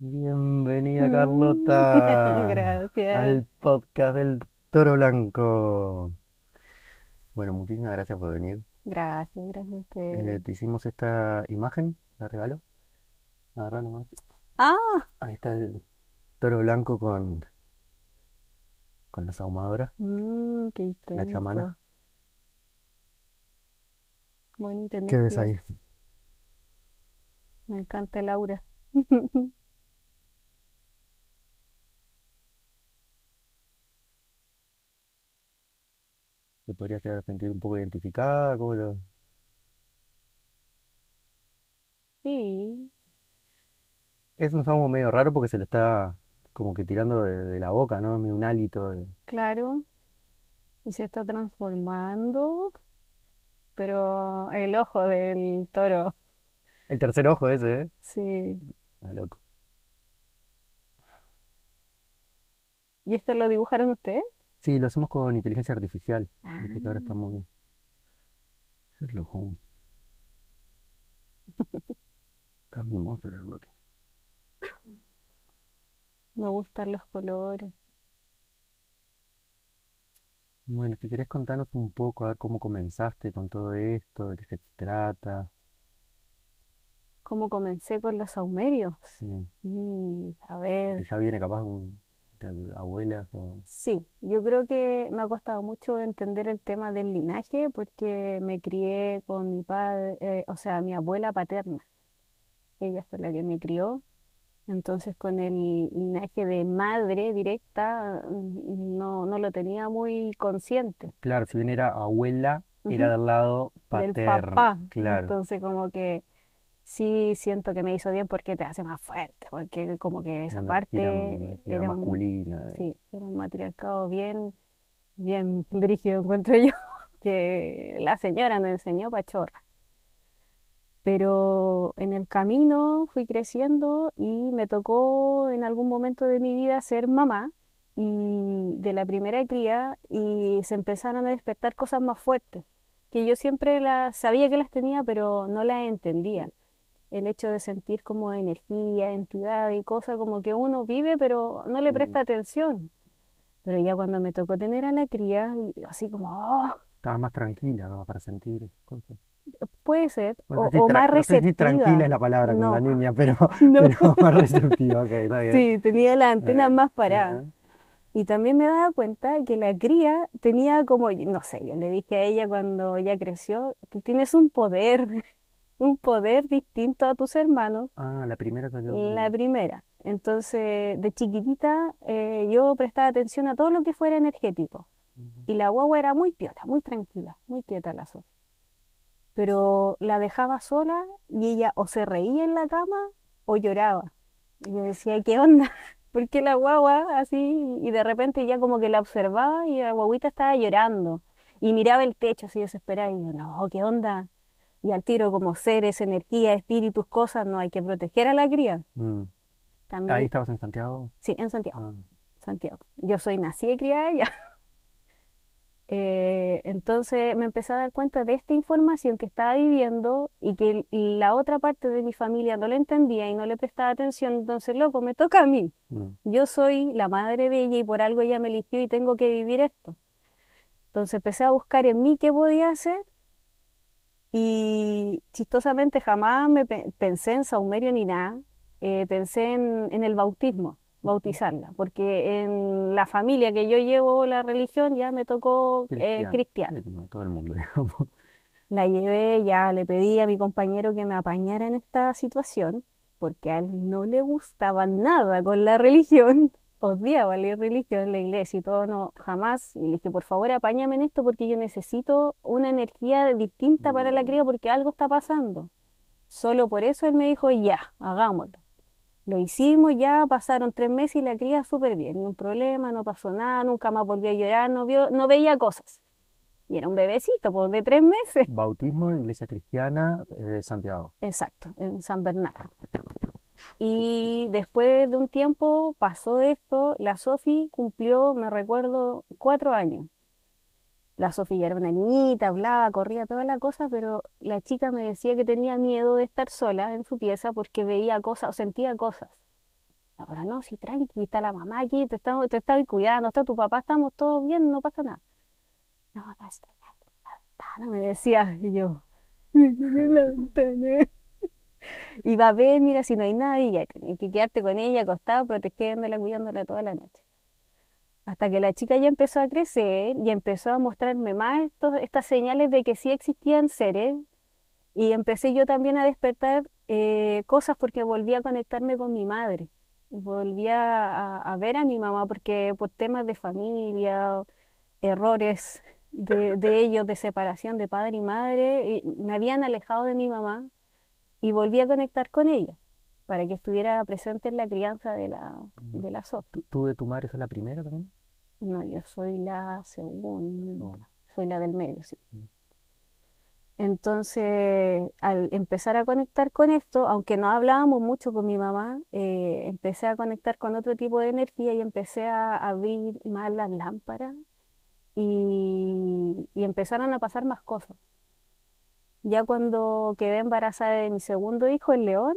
Bienvenida Carlota Gracias, al podcast del Toro Blanco. Bueno, muchísimas gracias por venir. gracias, gracias a Eh, ustedes. te hicimos esta imagen, la regalo. Agarrá nomás. Ah, Ahí está el Toro Blanco con, con las ahumadoras, mm, qué la chamana. bonita ¿Qué ves ahí? Me encanta el aura. ¿Te podrías llegar a sentir un poco identificada? ¿Cómo lo- Sí, Es un somos medio raro porque se le está como que tirando de, de la boca, ¿no? Medio Un hálito. de- claro, y se está transformando, pero el ojo del toro, El tercer ojo ese, ¿eh? sí. Ah, loco. ¿Y esto lo dibujaron ustedes? Sí, lo hacemos con inteligencia artificial. Viste que ahora está Ah, muy... Sherlock Holmes. Está muy hermoso el bloque. me gustan los colores. Bueno, si querés contarnos un poco a ver cómo comenzaste con todo esto, de qué se trata. ¿Cómo comencé con los saumerios? Sí, Mm, a ver. ya viene capaz un, abuelas o... Sí, yo creo que me ha costado mucho entender el tema del linaje porque me crié con mi padre, eh, o sea, mi abuela paterna. Ella fue la que me crió. Entonces, con el linaje de madre directa, mm, no, no lo tenía muy consciente. Claro, si bien era abuela, era del lado Del paterno. papá. Claro, Entonces, como que sí siento que me hizo bien porque te hace más fuerte, porque como que esa parte era masculina. sí, era un matriarcado bien bien brígido encuentro yo, que la señora nos enseñó pachorra. Pero en el camino fui creciendo y me tocó en algún momento de mi vida ser mamá y de la primera cría y se empezaron a despertar cosas más fuertes, que yo siempre las sabía que las tenía, pero no las entendía. El hecho de sentir como energía, entidad y cosas como que uno vive, pero no le Mm, presta atención. Pero ya cuando me tocó tener a la cría, así como, "Oh, Estaba más tranquila, ¿no? Para sentir cosas. puede ser, No o, más no sé si tranquila es receptiva. la palabra con la No, niña, pero, no. pero más receptiva, ok, está bien. Sí, tenía las antenas Eh, más paradas. ajá. Y también me daba cuenta que la cría tenía como, no sé, yo le dije a ella cuando ella creció, tú tienes un poder, un poder distinto a tus hermanos, Ah, la primera salió. la mm, primera. Entonces, de chiquitita, eh, yo prestaba atención a todo lo que fuera energético. Y la guagua era muy piola, muy tranquila, muy quieta la Sofía. pero la dejaba sola y ella o se reía en la cama o lloraba. Y yo decía, ¿qué onda? ¿Por qué la guagua así? Y de repente ya como que la observaba y la guaguita estaba llorando y miraba el techo así desesperada y yo, no, ¿qué onda? Y al tiro como seres, energía, espíritus, cosas, no hay que proteger a la cría. Mm. Ahí También, estabas en Santiago. sí, en Santiago, Ah, Santiago. Yo soy nacida y criada allá. Eh, entonces me empecé a dar cuenta de esta información que estaba viviendo y que la otra parte de mi familia no la entendía y no le prestaba atención. Entonces, loco, me toca a mí. mm, Yo soy la madre de ella y por algo ella me eligió y tengo que vivir esto. Entonces empecé a buscar en mí qué podía hacer y chistosamente jamás me pe- pensé en saumerio ni nada. Eh, pensé en, en el bautismo, bautizarla, porque en la familia que yo llevo la religión ya me tocó eh, cristiana. Sí, como todo el mundo, digamos. La llevé, ya le pedí a mi compañero que me apañara en esta situación, porque a él no le gustaba nada con la religión, odiaba la religión, la iglesia y todo, no, jamás. Y le dije, por favor, apáñame en esto porque yo necesito una energía distinta para la Mm, cría porque algo está pasando. Solo por eso él me dijo, ya, hagámoslo. Lo hicimos, ya pasaron tres meses y la cría súper bien, ni un problema, no pasó nada, nunca más volvió a llorar, no vio, no veía cosas. Y era un bebecito, pues de tres meses. Bautismo, Iglesia Cristiana eh, de Santiago. Exacto, en San Bernardo. Y después de un tiempo pasó esto, la Sofi cumplió, me recuerdo, cuatro años. La Sofi era una niñita, hablaba, corría toda la cosa, pero la chica me decía que tenía miedo de estar sola en su pieza porque veía cosas o sentía cosas. Ahora no, sí, tranqui, está la mamá aquí, te estamos, te estoy cuidando, está tu papá, estamos todos bien, no pasa nada. No, no está la ventana, me decía, y yo, "En la ventana. Y va a ver, mira, si no hay nadie, ya tienes que quedarte con ella acostado, protegiéndola, cuidándola toda la noche. Hasta que la chica ya empezó a crecer y empezó a mostrarme más estos, estas señales de que sí existían seres. Y empecé yo también a despertar eh, cosas porque volví a conectarme con mi madre. Volví a, ver a mi mamá porque por temas de familia, errores de, de ellos, de separación de padre y madre, me habían alejado de mi mamá y volví a conectar con ella para que estuviera presente en la crianza de la, Mm. de la Sof. ¿Tú, tú de tu madre sos la primera también? No, yo soy la segunda, No. soy la del medio, sí. Mm. Entonces, al empezar a conectar con esto, aunque no hablábamos mucho con mi mamá, eh, empecé a conectar con otro tipo de energía y empecé a abrir más las lámparas y, y empezaron a pasar más cosas. Ya cuando quedé embarazada de mi segundo hijo, el león,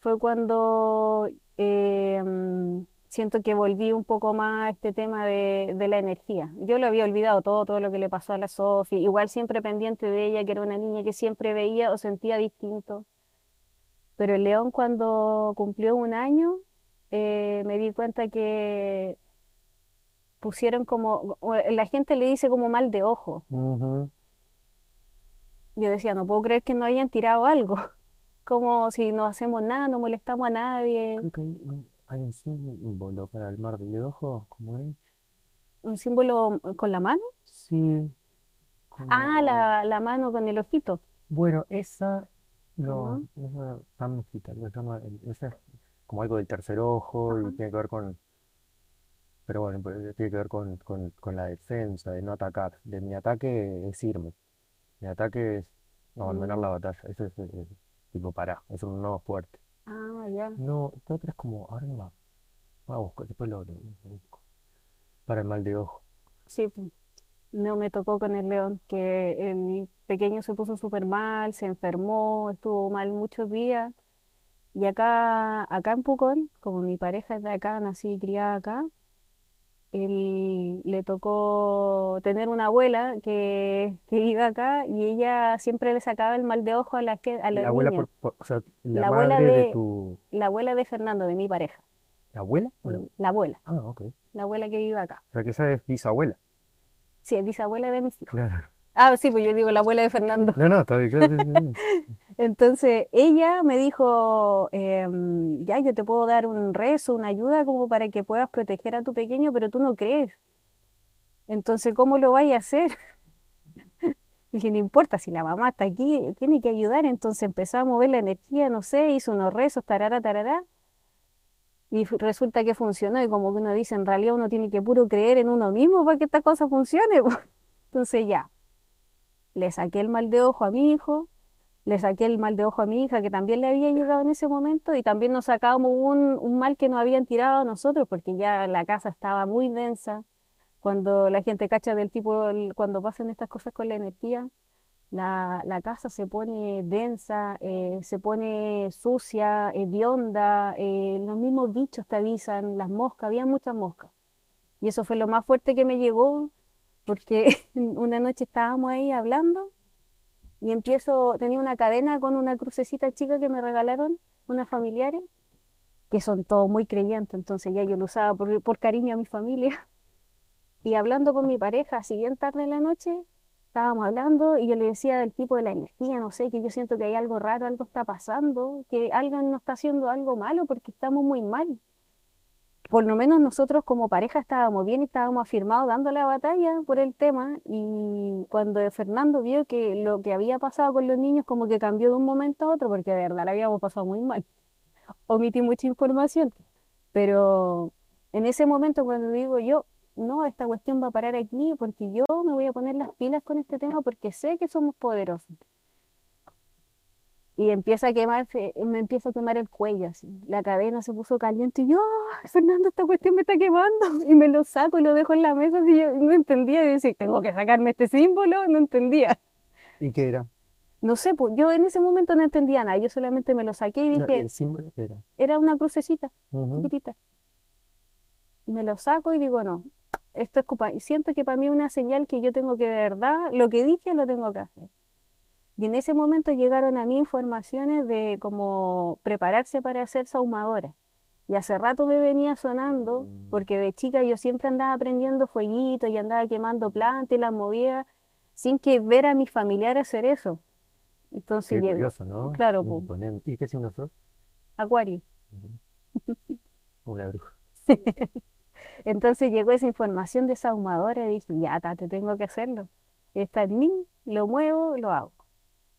fue cuando mm, siento que volví un poco más a este tema de, la energía. Yo lo había olvidado todo, todo lo que le pasó a la Sofi, igual siempre pendiente de ella, que era una niña que siempre veía o sentía distinto. Pero el león cuando cumplió un año, eh, me di cuenta que pusieron como, la gente le dice como mal de ojo. Ujú. Yo decía, no puedo creer que no hayan tirado algo. Como si no hacemos nada, no molestamos a nadie. Creo que hay un, hay un símbolo para el mar de ojo, ¿cómo es? Un símbolo con la mano. Sí, Ah, la, la mano con el ojito. Bueno, esa, no, esa Samhita, lo llama, el- esa es como algo del tercer ojo y tiene que ver con, pero bueno, pues, tiene que ver con, con, con la defensa, de no atacar. De mi ataque es irme, mi ataque es abandonar Mm. la batalla, eso es, eh, eh, tipo pará, es un no fuerte. Ah, ya. No, la otra es como, ahora no va, voy a buscar, después lo, lo- lo busco. Para el mal de ojo. Sí, pu. no me tocó con el león, que el pequeño se puso súper mal, se enfermó, estuvo mal muchos días. Y acá, acá en Pucón, como mi pareja es de acá, nací y criada acá, él le tocó tener una abuela que, que vive acá y ella siempre le sacaba el mal de ojo a, la, a La abuela, por, por- o sea, la La abuela de de, tu, la abuela de Fernando, de mi pareja. ¿la abuela? o la- Mm, La abuela, Ah, ok. O la abuela que vive acá. sea, que esa es bisabuela. Sí, es bisabuela de mis hijos. Claro. Ah, sí, pues yo digo la abuela de Fernando. No, no, está bien. Entonces ella me dijo, em, ya yo te puedo dar un rezo, una ayuda como para que puedas proteger a tu pequeño, pero tú no crees. Entonces, ¿cómo lo vais a hacer? Dije, no importa, si la mamá está aquí, tiene que ayudar. Entonces empezó a mover la energía, no sé, hizo unos rezos, tarara, tarara. Y resulta que funcionó. Y como que uno dice, en realidad uno tiene que puro creer en uno mismo para que esta cosa funcione. Entonces ya, le saqué el mal de ojo a mi hijo, le saqué el mal de ojo a mi hija, que también le había llegado en ese momento, y también nos sacábamos un, mal que nos habían tirado a nosotros, porque ya la casa estaba muy densa. Cuando la gente cacha del tipo, cuando pasan estas cosas con la energía, la, casa se pone densa, eh, se pone sucia, hedionda, eh, los mismos bichos te avisan, las moscas, había muchas moscas. Y eso fue lo más fuerte que me llegó, porque una noche estábamos ahí hablando y empiezo, tenía una cadena con una crucecita chica que me regalaron unas familiares, que son todos muy creyentes, entonces ya yo lo usaba por, cariño a mi familia. Y hablando con mi pareja, así bien tarde en la noche, estábamos hablando y yo le decía del tipo de la energía, no sé, que yo siento que hay algo raro, algo está pasando, que alguien nos está haciendo algo malo porque estamos muy mal. Por lo menos nosotros como pareja estábamos bien y estábamos afirmados dando la batalla por el tema y cuando Fernando vio que lo que había pasado con los niños como que cambió de un momento a otro porque de verdad la habíamos pasado muy mal. Omití mucha información, pero en ese momento cuando digo yo, no, esta cuestión va a parar aquí porque yo me voy a poner las pilas con este tema porque sé que somos poderosos. Y empieza a quemarse, me empieza a quemar el cuello, así. La cadena se puso caliente y yo, "Ay, Fernando, esta cuestión me está quemando. Y me lo saco y lo dejo en la mesa y yo no entendía. Y decía, tengo que sacarme este símbolo, no entendía. ¿Y qué era? No sé, pues yo en ese momento no entendía nada, yo solamente me lo saqué y No, dije, el símbolo era. era una crucecita chiquitita. Me lo saco y digo, no, esto es culpa. Y siento que para mí es una señal que yo tengo que de verdad, lo que dije lo tengo que hacer. Y en ese momento llegaron a mí informaciones de cómo prepararse para hacer sahumadora. Y hace rato me venía sonando, Mm. porque de chica yo siempre andaba aprendiendo fueguitos y andaba quemando plantas y las movía sin que ver a mis familiares hacer eso. Entonces Qué curioso, ¿no? claro, Imponente. ¿Y qué signo sos? Acuario. Ujú. Una bruja. Entonces llegó esa información de sahumadora y dije, ya, tate, tengo que hacerlo. Está en mí, lo muevo, lo hago.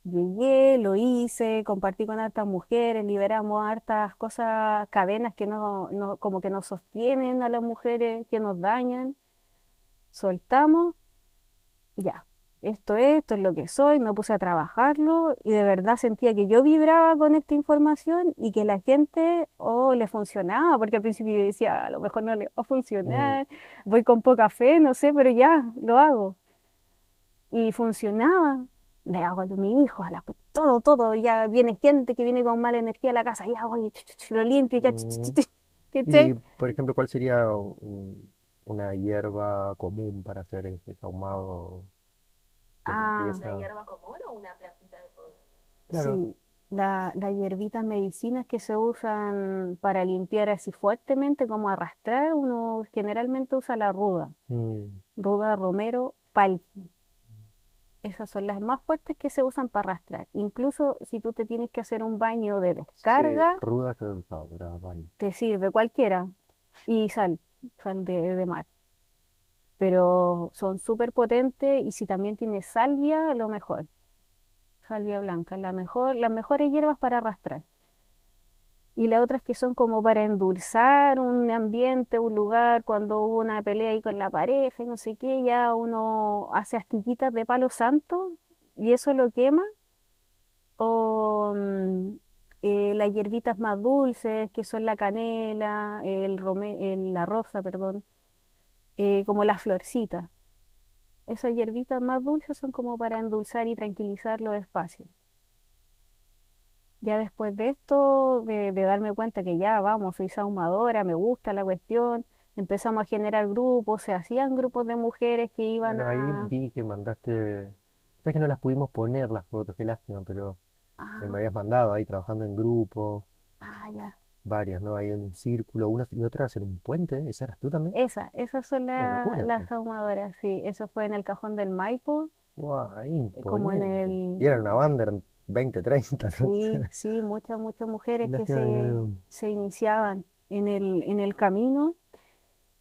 Llegué, lo hice, compartí con hartas mujeres, liberamos hartas cosas, cadenas que no, no, como que nos sostienen a las mujeres, que nos dañan. Soltamos, ya, esto es, esto es lo que soy, me puse a trabajarlo y de verdad sentía que yo vibraba con esta información y que la gente, oh, le funcionaba, porque al principio yo decía, a lo mejor no le va a funcionar, voy con poca fe, no sé, pero ya, lo hago. Y funcionaba. Le hago a mi hijo, a la, todo, todo, ya viene gente que viene con mala energía a la casa, ya voy, lo limpio, ya, Mm. Y, por ejemplo, ¿cuál sería un- una hierba común para hacer este ahumado de Ah, limpieza? Claro. Sí, la- las hierbitas medicinas que se usan para limpiar así fuertemente, como arrastrar, uno generalmente usa la ruda, Mm, ruda romero palki. Esas son las más fuertes que se usan para arrastrar. Incluso si tú te tienes que hacer un baño de sí, descarga, ruda te sirve cualquiera. Y sal, sal de, de mar. Pero son súper potentes y si también tienes salvia, lo mejor. Salvia blanca, la mejor, las mejores hierbas para arrastrar. Y las otras que son como para endulzar un ambiente, un lugar, cuando hubo una pelea ahí con la pareja no sé qué, ya uno hace astillitas de palo santo y eso lo quema. O eh, las hierbitas más dulces, que son la canela, el rome- el- la rosa, perdón, eh, como las florcitas. Esas hierbitas más dulces son como para endulzar y tranquilizar los espacios. Ya después de esto, de, de darme cuenta que ya vamos, soy saumadora, me gusta la cuestión, empezamos a generar grupos, se hacían grupos de mujeres que iban Bueno, ahí a... vi que mandaste, sabes que no las pudimos poner las fotos, qué lástima, pero me Ah, habías mandado ahí trabajando en grupo, ah, ya. varias, ¿no? Ahí en un círculo, una y otras en un puente, ¿esa eras tú también? Esa, esas son la- locura, las pues. saumadoras, sí. Eso fue en el cajón del Maipo, Guau, como en imponente. el... Y era una banda, eran 20, 30, ¿no? Sí, sí, muchas, muchas mujeres que se, se iniciaban en el, en el camino.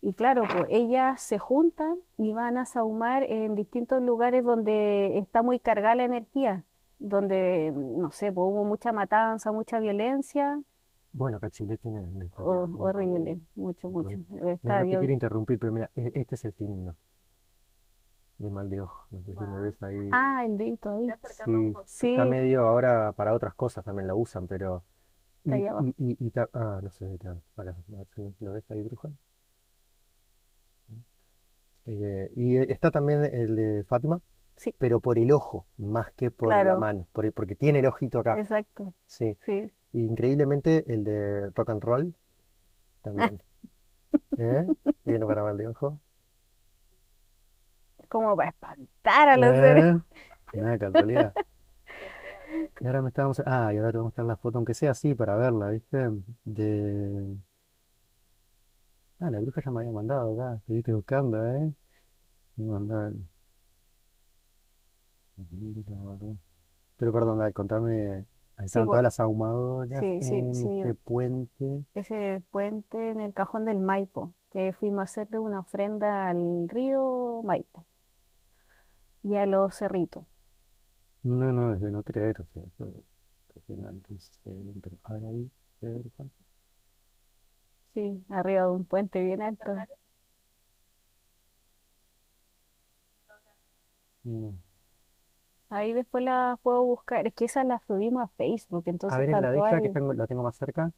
Y claro, pues ellas se juntan y van a saumar en distintos lugares donde está muy cargada la energía, donde, no sé, pues hubo mucha matanza, mucha violencia, Bueno, acá Chile tiene horrible, mucho, mucho. El No, no te estadio, quiero interrumpir, pero mira, e- este es el signo de mal de ojo. No sé si me ves ahí. ah, el dedito ahí, Sí, sí, está medio ahora para otras cosas también lo usan, pero. Y, ahí abajo. y, y, y ta- ah, no sé, ta- para, lo ves ahí, bruja. Eh, y está también el de Fátima, Sí, pero por el ojo, más que por la claro, mano, por el- porque tiene el ojito acá. exacto, Sí. sí. Y increíblemente el de rock and roll también. ¿Eh? Viene para mal de ojo. Como para espantar a los seres. ¿Eh? Nada, casualidad. Y ahora me estábamos. Ah, y ahora te voy a mostrar la foto, aunque sea así, para verla, ¿viste? De. Ah, la bruja ya me había mandado acá. Estuviste buscando, ¿eh? Me mandaron. Pero perdón, dale, contame. Ahí Sí, estaban todas las ahumadoras sí, sí, en sí. este puente. ese puente en el cajón del Maipo, que fuimos a hacerle una ofrenda al río Maipo y a los cerritos. No, no, es de no creer, o sea, ahora ahí. Sí, arriba de un puente bien alto. Mm. Ahí después la puedo buscar. Es que esa la subimos a Facebook, A entonces ver, en la están de todas ella que ahí. tengo, la tengo más cerca.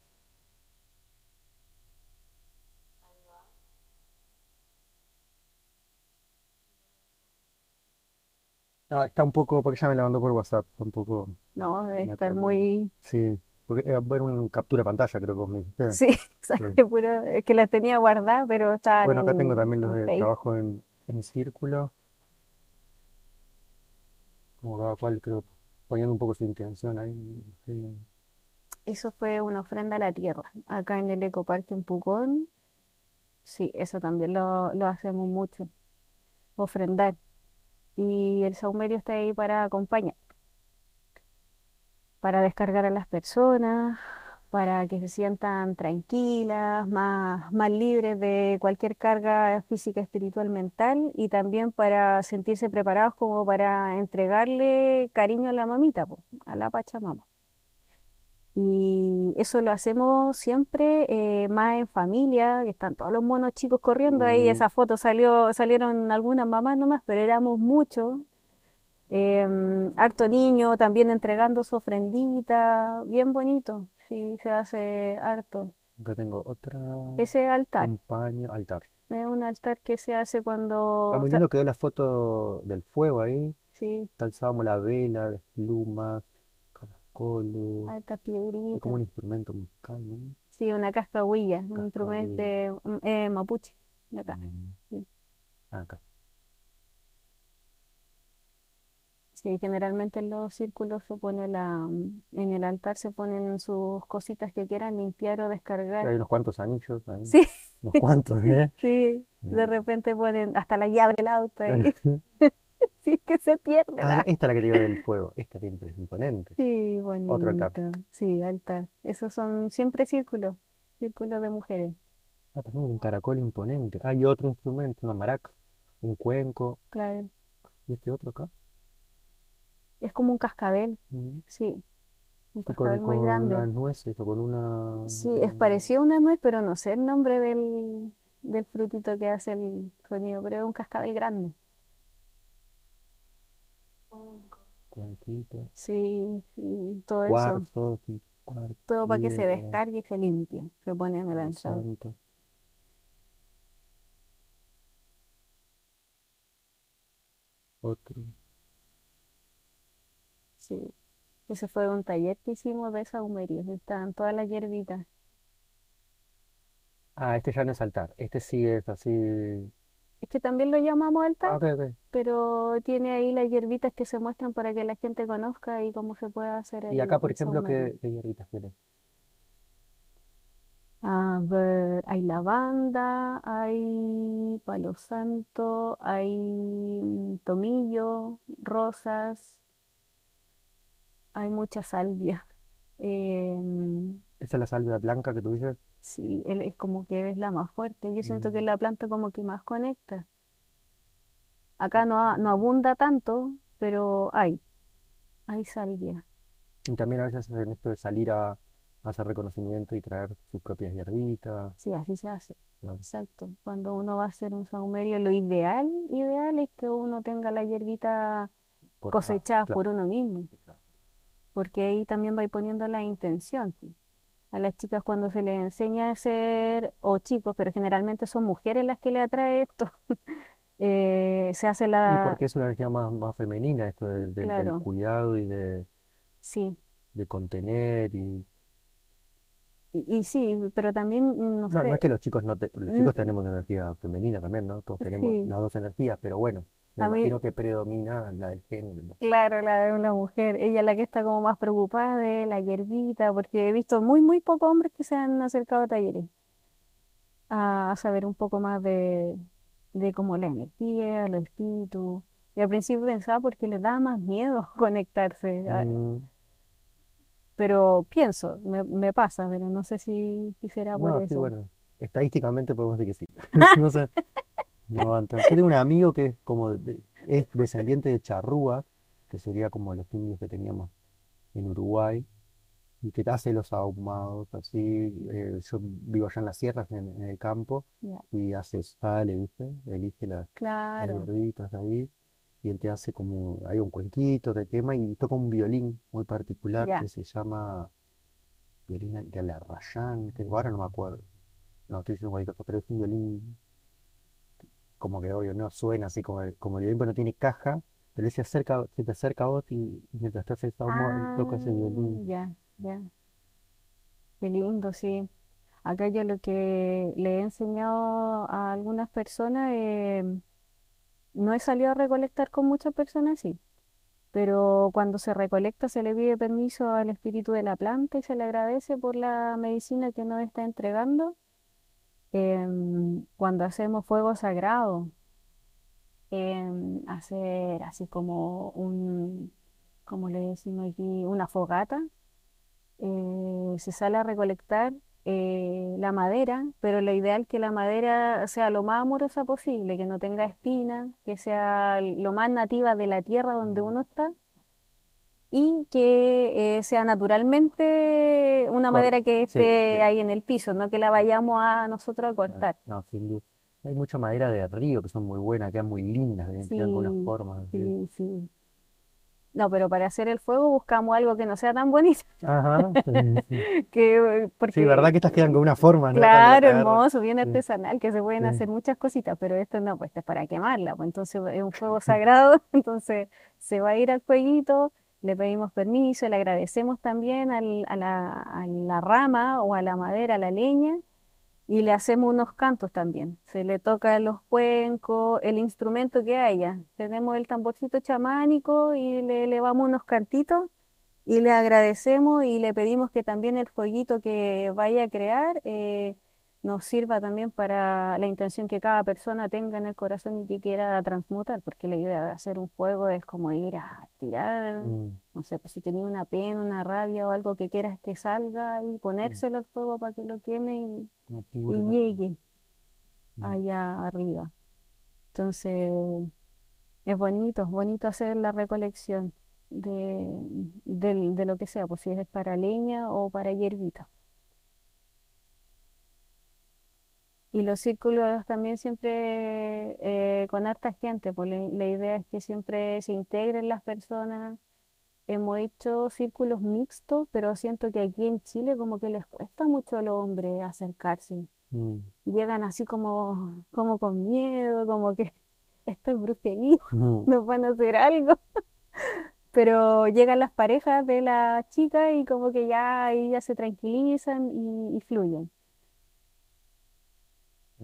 No, está un poco, porque ella me la mandó por WhatsApp, está un poco, No, debe estar muy... Sí, porque era una captura de pantalla, creo que vos me dijiste. Sí, sale puro- es que las tenía guardadas, pero estaban Bueno, acá tengo en, también los en de Facebook. trabajo en, en círculo, como cada cual creo, poniendo un poco su intención ahí. sí. Eso fue una ofrenda a la tierra. Acá en el Ecoparque en Pucón, sí, eso también lo, lo hacemos mucho, ofrendar. Y el saumerio está ahí para acompañar, para descargar a las personas, para que se sientan tranquilas, más, más libres de cualquier carga física, espiritual, mental, y también para sentirse preparados como para entregarle cariño a la mamita, po, a la Pachamama. Y eso lo hacemos siempre eh, más en familia, que están todos los monos chicos corriendo ahí. Mm, Esa foto salió, salieron algunas mamás nomás, pero éramos muchos. Em, harto niño también entregando su ofrendita, bien bonito. Sí, se hace harto. acá tengo otra, Ese altar un paño, altar. es un altar que se hace Está cuando, muy sa- lindo quedó la foto del fuego ahí, sí, alzábamos la vela, las plumas, es como un instrumento musical, ¿no? Sí, una cascahuilla, un instrumento eh, mapuche de acá. Mm, sí. acá. Sí, generalmente en los círculos se pone la, mm, en el altar se ponen sus cositas que quieran limpiar o descargar. Hay unos cuantos anillos ahí, Sí, unos cuantos, ¿eh? sí, de repente ponen hasta la llave del auto ahí. Sí, que se pierde Ah, esta es la que te digo del fuego, esta tiene es imponente. Sí, Otro altar. bonito. Sí, altar. Esos son siempre círculos, círculos de mujeres, Ah, también un caracol imponente. Hay otro instrumento, una maraca, un cuenco, claro. y este otro acá. Es como un cascabel, Mm, sí, un y con, cascabel muy con grande. unas nueces o con una... Sí, es parecido a una nuez, pero no sé el nombre del, del frutito que hace el sonido, pero es un cascabel grande. Cuenquito, Sí, sí, todo eso, cuarzo, sí, cuarzo, todo para que se descargue y se limpie, se pone en el santo. Otro. Sí, ese fue un taller que hicimos de sahumerio, estaban todas las hierbitas. Ah, este ya no es altar. Este sí es así. Es que también lo llamamos Ah, altar, ok, ok. pero tiene ahí las hierbitas que se muestran para que la gente conozca y cómo se puede hacer Y el, acá, por ejemplo. ¿qué, qué hierbitas tiene? A ver, hay lavanda, hay palo santo, hay mm, tomillo, rosas, hay mucha salvia. Em, Esa es la salvia blanca que tú dices. Sí, él es como que es la más fuerte. Yo siento que es Mm, la planta como que más conecta. Acá no, ha- no abunda tanto, pero hay, hay salvia. Y también a veces hacen esto de salir a, a hacer reconocimiento y traer sus propias hierbitas. Sí, así se hace. ¿no? Exacto. Cuando uno va a hacer un saumerio, lo ideal, ideal es que uno tenga la hierbita Por, ah, claro. por uno mismo. porque ahí también va poniendo la intención. A las chicas cuando se les enseña a hacer, o chicos, pero generalmente son mujeres las que le atrae esto, eh, se hace Y la, porque es una energía más, más femenina esto del, del- del cuidado y de, sí, de contener y y, y sí, pero también, mm, no no, no es que los chicos no te- los mm, chicos tenemos energía femenina también, ¿no? Todos tenemos sí, las dos energías, pero bueno, me a mí, imagino que predomina la del género. ¿no? claro, la de una mujer, ella es la que está como más preocupada de la hierbita, porque he visto muy, muy pocos hombres que se han acercado a talleres a, saber un poco más de, de como la energía, los espíritus. Y al principio pensaba porque les daba más miedo conectarse, a- Mm, pero pienso, me, me pasa, pero no sé si, si será por no, sí, eso. bueno, estadísticamente podemos decir que sí. No sé, no. Yo tengo un amigo que es como de- es descendiente de charrúa, que sería como los indios que teníamos en Uruguay, y que hace los ahumados, así. eh, yo vivo allá en las sierras, en, en el campo, y hace, sale, ¿viste? Elige las, las Claro, ahí, y él te hace como, hay un cuenquito, te quema, y toca un violín muy particular que se llama violín de Alarrayán, que ahora no me acuerdo. No, estoy diciendo cualquier cosa, pero es un violín como que obvio no suena así como el, como el violín, pero no tiene caja, Él se acerca, se te acerca a vos y, y mientras estás sentado mo- Ah, tocas el violín. ya, ya. Qué lindo, sí. Acá yo lo que le he enseñado a algunas personas, eh, no he salido a recolectar con muchas personas, sí, pero cuando se recolecta se le pide permiso al espíritu de la planta y se le agradece por la medicina que nos está entregando. Em, cuando hacemos fuego sagrado, em, hacer así como un, como le decimos aquí, una fogata eh, se sale a recolectar eh, la madera, pero lo ideal es que la madera sea lo más amorosa posible, que no tenga espinas, que sea lo más nativa de la tierra donde uno está y que eh, sea naturalmente una madera que Sí, esté sí. ahí en el piso, no que la vayamos a nosotros a cortar. No, sin duda. Hay mucha madera de río que son muy buenas, quedan muy lindas, de- tienen algunas Sí, formas. sí, sí. No, pero para hacer el fuego buscamos algo que no sea tan bonito, Ajá, sí, sí. que, eh, Sí, verdad porque que estas quedan con una forma, ¿no? Claro, hermoso, bien Sí, artesanal, que se pueden sí. hacer muchas cositas, pero esto no, pues esto es para quemarla, pues entonces es un fuego sagrado, entonces se va a ir al fueguito, le pedimos permiso, le agradecemos también al- a la, a la rama o a la madera, a la leña, y le hacemos unos cantos también. Se le toca los cuencos, el instrumento que haya. Tenemos el tamborcito chamánico y le elevamos unos cantitos y le agradecemos y le pedimos que también el fueguito que vaya a crear eh, nos sirva también para la intención que cada persona tenga en el corazón y que quiera transmutar, porque la idea de hacer un fuego es como ir a tirar, Mm, no sé, pues si tenía una pena, una rabia o algo que quieras que salga y mm, ponérselo al fuego para que lo queme y, llegue Mm, allá arriba. Entonces, es bonito, es bonito hacer la recolección de, de lo que sea, pues si es para leña o para hierbita. Y los círculos también siempre eh, con harta gente, pues la, la idea es que siempre se integren las personas. Hemos hecho círculos mixtos, pero siento que aquí en Chile como que les cuesta mucho a los hombres acercarse. mm, Llegan así como, como con miedo, como que esto es brujería, mm. nos van a hacer algo. Pero llegan las parejas de la chica y como que ya ahí ya se tranquilizan y, y fluyen.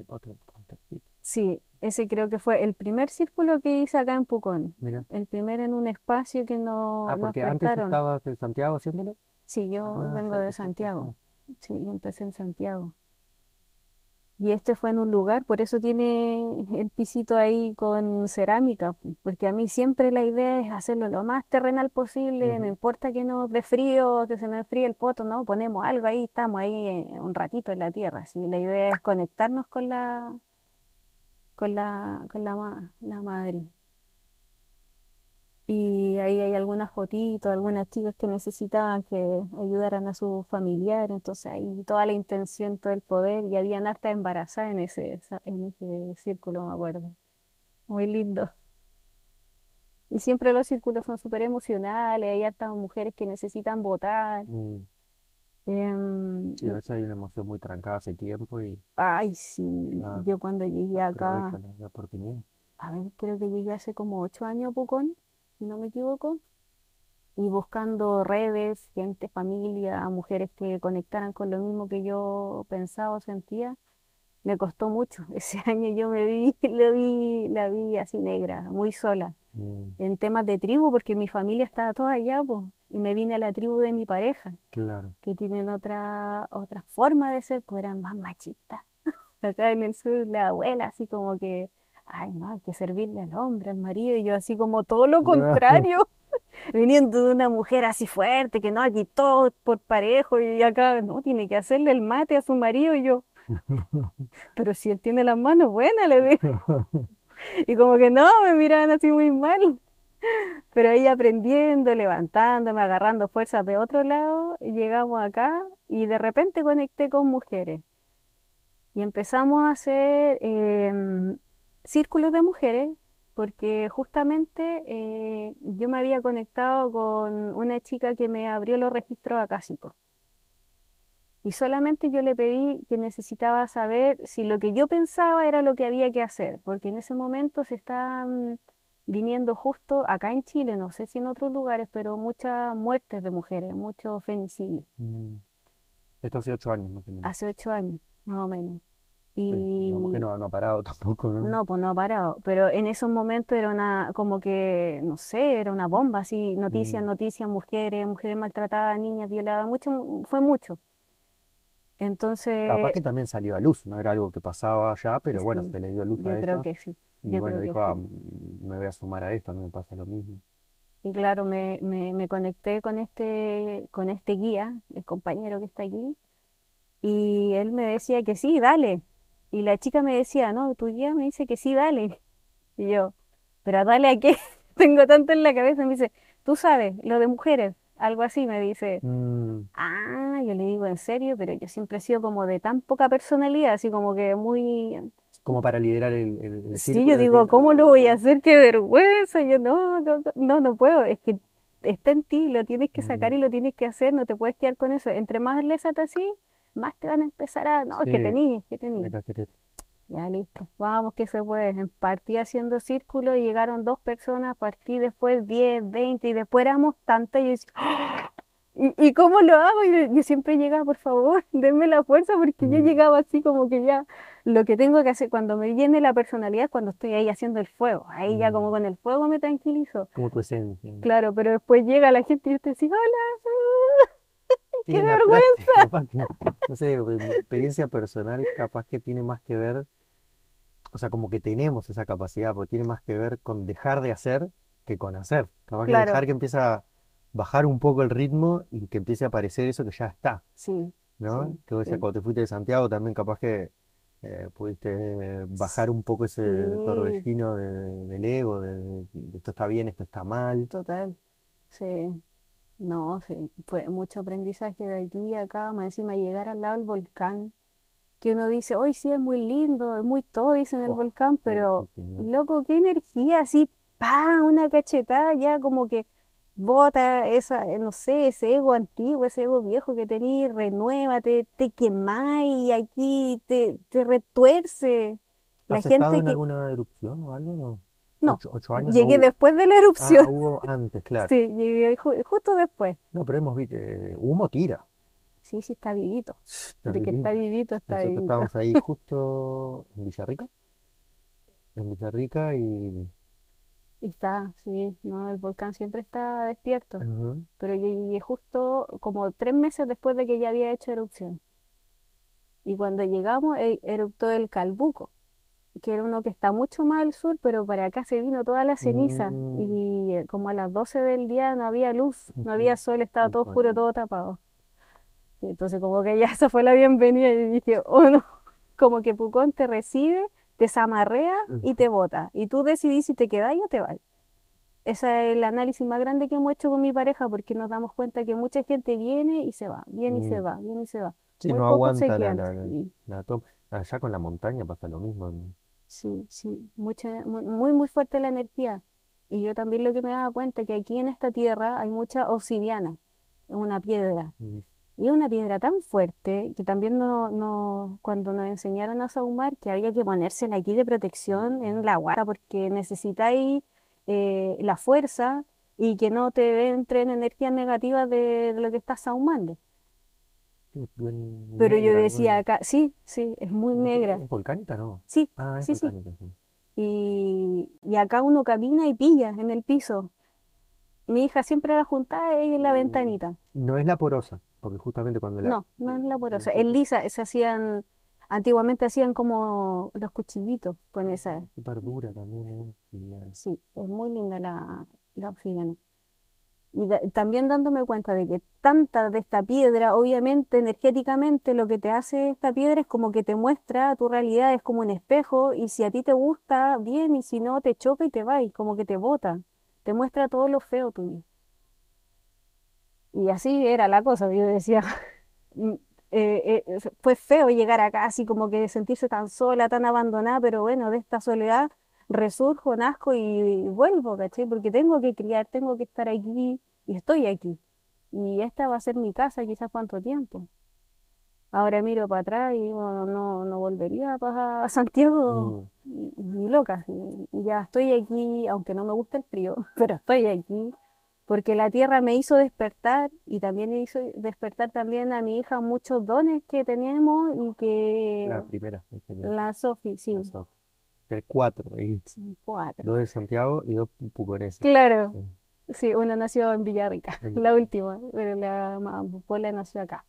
Otro contactito. Sí, ese creo que fue el primer círculo que hice acá en Pucón. Mira. El primero en un espacio que no, Ah, nos porque antes estabas en Santiago haciéndolo. Sí, yo Ah, vengo de Santiago. sí. Sí, yo empecé en Santiago. Y este fue en un lugar, por eso tiene el pisito ahí con cerámica, porque a mí siempre la idea es hacerlo lo más terrenal posible, no importa que nos dé frío, que se nos enfríe el poto, ¿no? Ponemos algo ahí, estamos ahí un ratito en la tierra, ¿sí? La idea es conectarnos con la, con la, con la, la madre. Y ahí hay algunas fotitos, algunas chicas que necesitaban que ayudaran a su familiar, entonces ahí toda la intención, todo el poder, y habían harta embarazada en ese, en ese círculo, me acuerdo. Muy lindo. Y siempre los círculos son súper emocionales, hay hartas mujeres que necesitan votar. mm. em, Sí, a veces hay una emoción muy trancada hace tiempo y ay, sí, ah, yo cuando llegué acá, la, oportunidad. a ver, creo que llegué hace como ocho años a Pucón, si no me equivoco. y buscando redes, gente, familia, mujeres que conectaran con lo mismo que yo pensaba o sentía, me costó mucho. Ese año yo me vi, lo vi, la vi así negra, muy sola, Mm, en temas de tribu, porque mi familia estaba toda allá, po, y me vine a la tribu de mi pareja, claro. que tienen otra, otra forma de ser, pues eran más machistas. Acá en el sur, la abuela, así como que, ay, no, hay que servirle al hombre, al marido, y yo así como todo lo contrario viniendo de una mujer así fuerte, que no, aquí todo por parejo, y acá no, tiene que hacerle el mate a su marido, y yo, pero si él tiene las manos buenas, le digo, y como que no, me miraban así muy mal, pero ahí aprendiendo, levantándome, agarrando fuerzas de otro lado, llegamos acá, y de repente conecté con mujeres, y empezamos a hacer em, círculos de mujeres, porque justamente eh, yo me había conectado con una chica que me abrió los registros acásicos. Y solamente yo le pedí que necesitaba saber si lo que yo pensaba era lo que había que hacer, porque en ese momento se estaban viniendo justo acá en Chile, no sé si en otros lugares, pero muchas muertes de mujeres, muchos femicidios, Mm. Esto hace ocho años más o menos. hace ocho años, más o menos. Sí, Y no, no ha parado tampoco, ¿no? no, pues no ha parado, pero en esos momentos era una, como que, no sé, era una bomba, así, noticias, Mm. noticias, mujeres, mujeres maltratadas, niñas violadas, mucho, fue mucho. Capaz Entonces, que también salió a luz, no era algo que pasaba allá, pero bueno, sí, se le dio luz a yo creo que sí, y bueno, dijo, ah, me voy a sumar a esto, mí me pasa lo mismo. Y claro, me, me, me conecté con este, con este guía, el compañero que está aquí, y él me decía que sí, dale. Y la chica me decía, no, tu guía me dice que sí, dale. Y yo, pero dale a qué, tengo tanto en la cabeza. Me dice, tú sabes, lo de mujeres, algo así, me dice. Mm, Ah, yo le digo en serio, pero yo siempre he sido como de tan poca personalidad, así como que muy... como para liderar el, el, el Sí, yo digo, ¿cómo lo voy a "Ah, hacer? ¡Qué vergüenza! Yo no, no, no, no, puedo. Es que está en ti, lo tienes que sacar mm, y lo tienes que hacer, no te puedes quedar con eso. Entre más atas así, más te van a empezar a... No, que sí, que me tenís. cacheté". Ya listo, vamos que se puede. Partí haciendo círculo y llegaron dos personas, partí después 10, 20 y después éramos tantas y yo decía, "¡Ah! ¿Y, y cómo lo hago? Y yo, yo siempre llegaba, por favor, denme la fuerza porque yo Mm, llegaba así como que ya lo que tengo que hacer cuando me viene la personalidad es cuando estoy ahí haciendo el fuego. Ahí ya como mm, con el fuego me tranquilizo. como tu esencia. Claro, pero después llega la gente y usted dice, hola, qué vergüenza. que, no sé, mi experiencia personal capaz que tiene más que ver, o sea, como que tenemos esa capacidad, porque tiene más que ver con dejar de hacer que con hacer. Capaz que Claro, dejar que empieza a bajar un poco el ritmo y que empiece a aparecer eso que ya está, sí, ¿no? sí, Que vos decías, sí. cuando te fuiste de Santiago también capaz que eh, pudiste bajar un poco ese Sí, torbellino de- del ego, de, de esto está bien, esto está mal. total. Sí. No, sí, fue mucho aprendizaje de aquí a acá, más encima llegar al lado del volcán, que uno dice, hoy sí es muy lindo, es muy todo, dicen el Oh, volcán, pero loco, qué energía, así, ¡pam! Una cachetada ya como que bota esa, eh, no sé, ese ego antiguo, ese ego viejo que tenías, renuévate, te quemáis y aquí te, te retuerce. La ¿Has estado gente en que, alguna erupción o algo? No. No, Ocho, ocho años no llegué después de la Ah, erupción, hubo antes, claro. sí, llegué ju- justo después. No, pero hemos visto, eh, humo tira. Sí, sí, está vivito. Está De que está vivito. está Nosotros vivito. estábamos ahí justo en Villarrica, en Villarrica y Y está, sí, no, el volcán siempre está despierto. Pero yo llegué justo como tres meses después de que ya había hecho erupción. Y cuando llegamos, e- eruptó el Calbuco, que era uno que está mucho más al sur, pero para acá se vino toda la ceniza. Mm, Y eh, como a las 12 del día no había luz, no había sol, estaba todo oscuro, todo tapado. Y entonces como que ya esa fue la bienvenida y dije, oh no, como que Pucón te recibe, te zamarrea y te bota. Y tú decidís si te quedás o te vas. Ese es el análisis más grande que hemos hecho con mi pareja porque nos damos cuenta que mucha gente viene y se va, viene y se Mm, va, viene y se va. Sí, Muy no aguanta la, la, la, la. Allá con la montaña pasa lo mismo. ¿no? Sí, sí, mucha, muy, muy fuerte la energía. Y yo también lo que me daba cuenta es que aquí en esta tierra hay mucha obsidiana, una piedra. Mm, Y es una piedra tan fuerte que también no, no, cuando nos enseñaron a sahumar que había que ponérsela aquí de protección en la guata porque necesitáis eh, la fuerza y que no te entren energías negativas de, de lo que estás sahumando. Pero yo decía acá, sí, sí, es muy negra. ¿Es volcánica? No. Sí, Ah, es sí, sí. volcánica, sí. Y, y acá uno camina y pilla en el piso. Mi hija siempre la juntaba ahí en la Mm, ventanita. No es la porosa, porque justamente cuando la... No, no es la porosa. Es lisa, se hacían, antiguamente hacían como los cuchillitos con esa. súper dura también, ¿eh? Eh, Sí, es muy linda la, la obsidiana. Y también dándome cuenta de que tanta de esta piedra, obviamente energéticamente lo que te hace esta piedra es como que te muestra tu realidad, es como un espejo, y si a ti te gusta, bien, y si no, te choca y te va, y como que te bota, te muestra todo lo feo tuyo. Y así era la cosa, yo decía, mm, eh, eh, fue feo llegar acá, así como que sentirse tan sola, tan abandonada, pero bueno, de esta soledad resurjo, nazco y vuelvo, ¿cachai? Porque tengo que criar, tengo que estar aquí y estoy aquí. Y esta va a ser mi casa quizás cuánto tiempo. Ahora miro para atrás y no, no volvería para Santiago Mm, ni loca. Ya estoy aquí, aunque no me gusta el frío, pero estoy aquí porque la tierra me hizo despertar y también hizo despertar también a mi hija muchos dones que tenemos y la que primera, es genial. la Sofi, sí, Eso. El cuatro, son cuatro. dos de Santiago y dos puconeses. Claro, Sí. sí, una nació en Villarrica, En- la última, pero la Pola nació acá.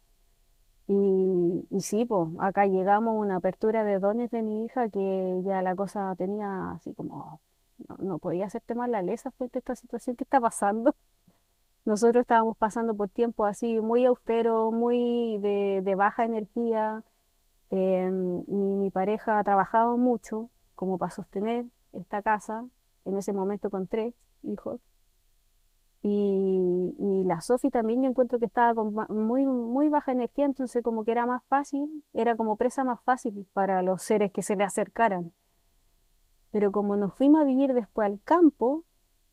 Y, y sí, pues, acá llegamos a una apertura de dones de mi hija que ya la cosa tenía así como, no, no podía hacerte mal la lesa frente a esta situación que está pasando. Nosotros estábamos pasando por tiempos así muy austeros, muy de, de baja energía. em, y mi pareja trabajaba mucho como para sostener esta casa, en ese momento con tres hijos. Y, y la Sofi también yo encuentro que estaba con muy, muy baja energía, entonces como que era más fácil, era como presa más fácil para los seres que se le acercaran. Pero como nos fuimos a vivir después al campo,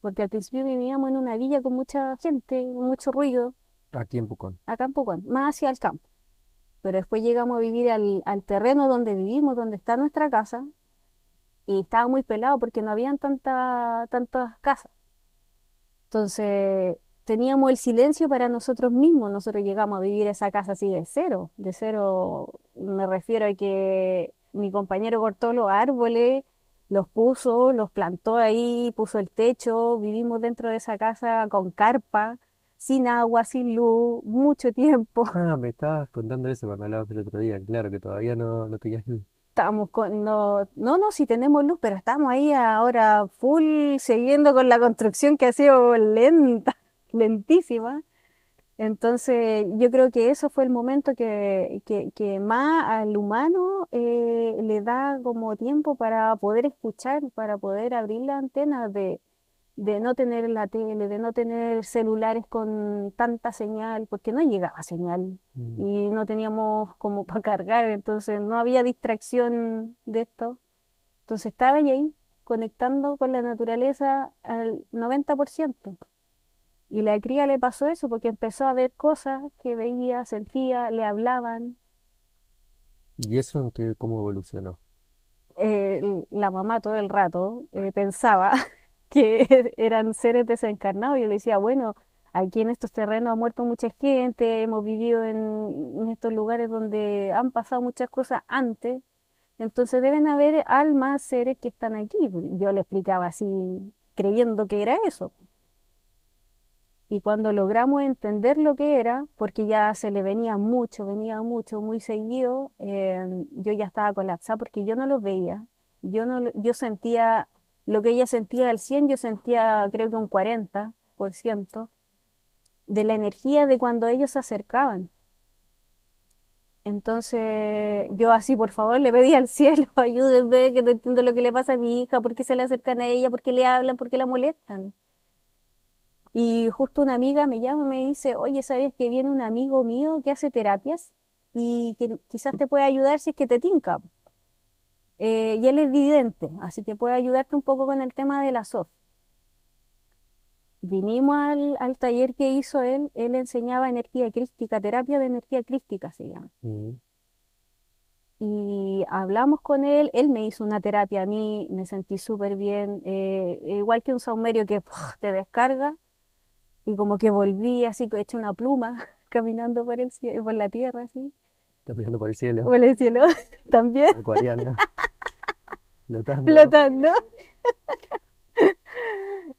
porque al principio vivíamos en una villa con mucha gente, mucho ruido, Aquí en Pucón. acá en Pucón, más hacia el campo. Pero después llegamos a vivir al, al terreno donde vivimos, donde está nuestra casa, y estaba muy pelado porque no habían tanta, tantas casas. Entonces teníamos el silencio para nosotros mismos. Nosotros llegamos a vivir esa casa así de cero. De cero me refiero a que mi compañero cortó los árboles, los puso, los plantó ahí, puso el techo. Vivimos dentro de esa casa con carpa, sin agua, sin luz, mucho tiempo. Ah, me estabas contando eso cuando hablabas el otro día. Claro que todavía no, no tenías luz. Estamos con, no, no, no, si tenemos luz, pero estamos ahí ahora full, siguiendo con la construcción que ha sido lenta, lentísima. Entonces, yo creo que eso fue el momento que, que, que más al humano eh, le da como tiempo para poder escuchar, para poder abrir la antena de, de no tener la tele, de no tener celulares con tanta señal, porque no llegaba señal Mm. y no teníamos como para cargar, entonces no había distracción de esto. Entonces estaba ahí conectando con la naturaleza al 90%. Y la cría le pasó eso porque empezó a ver cosas que veía, sentía, le hablaban. ¿Y eso cómo evolucionó? Eh, la mamá todo el rato eh, pensaba que eran seres desencarnados. Yo le decía, bueno, aquí en estos terrenos ha muerto mucha gente, hemos vivido en, estos lugares donde han pasado muchas cosas antes, entonces deben haber almas, seres que están aquí. Yo le explicaba así, creyendo que era eso. Y cuando logramos entender lo que era, porque ya se le venía mucho, venía mucho, muy seguido, eh, yo ya estaba colapsada porque yo no los veía. Yo, no, yo sentía lo que ella sentía al 100, yo sentía creo que un 40% de la energía de cuando ellos se acercaban. Entonces yo así, por favor, le pedí al cielo, ayúdenme, que no entiendo lo que le pasa a mi hija, por qué se le acercan a ella, por qué le hablan, por qué la molestan. Y justo una amiga me llama y me dice, oye, ¿sabes que viene un amigo mío que hace terapias y que quizás te puede ayudar si es que te tinca? Eh, y él es vidente, así que puede ayudarte un poco con el tema de la SOF. Vinimos al, al taller que hizo él, él enseñaba energía crística, terapia de energía crística se llama. Mm. Y hablamos con él, él me hizo una terapia a mí, me sentí súper bien, eh, igual que un saumerio que te descarga, y como que volví así, hecho una pluma, caminando por el por la tierra, así, Está mirando por el cielo, por el cielo también, acuariana, flotando. flotando.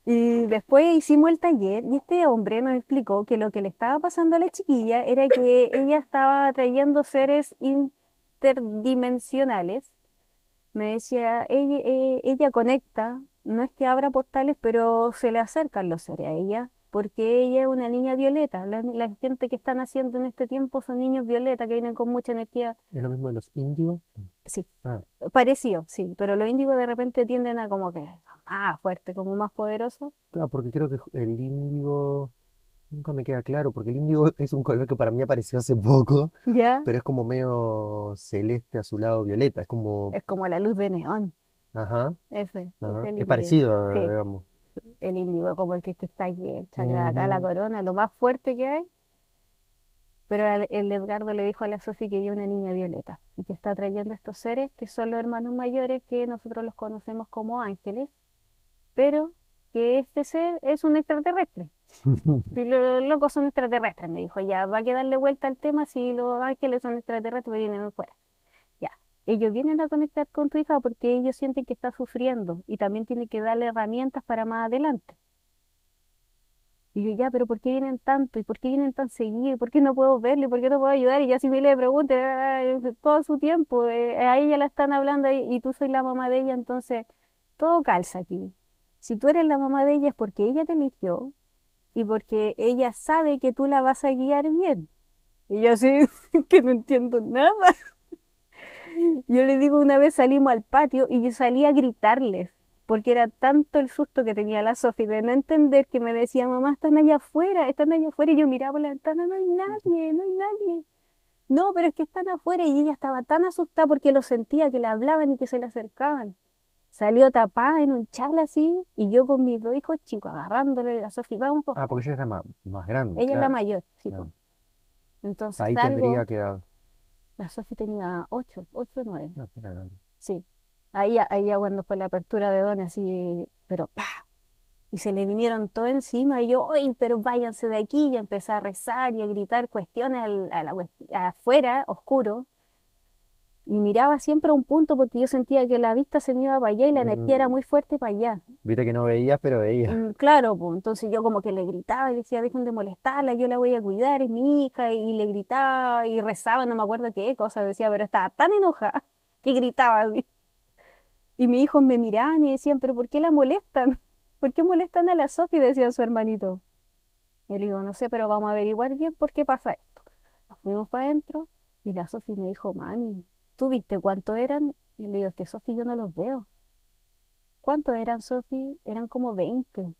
Y después hicimos el taller y este hombre nos explicó que lo que le estaba pasando a la chiquilla era que ella estaba atrayendo seres interdimensionales. Me decía, ella, eh, ella conecta, no es que abra portales, pero se le acercan los seres a ella, porque ella es una niña violeta. La, la gente que están haciendo en este tiempo son niños violeta que vienen con mucha energía. ¿Es lo mismo de los índigos? Sí, Ah, parecido, sí, pero los índigos de repente tienden a como que más fuerte, como más poderoso. claro, porque creo que el índigo, nunca me queda claro, porque el índigo es un color que para mí apareció hace poco, ¿Ya? pero es como medio celeste azulado violeta, es como, Es como la luz de neón, ajá, ese, ajá, es parecido, Sí. digamos. El índigo, como el que está aquí, el chakra de acá, la corona, lo más fuerte que hay. Pero el, el Edgardo le dijo a la Sofi que había una niña violeta y que está trayendo estos seres que son los hermanos mayores que nosotros los conocemos como ángeles, pero que este ser es un extraterrestre. Y los locos son extraterrestres, me dijo, ya, va a que darle vuelta al tema si los ángeles son extraterrestres, vienen fuera. Ellos vienen a conectar con tu hija porque ellos sienten que está sufriendo y también tienen que darle herramientas para más adelante. Y yo, ya, pero ¿por qué vienen tanto? ¿Y por qué vienen tan seguido? ¿Por qué no puedo verle? ¿Por qué no puedo ayudar? Y ya si me le pregunto, todo su tiempo, eh, a ella la están hablando y, y tú soy la mamá de ella, entonces todo calza aquí. Si tú eres la mamá de ella es porque ella te eligió y porque ella sabe que tú la vas a guiar bien. Y yo así, que no entiendo nada. Yo le digo, una vez salimos al patio y yo salí a gritarles, porque era tanto el susto que tenía la Sofi de no entender que me decía, mamá, están allá afuera, están allá afuera, y yo miraba por la ventana, no hay nadie, no hay nadie. No, pero es que están afuera y ella estaba tan asustada porque lo sentía, que le hablaban y que se le acercaban. Salió tapada en un charla así y yo con mis dos hijos chicos agarrándole a la Sofi, vamos, po". Ah, porque ella es la ma- más grande, ella es la mayor, sí, po. claro. Entonces Ahí salgo, tendría que dar. La Sofi tenía ocho, ocho o nueve. No, era grande. Sí, ahí, ya- ahí ya cuando fue la apertura de Don, así, pero ¡pa! Y se le vinieron todo encima y yo, ¡ay, pero váyanse de aquí! Y empecé a rezar y a gritar cuestiones al- a la, afuera, oscuro. Y miraba siempre a un punto porque yo sentía que la vista se me iba para allá y la energía era Mm, muy fuerte para allá. Viste que no veías, pero veías. Mm, Claro, pues entonces yo como que le gritaba y decía, dejen de molestarla, yo la voy a cuidar, es mi hija, y le gritaba y rezaba, no me acuerdo qué cosa decía, pero estaba tan enojada que gritaba así. Y mis hijos me miraban y decían, pero ¿por qué la molestan? ¿Por qué molestan a la Sofi? Decía su hermanito. Y le digo, no sé, pero vamos a averiguar bien por qué pasa esto. Nos fuimos para adentro y la Sofi me dijo, mami, ¿tú viste cuánto eran? Y le digo, es que Sofi yo no los veo. ¿Cuántos eran, Sofi? Eran como 20.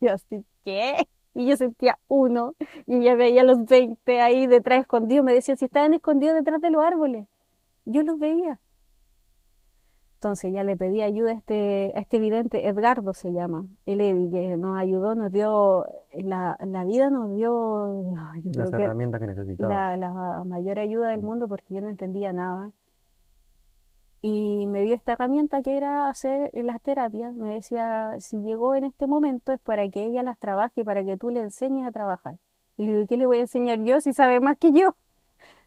Y así, ¿qué? Y yo sentía uno y ella veía los 20 ahí detrás escondidos. Me decía, si estaban escondidos detrás de los árboles. Yo los veía. Entonces ya le pedí ayuda a este, a este vidente, Edgardo se llama, él eh, que nos ayudó, nos dio, la, la vida nos dio, Las creo que herramientas que necesitaba. la, la mayor ayuda del mundo porque yo no entendía nada. Y me dio esta herramienta que era hacer las terapias. Me decía, si llegó en este momento es para que ella las trabaje para que tú le enseñes a trabajar. Y le digo, ¿qué le voy a enseñar yo si sabe más que yo?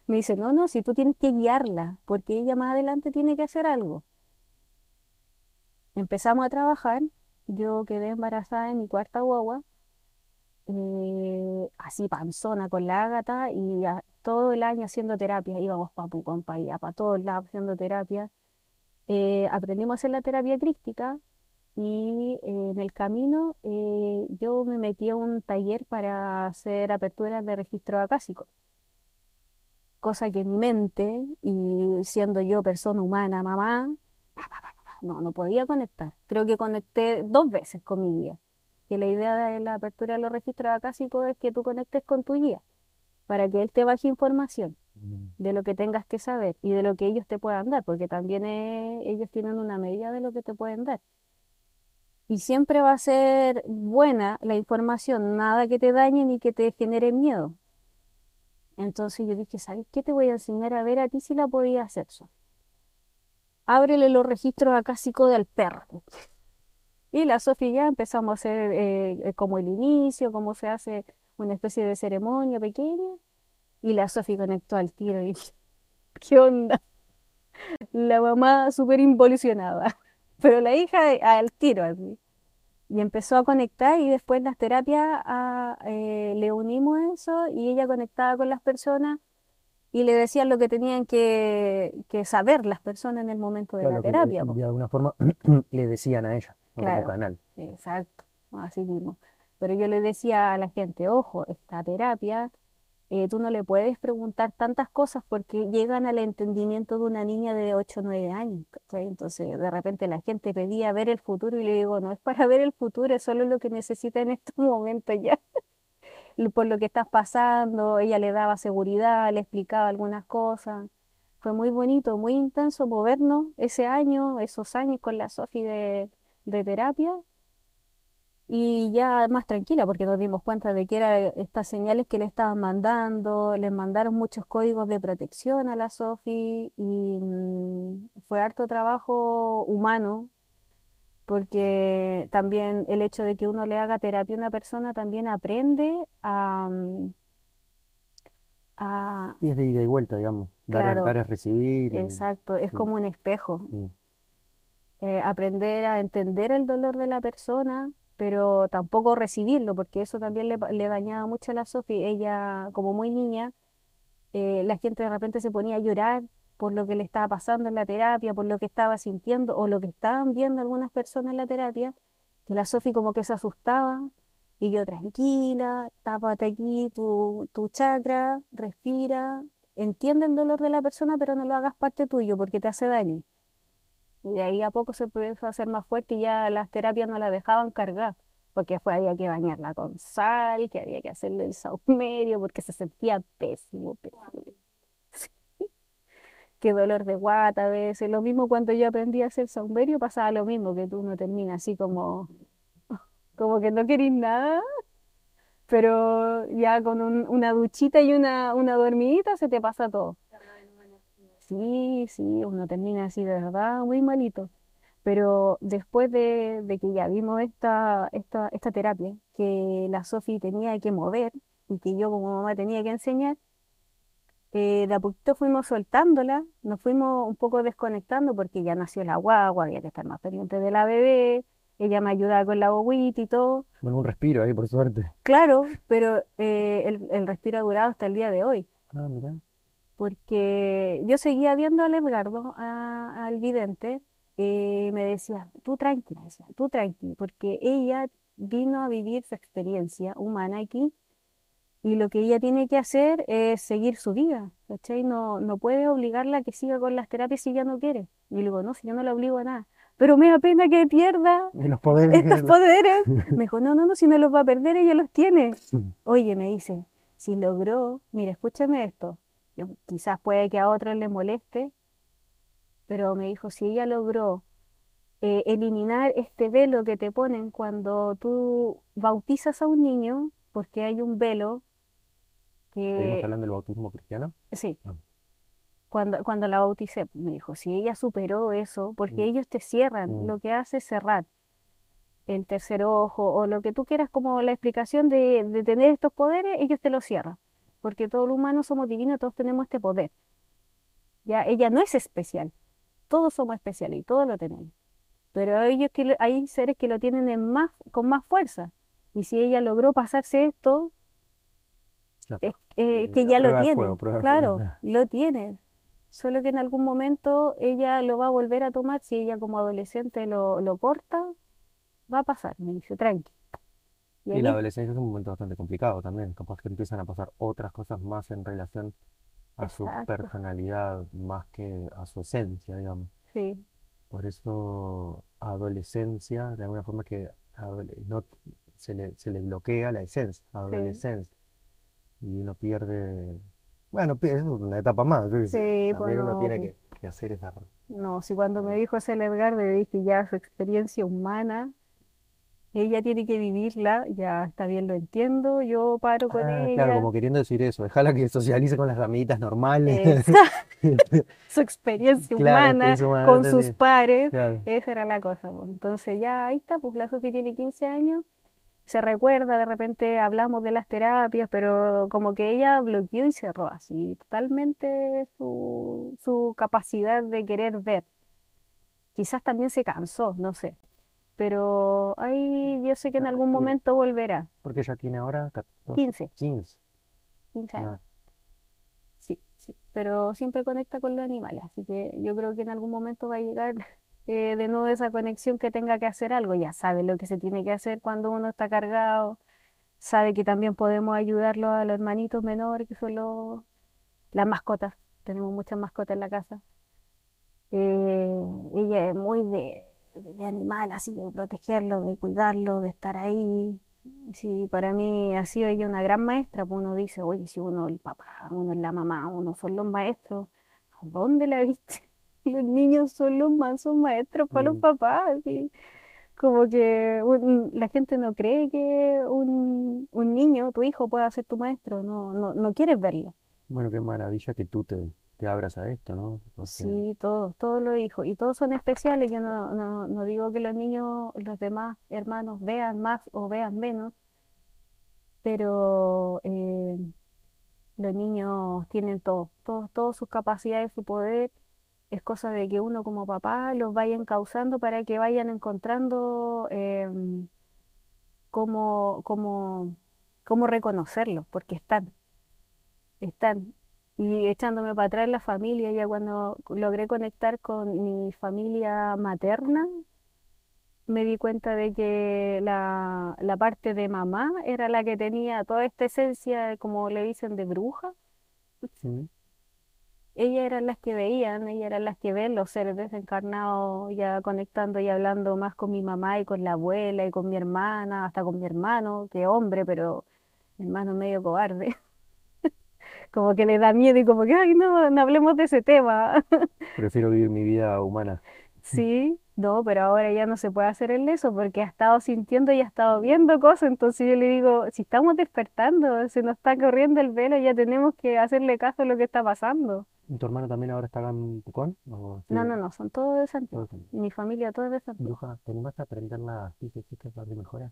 Me dice, no, no, si tú tienes que guiarla, porque ella más adelante tiene que hacer algo. Empezamos a trabajar, yo quedé embarazada en mi cuarta guagua, eh, así panzona con la Ágata y todo el año haciendo terapia, íbamos para Pucón, para para todos lados haciendo terapia. Eh, aprendimos a hacer la terapia crística y eh, en el camino eh, yo me metí a un taller para hacer aperturas de registro acásico, cosa que en mi mente, y siendo yo persona humana, mamá, no, no podía conectar. Creo que conecté dos veces con mi guía. Que la idea de la apertura de los registros acásicos es que tú conectes con tu guía para que él te baje información Mm. de lo que tengas que saber y de lo que ellos te puedan dar, porque también eh, ellos tienen una medida de lo que te pueden dar. Y siempre va a ser buena la información, nada que te dañe ni que te genere miedo. Entonces yo dije, ¿sabes qué? Te voy a enseñar a ver a ti si la podías hacer eso. Ábrele los registros acásicos del perro. Y la Sofía ya empezamos a hacer eh, eh, como el inicio, cómo se hace una especie de ceremonia pequeña. Y la Sofía conectó al tiro y ¿qué onda? La mamá súper involucionada, pero la hija eh, al tiro. Y empezó a conectar y después las terapias ah, eh, le unimos eso y ella conectaba con las personas y le decían lo que tenían que, que saber las personas en el momento de Claro, la que terapia. de, alguna forma le decían a ella, ¿no? como Claro. canal. Exacto, así mismo. Pero yo le decía a la gente, ojo, esta terapia, eh, tú no le puedes preguntar tantas cosas porque llegan al entendimiento de una niña de 8 o 9 años. Entonces, de repente la gente pedía ver el futuro y le digo, no es para ver el futuro, es solo lo que necesita en estos momentos ya. Por lo que estás pasando, ella le daba seguridad, le explicaba algunas cosas. Fue muy bonito, muy intenso movernos ese año, esos años con la Sofi de, de terapia y ya más tranquila porque nos dimos cuenta de que eran estas señales que le estaban mandando, les mandaron muchos códigos de protección a la Sofi y mm, fue harto trabajo humano porque también el hecho de que uno le haga terapia a una persona también aprende a, mm, a Y es de ida y vuelta, digamos. Dar, es- dar claro, es recibir. exacto, es mm, como un espejo. mm. eh, aprender a entender el dolor de la persona, pero tampoco recibirlo, porque eso también le, le dañaba mucho a la Sofi. Ella, como muy niña, eh, la gente de repente se ponía a llorar por lo que le estaba pasando en la terapia, por lo que estaba sintiendo o lo que estaban viendo algunas personas en la terapia, que la Sofi como que se asustaba y yo tranquila, tápate aquí tu, tu chakra, respira, entiende el dolor de la persona, pero no lo hagas parte tuyo porque te hace daño. Y de ahí a poco se empezó a hacer más fuerte y ya las terapias no la dejaban cargar, porque después había que bañarla con sal, que había que hacerle el saumerio, porque se sentía pésimo, pésimo. Qué dolor de guata a veces. Lo mismo cuando yo aprendí a hacer saumerio, pasaba lo mismo, que tú no terminas así como, como que no querís nada, pero ya con un- una duchita y una, una dormidita se te pasa todo. Sí, sí, uno termina así de verdad muy malito. Pero después de, de que ya vimos esta, esta, esta terapia, que la Sofi tenía que mover y que yo como mamá tenía que enseñar, eh, de a poquito fuimos soltándola, nos fuimos un poco desconectando porque ya nació la guagua, había que estar más pendiente de la bebé, ella me ayudaba con la guaguita y todo. Bueno, un respiro ahí, por suerte. Claro, pero eh, el, el respiro ha durado hasta el día de hoy. Ah, mira. porque yo seguía viendo al Edgardo, a- al vidente, y me decía, tú tranquila, tú tranquila, porque ella vino a vivir su experiencia humana aquí y lo que ella tiene que hacer es seguir su vida, ¿cachai? No, no puedes obligarla a que siga con las terapias si ella no quiere. Y le digo, no, si yo no la obligo a nada, pero me da pena que pierda Y los poderes estos poderes. Me dijo, no, no, no, si no los va a perder, ella los tiene. Oye, me dice, si logró, mira, escúchame esto, yo- quizás puede que a otros le moleste, pero me dijo, si ella logró eh, eliminar este velo que te ponen cuando tú bautizas a un niño, porque hay un velo Que, hablando del bautismo cristiano. sí, Ah. cuando, cuando la bauticé, me dijo, si ella superó eso, porque Mm, ellos te cierran, mm. lo que hace es cerrar el tercer ojo o lo que tú quieras como la explicación de, de tener estos poderes, ellos te lo cierran, porque todos los humanos somos divinos, todos tenemos este poder. Ya, ella no es especial, todos somos especiales y todos lo tenemos, pero ellos que hay seres que lo tienen en más, con más fuerza, y si ella logró pasarse esto, Claro. eh, Eh, que ya lo prueba de tiene, fuego, prueba de fuego. claro, lo tiene. Solo que en algún momento ella lo va a volver a tomar, si ella como adolescente lo, lo corta, va a pasar, me dice, tranqui. Y la es- adolescencia es un momento bastante complicado también. Capaz que empiezan a pasar otras cosas más en relación a su personalidad, más que a su esencia, digamos. sí, Por eso, adolescencia, de alguna forma que no, se le, se le bloquea la esencia, sí, adolescencia. Y uno pierde, bueno, es una etapa más, sí, pues También uno no, tiene que, que hacer esa... no, si cuando me dijo ese Edgar, le dije ya su experiencia humana, ella tiene que vivirla, ya está bien, lo entiendo, yo paro con Ah, claro, ella, como queriendo decir eso, déjala que socialice con las amiguitas normales. su experiencia Claro, humana con sus pares, Claro. esa era la cosa, pues. Entonces ya ahí está, pues la Sofi tiene 15 años, se recuerda, de repente hablamos de las terapias, pero como que ella bloqueó y cerró así totalmente su, su capacidad de querer ver. Quizás también se cansó, no sé, pero ahí yo sé que en algún momento volverá. porque ella tiene ahora 14, 15, 15. 15 años. Ah, Sí, sí, pero siempre conecta con los animales, así que yo creo que en algún momento va a llegar eh, de nuevo esa conexión que tenga que hacer algo, ya sabe lo que se tiene que hacer cuando uno está cargado, sabe que también podemos ayudarlo a los hermanitos menores, que son los, las mascotas, tenemos muchas mascotas en la casa. Eh, ella es muy de, de animal, así de protegerlo, de cuidarlo, de estar ahí. Sí, para mí ha sido ella una gran maestra, pues uno dice, oye, si uno es el papá, uno es la mamá, uno son los maestros, ¿a ¿dónde la viste? Los niños son los más, son maestros para los mm, papás, sí. Como que un- la gente no cree que un, un niño, tu hijo, pueda ser tu maestro, no, no, no quieres verlo. Bueno, qué maravilla que tú te, te abras a esto, ¿no? Porque Sí, todos, todos los hijos, y todos son especiales. Yo no, no, no digo que los niños, los demás hermanos vean más o vean menos, pero eh, los niños tienen todo, todos, todas sus capacidades, su poder. Es cosa de que uno como papá los vaya encauzando para que vayan encontrando cómo, cómo, cómo reconocerlos, porque están, están. Y echándome para atrás la familia, ya cuando logré conectar con mi familia materna, me di cuenta de que la, la parte de mamá era la que tenía toda esta esencia, como le dicen, de bruja. sí, Ellas eran las que veían, ellas eran las que ven los seres desencarnados, ya conectando y hablando más con mi mamá y con la abuela y con mi hermana, hasta con mi hermano, que hombre, pero mi hermano medio cobarde. Como que le da miedo y como que, ay, no, no hablemos de ese tema. prefiero vivir mi vida humana. Sí, no, pero ahora ya no se puede hacer el eso porque ha estado sintiendo y ha estado viendo cosas. Entonces yo le digo, si estamos despertando, se nos está corriendo el velo, ya tenemos que hacerle caso a lo que está pasando. ¿Tu hermano también ahora está acá en Pucón? ¿O No, no, no, son todos de Santiago. Mi familia toda es de Santiago. Bruja, ¿te animaste a aprender las físicas para que mejora?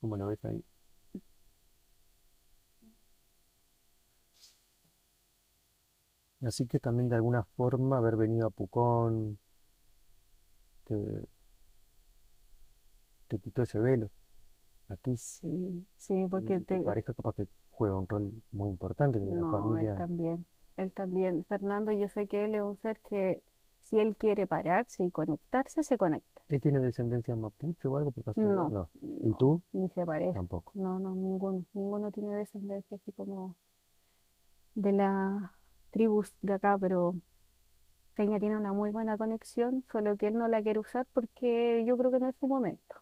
¿Cómo lo ves ahí? Así que también de alguna forma haber venido a Pucón te, te quitó ese velo. A ti Sí, sí, porque te... pareja capaz que juega un rol muy importante en la No, él familia. también, él también. Fernando, yo sé que él es un ser que si él quiere pararse y conectarse, se conecta. ¿Él tiene descendencia mapuche o algo por casualidad? No, No. ¿Y no, tú? ni se parece. Tampoco. No, no, ninguno, ninguno tiene descendencia así como de la tribus de acá, pero Peña tiene una muy buena conexión, solo que él no la quiere usar porque yo creo que no es su momento.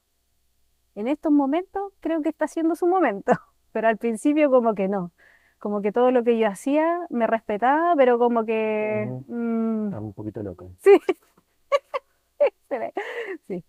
En estos momentos creo que está siendo su momento, pero al principio como que no. Como que todo lo que yo hacía me respetaba, pero como que... Ujú. mm, Está un poquito loca. sí, sí.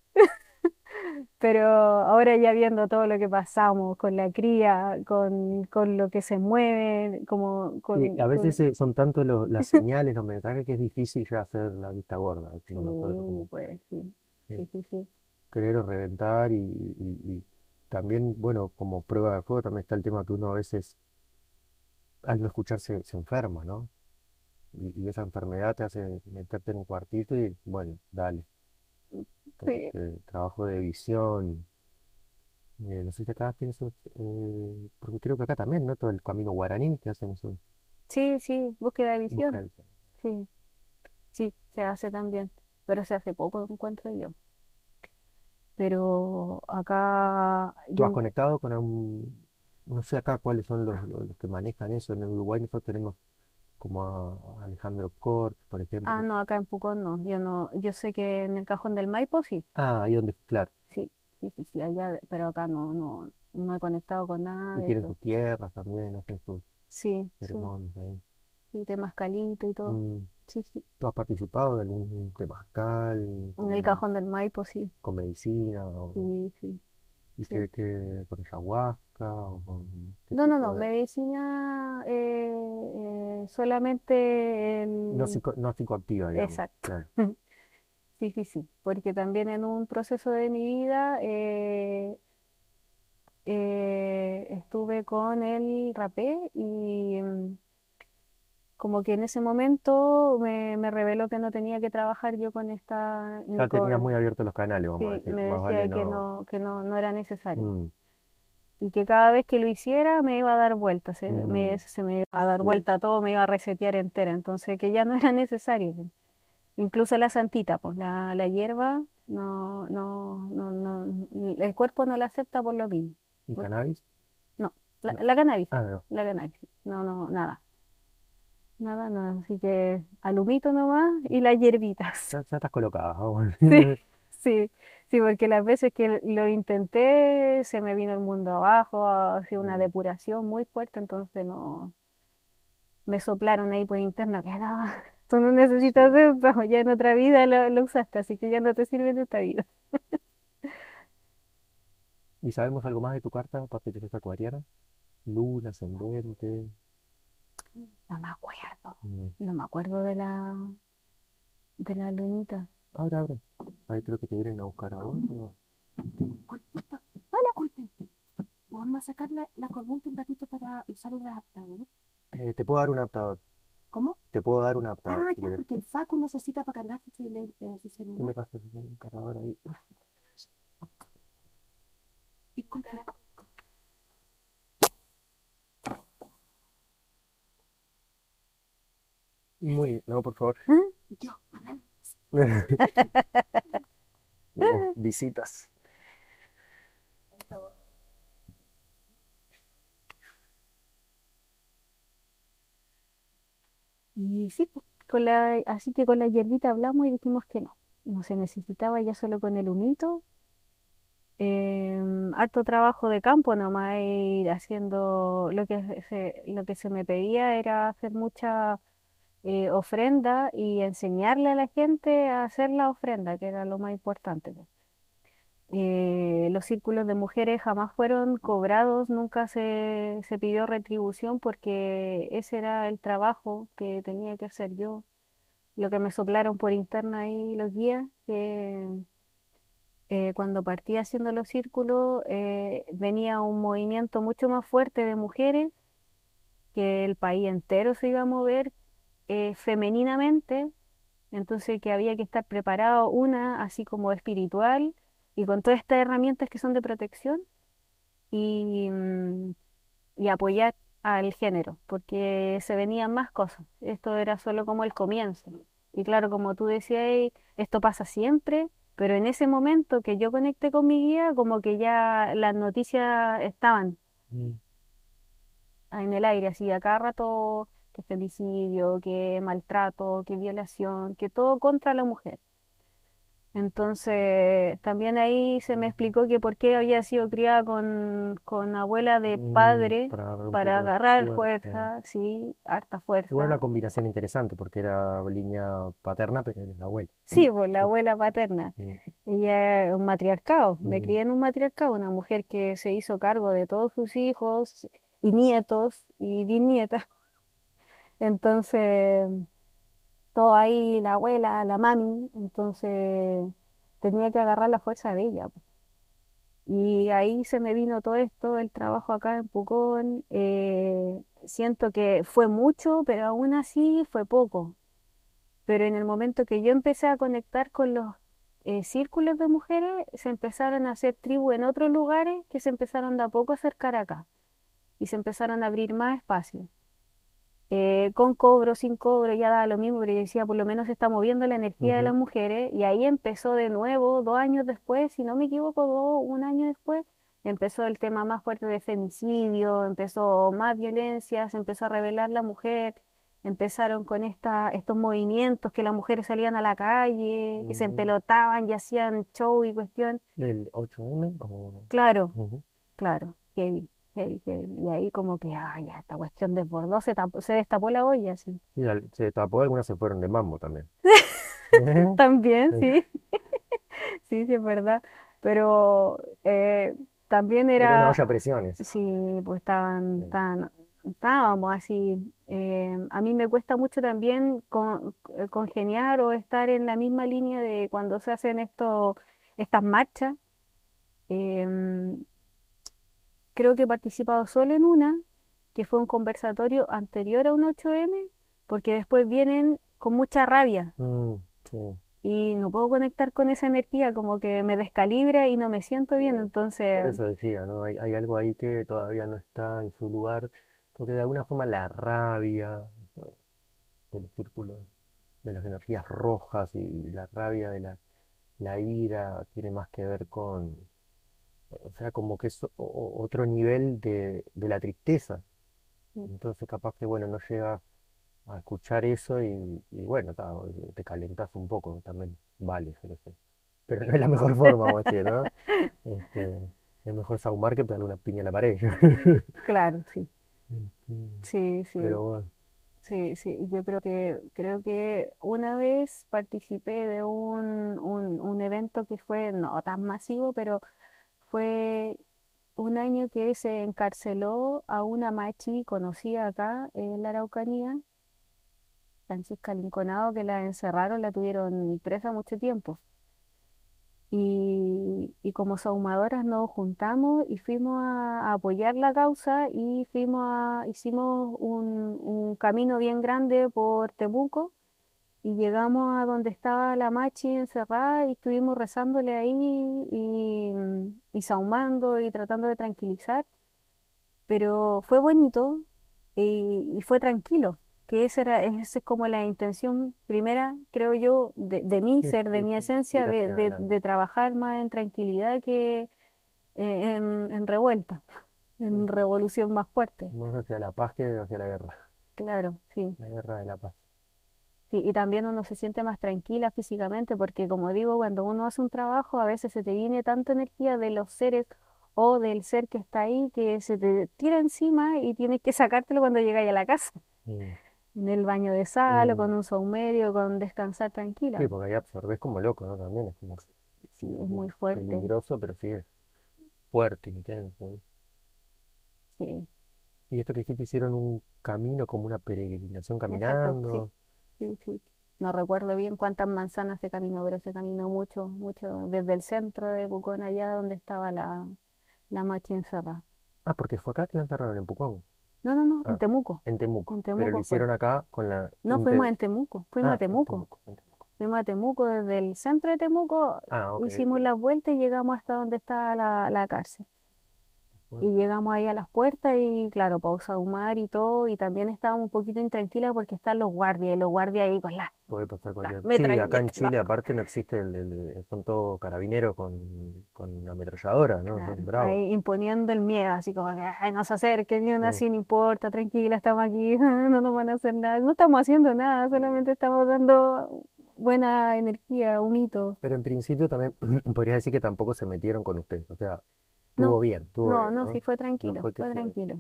Pero ahora ya viendo todo lo que pasamos con la cría, con, con lo que se mueve, como Sí, con, a con- veces eh, son tanto los- las señales, los mensajes que es difícil ya hacer la vista gorda. Sí, como pues sí, Sí. sí, sí, sí. querer o reventar y, y- y también, bueno, como prueba de fuego también está el tema que uno a veces al no escucharse se enferma, ¿no? Y, y esa enfermedad te hace meterte en un cuartito y bueno, dale. Sí. Este, trabajo de visión. eh, no sé si acá tienes, eh, porque creo que acá también, ¿no? Todo el camino guaraní que hacen eso. Sí, sí, búsqueda de visión, sí, sí, se hace también, pero se hace poco encuentro yo. Pero acá ¿Tú has conectado con un, no sé acá cuáles son los, los, los que manejan eso? En el Uruguay nosotros tenemos como a Alejandro Kort, por ejemplo. ah, no, acá en Pucón no, yo no, yo sé que en el Cajón del Maipo sí, Ah, ahí donde, claro, sí, sí, sí, sí, allá, pero acá no, no, no he conectado con nada y de tienen eso. sus tierras también, hacen sus Sí, sí, ceremonias ahí. sí, temascalito y todo, Mm, sí, sí, ¿Tú has participado de algún temazcal en el Cajón del Maipo sí, con medicina o sí, sí, y sí. que, con ayahuasca o con No, no, no, de medicina eh, eh, solamente no el... psico, no psicoactiva, digamos. Exacto. Claro. Sí, sí, sí, porque también en un proceso de mi vida eh, eh, estuve con el rapé y mm, como que en ese momento me, me reveló que no tenía que trabajar yo con esta Ya con... muy abiertos los canales, Sí, vamos a decir. me decía vale que no. no, que no, no era necesario Mm, y que cada vez que lo hiciera me iba a dar vueltas, se me, mm, se me iba a dar vuelta todo, me iba a resetear entera, entonces que ya no era necesario. Incluso la santita, pues la, la hierba, no, no, no, no, el cuerpo no la acepta por lo mismo. ¿Y cannabis? No, la, No. la cannabis, Ah, no. la cannabis, no, no, nada, nada, nada. Así que al humito nomás y las hierbitas. Ya, ya estás colocada. Sí, Sí, sí, porque las veces que lo intenté se me vino el mundo abajo, ha sido una Mm, depuración muy fuerte, entonces no, me soplaron ahí por interno que no, tú no necesitas eso, ya en otra vida lo, lo usaste, así que ya no te sirve en esta vida. ¿Y sabemos algo más de tu carta, aparte de esta acuariana? Luna, ascendente. No me acuerdo, mm, no me acuerdo de la, de la lunita. Abre, abre. Ahí creo que te vienen a buscar ahora. ¿no? Cortita. Hola, cortita. Vamos a sacar la, la corriente un ratito para usar el adaptador. Eh, te puedo dar un adaptador. ¿Cómo? Te puedo dar un Ah, adaptador si ya, porque el Facu necesita para cargar su, eh, su ¿Qué celular. me pasas un cargador ahí? Disculpa. Muy bien. No, por favor. ¿Ah? Yo, Visitas. Y sí, pues, con la, así que con la hierbita hablamos y dijimos que no. No se necesitaba ya solo con el humito. em, harto trabajo de campo nomás, ir haciendo lo que se, lo que se me pedía era hacer mucha eh, ofrenda y enseñarle a la gente a hacer la ofrenda, que era lo más importante. Eh, los círculos de mujeres jamás fueron cobrados, nunca se, se pidió retribución porque ese era el trabajo que tenía que hacer yo. Lo que me soplaron por interno ahí los guías, que eh, cuando partí haciendo los círculos venía un movimiento mucho más fuerte de mujeres, que el país entero se iba a mover eh, femeninamente, entonces que había que estar preparado, una, así como espiritual, y con todas estas herramientas que son de protección, y, mm, y apoyar al género, porque se venían más cosas. Esto era solo como el comienzo. Y claro, como tú decías, esto pasa siempre, pero en ese momento que yo conecté con mi guía, como que ya las noticias estaban Mm, en el aire, así a cada rato, que femicidio, que maltrato, que violación, que todo contra la mujer. Entonces, también ahí se me explicó que por qué había sido criada con, con abuela de mm, padre Para agarrar para fuerza. fuerza, sí, harta Igual una fuerza. combinación interesante porque era línea paterna, pero era la abuela. Sí, por la abuela paterna. Mm, Ella un matriarcado, me mm, crié en un matriarcado, una mujer que se hizo cargo de todos sus hijos y nietos y bisnietas. Entonces, todo ahí, la abuela, la mami, entonces tenía que agarrar la fuerza de ella. Y ahí se me vino todo esto, el trabajo acá en Pucón. eh, siento que fue mucho, pero aún así fue poco. Pero en el momento que yo empecé a conectar con los eh, círculos de mujeres, se empezaron a hacer tribu en otros lugares que se empezaron de a poco a acercar acá y se empezaron a abrir más espacios. Eh, con cobro, sin cobro, ya daba lo mismo, pero yo decía, por lo menos se está moviendo la energía de las mujeres y ahí empezó de nuevo, dos años después, si no me equivoco, dos, un año después, empezó el tema más fuerte de femicidio, empezó más violencia, se empezó a revelar la mujer, empezaron con esta, estos movimientos que las mujeres salían a la calle, que se Ujú. empelotaban y hacían show y cuestión. ¿El 8M? o- Claro, Ujú. claro, heavy, Y ahí como que, ay, ya, esta cuestión desbordó, se, tapó- se destapó la olla, así. Y al- se tapó, algunas se fueron de mambo también. También, Sí. sí, sí, sí, es verdad. Pero eh, también Era una era, olla a presiones. sí, pues estaban, Sí. estábamos así. eh, a mí me cuesta mucho también con- eh, congeniar o estar en la misma línea de cuando se hacen esto, estas marchas. Em, creo que he participado solo en una, que fue un conversatorio anterior a un 8M, porque después vienen con mucha rabia Mm, sí. y no puedo conectar con esa energía, como que me descalibra y no me siento bien, entonces, eso decía, ¿no? Hay, hay algo ahí que todavía no está en su lugar, porque de alguna forma la rabia del círculo de las energías rojas y la rabia de la, la ira tiene más que ver con, o sea, como que es otro nivel de, de la tristeza. mm, Entonces capaz que, bueno, no llegas a escuchar eso y, y bueno, ta, te calentas un poco, también vale, pero no es la mejor forma, vamos a decir, ¿no? Este, es mejor sahumar que pegarle una piña a la pared. Claro, sí. Este, Sí, sí. Pero bueno, Sí, sí, yo creo que creo que una vez participé de un, un, un evento que fue no tan masivo, pero fue un año que se encarceló a una machi conocida acá en la Araucanía, Francisca Linconado, que la encerraron, la tuvieron presa mucho tiempo. Y, y como sahumadoras nos juntamos y fuimos a, a apoyar la causa y fuimos a, hicimos un, un camino bien grande por Temuco y llegamos a donde estaba la Machi encerrada y estuvimos rezándole ahí y, y sahumando y tratando de tranquilizar. Pero fue bonito y, y fue tranquilo, que esa era, esa es como la intención primera, creo yo, de, de mi sí, ser, de sí, mi esencia, de, de, trabajar más en tranquilidad que eh, en, en revuelta, en revolución más fuerte. Más hacia la paz que hacia la guerra. Claro, sí. La guerra de la paz. Sí, y también uno se siente más tranquila físicamente porque como digo, cuando uno hace un trabajo a veces se te viene tanta energía de los seres o del ser que está ahí que se te tira encima y tienes que sacártelo cuando llegáis a la casa, Mm, en el baño de sal o con mm, un saumerio, con descansar Sí, tranquila. porque ahí absorbes como loco, ¿no? También es como Sí, es muy fuerte. peligroso, pero sí es fuerte, intenso. Sí, Y esto que dijiste, hicieron un camino, como una peregrinación exacto, sí, caminando. Sí, sí. No recuerdo bien cuántas manzanas se caminó, pero se caminó mucho, mucho desde el centro de Pucón allá donde estaba la, la machi encerrada. Ah, porque fue acá que la enterraron en Pucón. No, no, no, en Ah, Temuco. en Temuco. En Pero lo fue. hicieron acá con la... No, fuimos en Temuco, fuimos a Ah, en Temuco. Temuco, en Temuco. Fuimos a Temuco, desde el centro de Temuco Ah, hicimos ok. la vuelta y llegamos hasta donde está la, la cárcel. Bueno, Y llegamos ahí a las puertas y claro, pausa humar y todo. Y también estábamos un poquito intranquilas porque están los guardias y los guardias ahí con las, puede pasar cualquier... Sí, acá en. Chile aparte no existe el, el- son todos carabineros con, con ametralladora, ¿no? Claro, Son bravos. ahí imponiendo el miedo, así como que "Ay, no se acerquen, ni una Sí. así, no importa, tranquila, estamos aquí, no nos van a hacer nada. No estamos haciendo nada, solamente estamos dando buena energía, un hito. Pero en principio también podrías decir que tampoco se metieron con usted. O sea, estuvo No, bien, estuvo no, bien, no, sí fue No tranquilo, fue que tranquilo.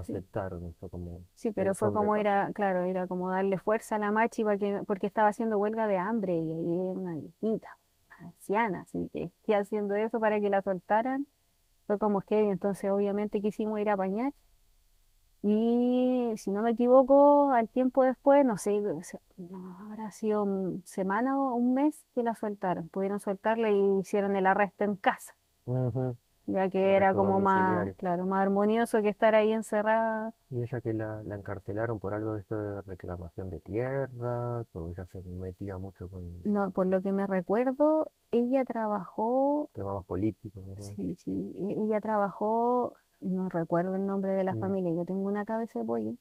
Sí, aceptaron eso como sí, pero fue de como paz. ir a, claro, era como darle fuerza a la machi porque, porque estaba haciendo huelga de hambre y ella era una viejita, anciana, así que que haciendo eso para que la soltaran, fue como heavy, entonces obviamente quisimos ir a apañar y si no me equivoco, al tiempo después, no sé, habrá sido un semana o un mes que la soltaron, pudieron soltarla y hicieron el arresto en casa, ya que era como más, claro, más armonioso que estar ahí encerrada. Y ella que la, la encarcelaron por algo de esto de reclamación de tierra, porque ella se metía mucho con No, por lo que me recuerdo, ella trabajó, temas políticos, ¿verdad? sí, sí, e- ella trabajó, no recuerdo el nombre de la Mm, familia, yo tengo una cabeza de pollo,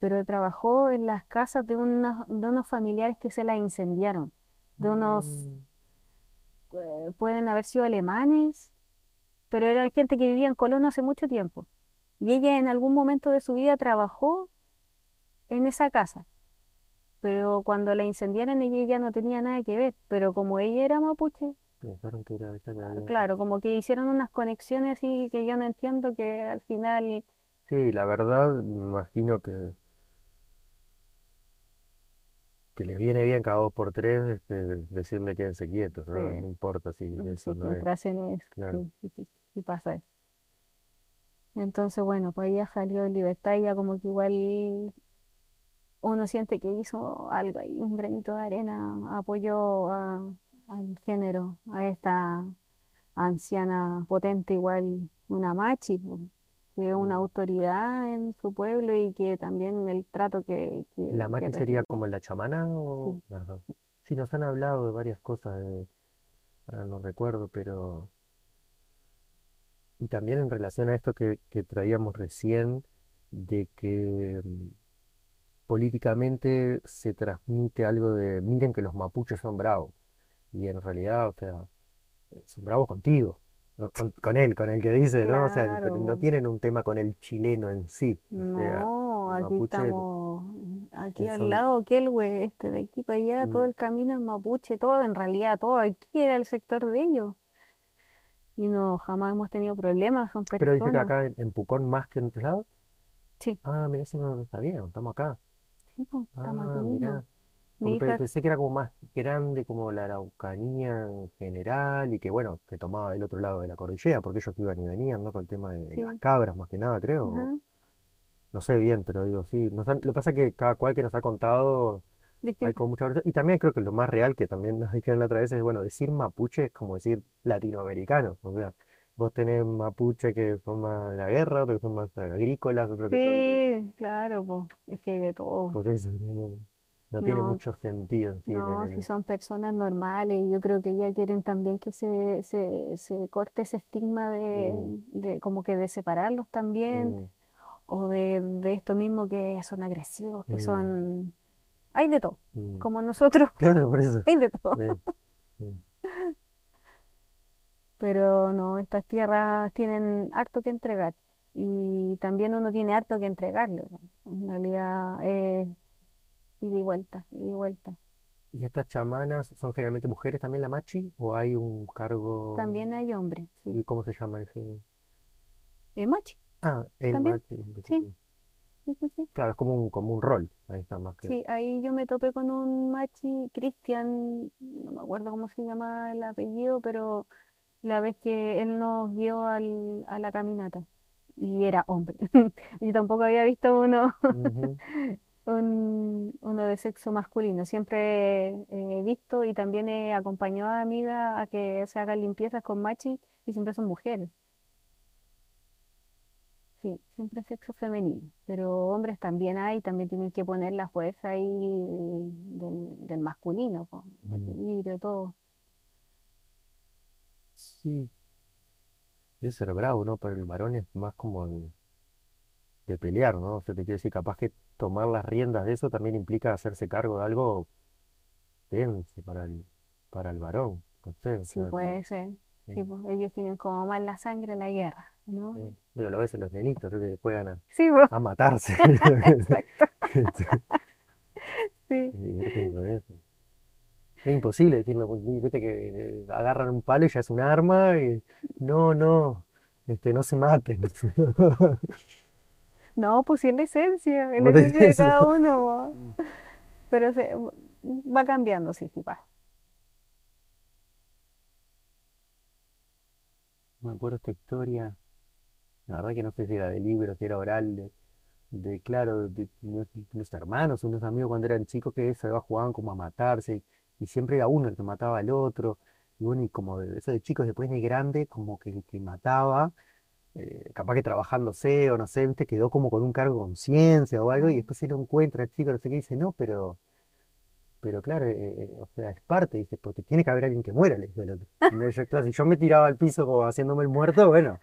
pero trabajó en las casas de unos, de unos familiares que se la incendiaron, de unos, mm, eh, pueden haber sido alemanes, pero era gente que vivía en Colón hace mucho tiempo. Y ella en algún momento de su vida trabajó en esa casa, pero cuando la incendiaron ella ya no tenía nada que ver, pero como ella era mapuche, pensaron que era. Claro, como que hicieron unas conexiones y que yo no entiendo que al final, Sí, la verdad, me imagino que, que les viene bien cada dos por tres este, decirle quédense quietos, ¿no? No importa si eso no es, claro. sí, sí pasa eso. Entonces, bueno, pues ella salió en libertad y ya como que igual uno siente que hizo algo ahí, un granito de arena, apoyó a- al género, a esta anciana potente igual, una machi, po, que es una Mm. autoridad en su pueblo y que también el trato que, que, ¿La que machi sería como la chamana o...? Sí. Sí, nos han hablado de varias cosas, de- ahora no recuerdo, pero... Y también en relación a esto que, que traíamos recién, de que mm, políticamente se transmite algo de, miren que los mapuches son bravos, y en realidad, o sea, son bravos contigo, no con, con él, con el que dice, ¿no? O sea, no tienen un tema con el chileno en sí, o sea, no, aquí mapuche, estamos, aquí que al son... lado, Kelwe, este, de aquí para allá, todo mm, el camino es mapuche, todo, en realidad, todo aquí era el sector de ellos. Y no, jamás hemos tenido problemas, son Pero dice que personas. acá en, en Pucón más que en otros lados. Sí, Ah, mira, eso no lo sabía, estamos acá. sí, pues, estamos Ah, mira. Mi Porque pe- hija, pensé que era como más grande como la Araucanía en general y que bueno, que tomaba del otro lado de la cordillera, porque ellos iban y venían, ¿no? Con el tema de, de las cabras más que nada, creo. ajá, No sé bien, pero digo, sí. nos han- lo que pasa es que cada cual que nos ha contado hay como mucha. Y también creo que lo más real, que también nos dijeron la otra vez, es, bueno, decir mapuche es como decir latinoamericano. O sea, vos tenés mapuche que son más de la guerra, otros que son más agrícolas, otros que son. Sí, claro, pues, es que de todo. Por eso, no, no tiene No, mucho sentido, sí, en no, si el- son personas normales, yo creo que ya quieren también que se, se, se corte ese estigma de, Mm, de como que de separarlos también, mm, o de, de esto mismo que son agresivos, que mm, son... Hay de todo, mm. como nosotros, Claro, por eso. hay de todo. eh, Pero no, estas tierras tienen harto que entregar y también uno tiene harto que entregarle. ¿no? En realidad es ida y vuelta, ida y vuelta. ¿Y estas chamanas son generalmente mujeres también la machi? ¿O hay un cargo? También hay hombres, sí. ¿Y cómo se llama ese? ¿Es machi? Ah, el También, machi. sí, sí, sí, sí. Claro, es como un, como un rol. Ahí está más que. Sí, ahí yo me topé con un machi, Cristian, no me acuerdo cómo se llama el apellido, pero la vez que él nos guió al, a la caminata y era hombre. Yo tampoco había visto uno, un- uno de sexo masculino. Siempre he visto y también he acompañado a amigas a que se hagan limpiezas con machi y siempre son mujeres. Sí, siempre sexo femenino, pero hombres también hay, también tienen que poner la fuerza ahí del, del masculino, mm, equilibrio, todo. Sí, debe ser bravo, ¿no? Pero el varón es más como de, de pelear, ¿no? O sea, te quiero decir, capaz que tomar las riendas de eso también implica hacerse cargo de algo denso para el, para el varón. No sé, o Sí, sea, puede ser. Sí, sí, pues, ellos tienen como más la sangre en la guerra, sí. Lo ves en los nenitos, creo que juegan a, Sí, a matarse. exacto, sí. Con eso. Es imposible decirlo, viste que eh, agarran un palo y ya es un arma y no, no, este, no se maten. No, pues sí la esencia, te esencia de cada uno. Pero se, va cambiando, sí, sí, va. me acuerdo esta historia, la verdad que no sé si era de libro, si era oral, de, de, claro, de, unos, unos hermanos, unos amigos cuando eran chicos que se jugaban como a matarse y siempre era uno el que mataba al otro. Y bueno, y como de, eso de chicos después de grande, como que, que mataba eh, capaz que trabajándose o no sé, viste, quedó como con un cargo de conciencia o algo y Ah, después se lo encuentra el chico, no sé qué, y dice, no, pero, pero claro, eh, eh, o sea, es parte, dice, porque tiene que haber alguien que muera, le dice el otro. Claro, si yo me tiraba al piso como haciéndome el muerto, bueno,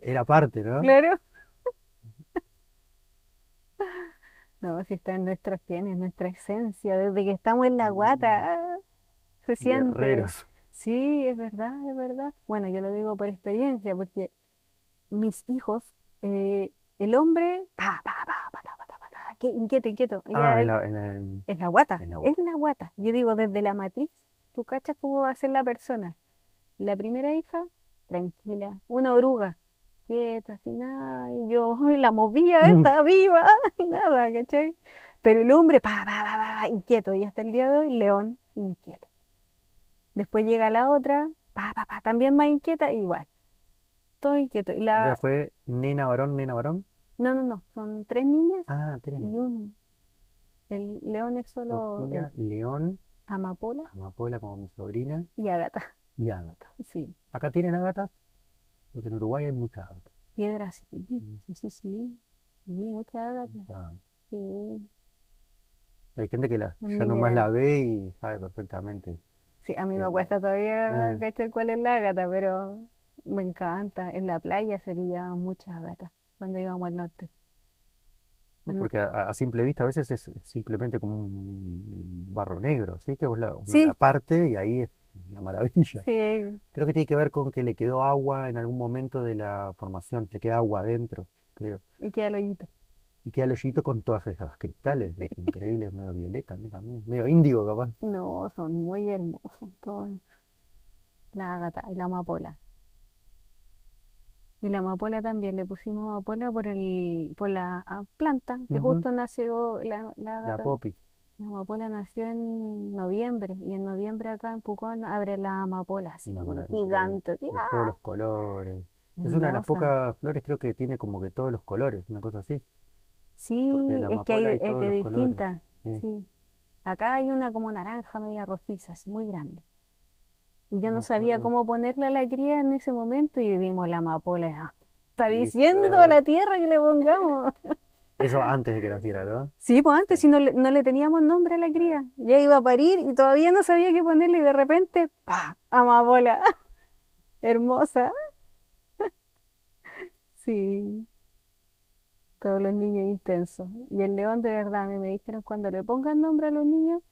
era parte, ¿no? Claro. No, si está en nuestros genes, en nuestra esencia, desde que estamos en la Mm, guata, ah, se siente. Guerreros. Sí, es verdad, es verdad. Bueno, yo lo digo por experiencia, porque mis hijos, eh, el hombre, pa, pa, pa, pa, pa, pa, pa, pa, que- inquieto, inquieto, Ah, en la, en el- es la guata, en la es boca. la guata. Yo digo, desde la matriz, tú cachas cómo va a ser la persona. La primera hija, tranquila, una oruga, quieta, sin nada, y yo la movía, está viva, y nada, ¿cachai? Pero el hombre, pa, pa, pa, pa, inquieto, y hasta el día de hoy, león, inquieto. Después llega la otra, pa, pa, pa, también más inquieta, igual, todo inquieto. Y la, fue nena varón, nena varón. no, no, no, son tres niñas Ah, y tres. uno. El león es solo el León, amapola Amapola como mi sobrina y Ágata, y Ágata. sí. Acá tienen ágatas, porque en Uruguay hay muchas ágatas. Piedra, sí, Mm, sí, sí, sí, sí, mucha ah, sí. Hay gente que la, ya nomás la ve y sabe perfectamente. Sí, a mí me Eh, cuesta todavía ah, cachar cuál es la gata, pero me encanta. En la playa sería muchas gatas cuando íbamos al norte. ¿no? Mm, Porque a, a simple vista a veces es simplemente como un barro negro, ¿sí? Que vos la, parte y ahí es una maravilla. sí, Creo que tiene que ver con que le quedó agua en algún momento de la formación, le queda agua adentro, creo. y queda el hoyito. Y queda el hoyito con todas esas cristales, increíbles, medio violeta, medio índigo capaz. No, son muy hermosos todos. La ágata y la amapola. Y la amapola también, le pusimos amapola por el, por la planta, que Ujú, justo nació la, la La ágata. La amapola nació en noviembre, y en noviembre acá en Pucón abre la amapola, gigante, todos ¡ah! los colores. Es una de las hermosa. pocas flores, creo que tiene como que todos los colores, una cosa así. Sí, Porque la es que hay amapola hay es todos de los colores. distintas, Sí. sí. Acá hay una como naranja, media rojiza, así, muy grande. Y yo no Me sabía acuerdo. cómo ponerle a la cría en ese momento y vimos la amapola. ah, Está diciendo a fue- la tierra que le pongamos. Eso antes de que naciera, ¿no? Sí, pues antes si no le, no le teníamos nombre a la cría. Ya iba a parir y todavía no sabía qué ponerle y de repente, ¡pa! Amapola. Hermosa. Sí, todos los niños intensos. Y el león de verdad, mí me dijeron cuando le pongan nombre a los niños,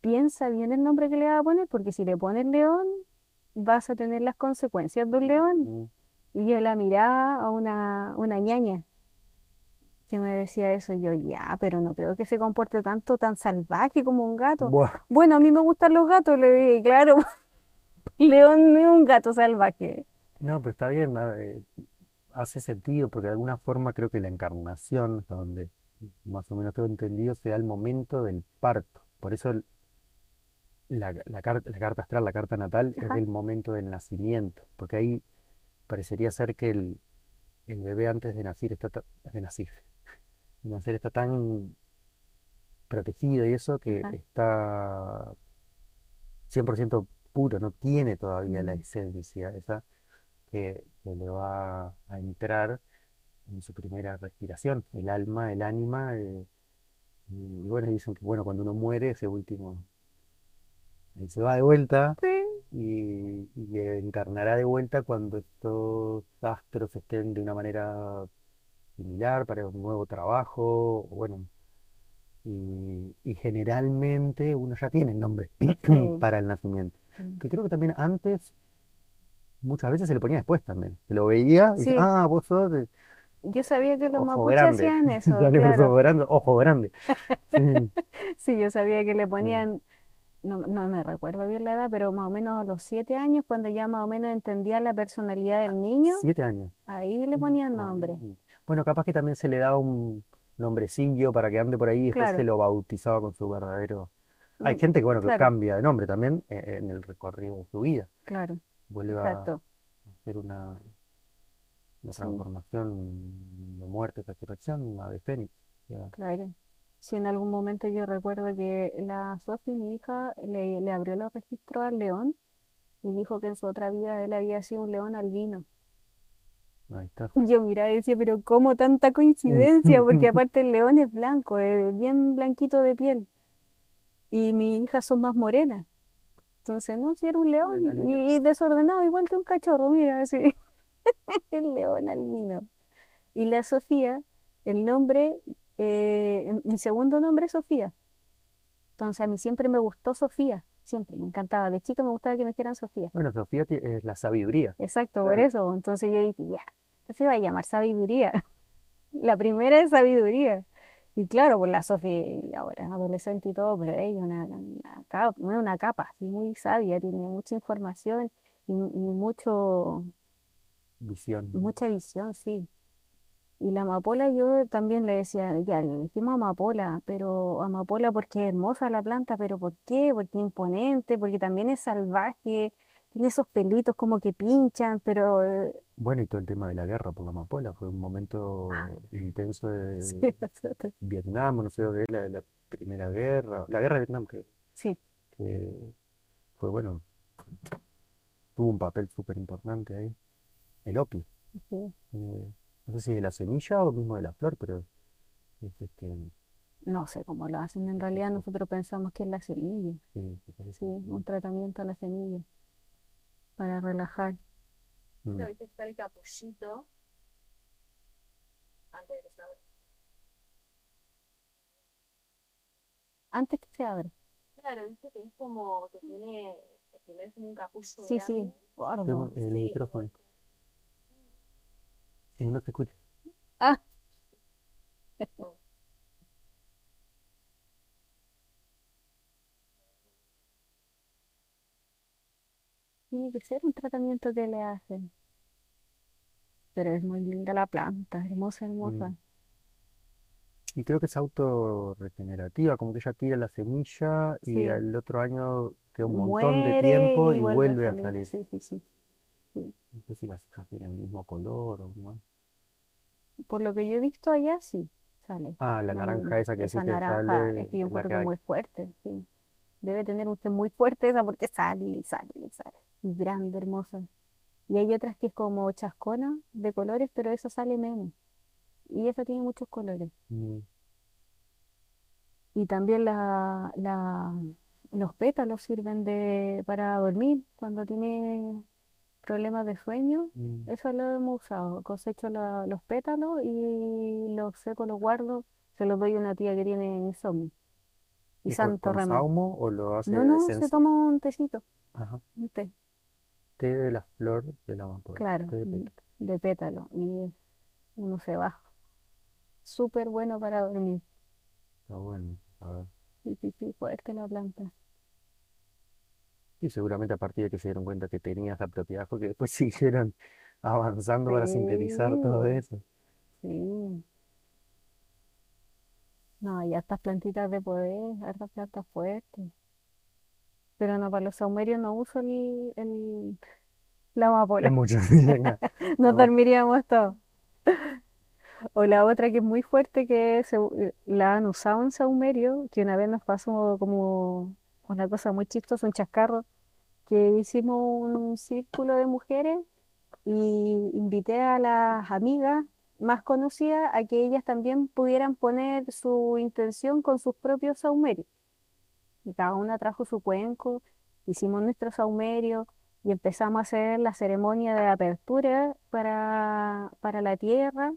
piensa bien el nombre que le vas a poner, porque si le pones león, vas a tener las consecuencias de un león. Mm. Y yo la miraba a una, una ñaña que me decía eso, y yo ya, pero no creo que se comporte tanto tan salvaje como un gato. Buah. Bueno, a mí me gustan los gatos, le dije, claro, León no es un gato salvaje. No, pero está bien, eh, hace sentido, porque de alguna forma creo que la encarnación, donde más o menos tengo entendido, se da el momento del parto. Por eso el- la, la carta, la carta astral, la carta natal, es del momento del nacimiento, porque ahí parecería ser que el, el bebé antes de nacer está de nacer, de nacer está tan protegido y eso que Ajá. está 100% puro, no tiene todavía la Mm. esencia esa que, que le va a entrar en su primera respiración, el alma, el ánima, eh, y bueno, dicen que bueno, cuando uno muere, ese último se va de vuelta Sí, y, y encarnará de vuelta cuando estos astros estén de una manera similar para un nuevo trabajo, bueno, y, y generalmente uno ya tiene el nombre sí. para el nacimiento, sí. que creo que también antes muchas veces se le ponía después también, se lo veía y Sí, ah, vos sos de yo sabía que los mapuches hacían eso, claro. grande, ojo grande, sí, yo sabía que le ponían, no, no me recuerdo bien la edad, pero más o menos a los siete años, cuando ya más o menos entendía la personalidad del niño, siete años. ahí le ponían Ah, nombre. Bueno, capaz que también se le da un nombrecillo para que ande por ahí y después se Claro, lo bautizaba con su verdadero. Hay mm, gente que, bueno, que claro, cambia de nombre también eh, en el recorrido de su vida. claro, Vuelve a exacto. hacer una, una Sí, transformación de muerte, resurrección, una de fénix. Ya. claro. Si en algún momento yo recuerdo que la Sofi, mi hija, le, le abrió los registros al león y dijo que en su otra vida él había sido un león albino. Ahí está. Yo miraba y decía, pero ¿cómo tanta coincidencia? Porque aparte el león es blanco, es bien blanquito de piel. Y mis hijas son más morenas. Entonces, no, si era un león y, y desordenado, igual que un cachorro, mira, así. El león albino. Y la Sofía, el nombre, eh, mi segundo nombre es Sofía. Entonces, a mí siempre me gustó Sofía, siempre, me encantaba. De chica me gustaba que me dijeran Sofía. Bueno, Sofía es la sabiduría. Exacto, por eso. Entonces yo dije, ya, se va a llamar sabiduría. La primera es sabiduría. Y claro, pues la Sofía ahora es adolescente y todo, pero ella es una, una capa, una capa, muy sabia, tiene mucha información y, y mucho, Visión. mucha visión, sí. Y la amapola yo también le decía, ya, le dijimos amapola, pero amapola porque es hermosa la planta, pero ¿por qué? Porque es imponente, porque también es salvaje, tiene esos pelitos como que pinchan, pero eh, Bueno, y todo el tema de la guerra por la amapola fue un momento intenso sí, de Vietnam, no sé, de la, la Primera Guerra, la guerra de Vietnam, que, sí, que fue, bueno, tuvo un papel súper importante ahí. El opio. sí. eh, no sé si de la semilla o mismo de la flor, pero es este, No sé cómo lo hacen, en realidad nosotros pensamos que es la semilla, sí, me parece sí, que- un tratamiento a la semilla para relajar. mm. Que está el capullito antes de que se abra. Antes que se abra. Claro, viste que es como que tiene, que tiene como un capullo Sí, sí, grande. Tengo el Sí, micrófono. Sí, no te escucho. Ah, Tiene que ser un tratamiento que le hacen. Pero es muy linda la planta, hermosa, hermosa. Mm. Y creo que es autorregenerativa, como que ella tira la semilla y Sí, al otro año queda un montón de tiempo y y vuelve a salir. Sí, sí, sí. sí. No sé si las hojas tienen el mismo color o no. Por lo que yo he visto allá, sí, sale. Ah, la No, naranja esa que esa que naranja sale es que yo encuentro que muy fuerte, sí. Debe tener usted muy fuerte esa porque sale y sale y sale. Grande, hermosa. Y hay otras que es como chascona de colores, pero esa sale menos. Y esa tiene muchos colores. Mm, Y también la, la, los pétalos sirven de, para dormir cuando tiene problemas de sueño. mm. Eso lo hemos usado. Cosecho la- los pétalos y los seco, los guardo. Se los doy a una tía que tiene insomnio. Y ¿Y santo con remedio. o lo hace No, no, se toma un tecito, Ajá. un té, Té de la flor de la amapola. claro, Té de mm, pétalo. de pétalo. Y uno se va. Súper bueno para dormir. Está bueno. A ver. Sí, sí, sí, fuerte la planta. Y seguramente a partir de que se dieron cuenta que tenía esa propiedad, porque después siguieron avanzando para sintetizar todo Sí, eso. sí. No, y estas plantitas de poder, hartas plantas fuertes. Pero no, para los saumerios no uso el, el- la Es amapola. mucho. Venga, Nos vamos. dormiríamos todos. O la otra que es muy fuerte, que se u- eh, la han usado en saumerio, que una vez nos pasó como una cosa muy chistosa, un chascarro, que hicimos un círculo de mujeres y invité a las amigas más conocidas a que ellas también pudieran poner su intención con sus propios saumerios. Y cada una trajo su cuenco, hicimos nuestro saumerio y empezamos a hacer la ceremonia de apertura para, para la tierra.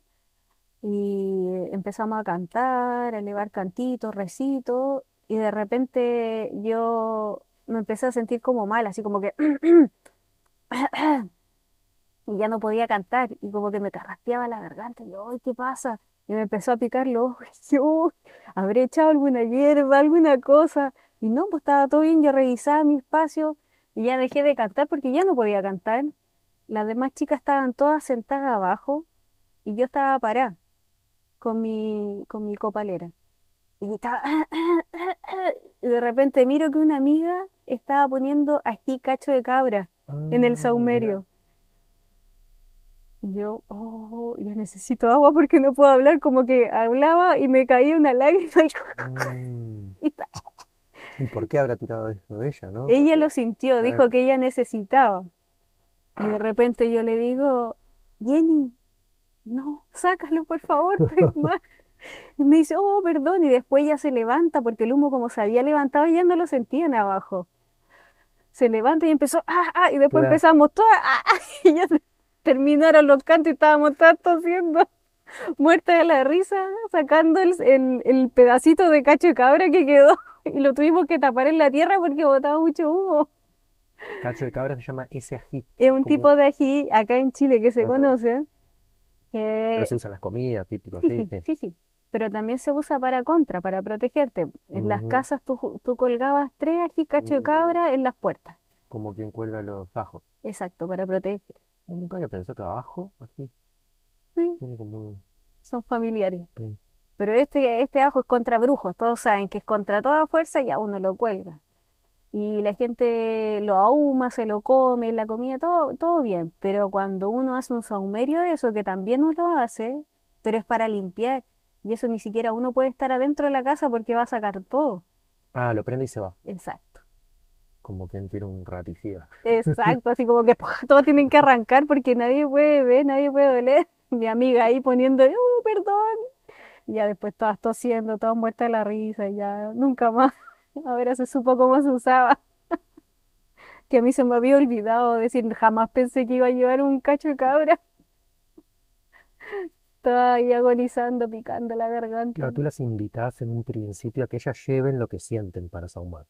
Y empezamos a cantar, a elevar cantitos, recitos y de repente yo me empecé a sentir como mal, así como que y ya no podía cantar y como que me carraspeaba la garganta y yo, "Ay, ¿qué pasa? Y me empezó a picar los ojos yo, "Uy, habré echado alguna hierba, alguna cosa y no, pues estaba todo bien, yo revisaba mi espacio y ya dejé de cantar porque ya no podía cantar. Las demás chicas estaban todas sentadas abajo y yo estaba parada con mi, con mi copalera. Y estaba, y de repente miro que una amiga estaba poniendo aquí cacho de cabra en el Ah, saumerio. Y yo, oh, yo necesito agua porque no puedo hablar, como que hablaba y me caía una lágrima y, Mm. y ta- ¿Y por qué habrá tirado eso ella, no? ella lo sintió, dijo que ella necesitaba. Y de repente yo le digo, Jenny, no, sácalo por favor, estoy mal". Y me dice, oh, perdón, y después ella se levanta porque el humo como se había levantado ya no lo sentían abajo. Se levanta y empezó, ah, ah, y después Claro. empezamos todas, ah, ah, y ya terminaron los cantos y estábamos todas tosiendo, muertas de la risa, sacando el, el- el pedacito de cacho de cabra que quedó y lo tuvimos que tapar en la tierra porque botaba mucho humo. Cacho de cabra se llama ese ají. Es un tipo de ají acá en Chile que se conoce, Pero que se usa en las comidas, típico, Sí, sí, sí, sí. Pero también se usa para contra, para protegerte. En las casas tú, tú colgabas tres ají cacho de cabra en las puertas. Como quien cuelga los ajos. Exacto, para proteger. Nunca había pensado que abajo, así, Sí, tiene como son familiares. sí. Pero este, este ajo es contra brujos. Todos saben que es contra toda fuerza y a uno lo cuelga. Y la gente lo ahuma, se lo come, la comida, todo, todo bien. Pero cuando uno hace un saumerio de eso, que también uno lo hace, pero es para limpiar. Y eso ni siquiera uno puede estar adentro de la casa porque va a sacar todo. Ah, lo prende y se va. Exacto. Como quien tira un raticida. Exacto, así como que todos tienen que arrancar porque nadie puede ver, nadie puede oler. Mi amiga ahí poniendo, ¡uh, perdón! Y ya después todas tosiendo, todas muertas de la risa, y ya nunca más. Ahora se supo cómo se usaba. Que a mí se me había olvidado decir, jamás pensé que iba a llevar un cacho de cabra. Estaba ahí agonizando, picando la garganta. Claro, tú las invitas en un principio a que ellas lleven lo que sienten para sahumar.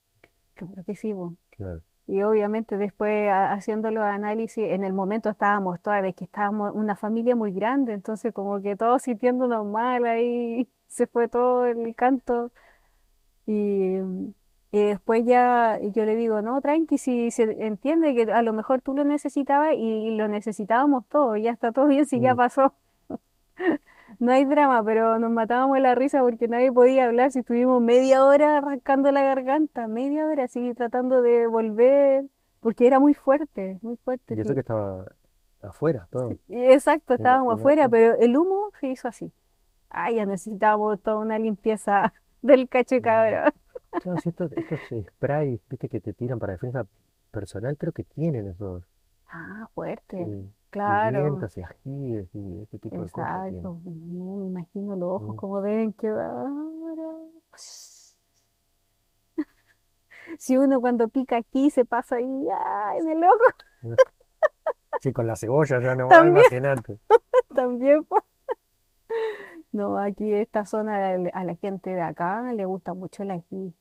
Claro que sí, po. Claro. Y obviamente después ha- haciendo los análisis, en el momento estábamos todas, de que estábamos una familia muy grande, entonces como que todos sintiéndonos mal, ahí se fue todo el canto. Y, y después ya yo le digo, no, tranqui, si se entiende que a lo mejor tú lo necesitabas y lo necesitábamos todos, ya está todo bien, si ya Mm. pasó. No hay drama, pero nos matábamos la risa porque nadie podía hablar. Si estuvimos media hora arrancando la garganta, media hora así tratando de volver, porque era muy fuerte, muy fuerte. Y eso sí. que estaba afuera, todo. Exacto, estábamos afuera, pero el humo se hizo así. Ay, ya necesitábamos toda una limpieza del cacho Mm. cabra. Claro, si estos, estos sprays, viste, que te tiran para defensa personal, creo que tienen esos Ah, fuerte, sí, claro. ajíes y ese tipo de cosas. Exacto. No, me imagino los ojos Mm. como deben quedar. Si uno cuando pica aquí se pasa ahí, ay, de loco, Sí, con la cebolla ya no, También. imagínate. también. pues. No, aquí esta zona a la a la gente de acá le gusta mucho el ají.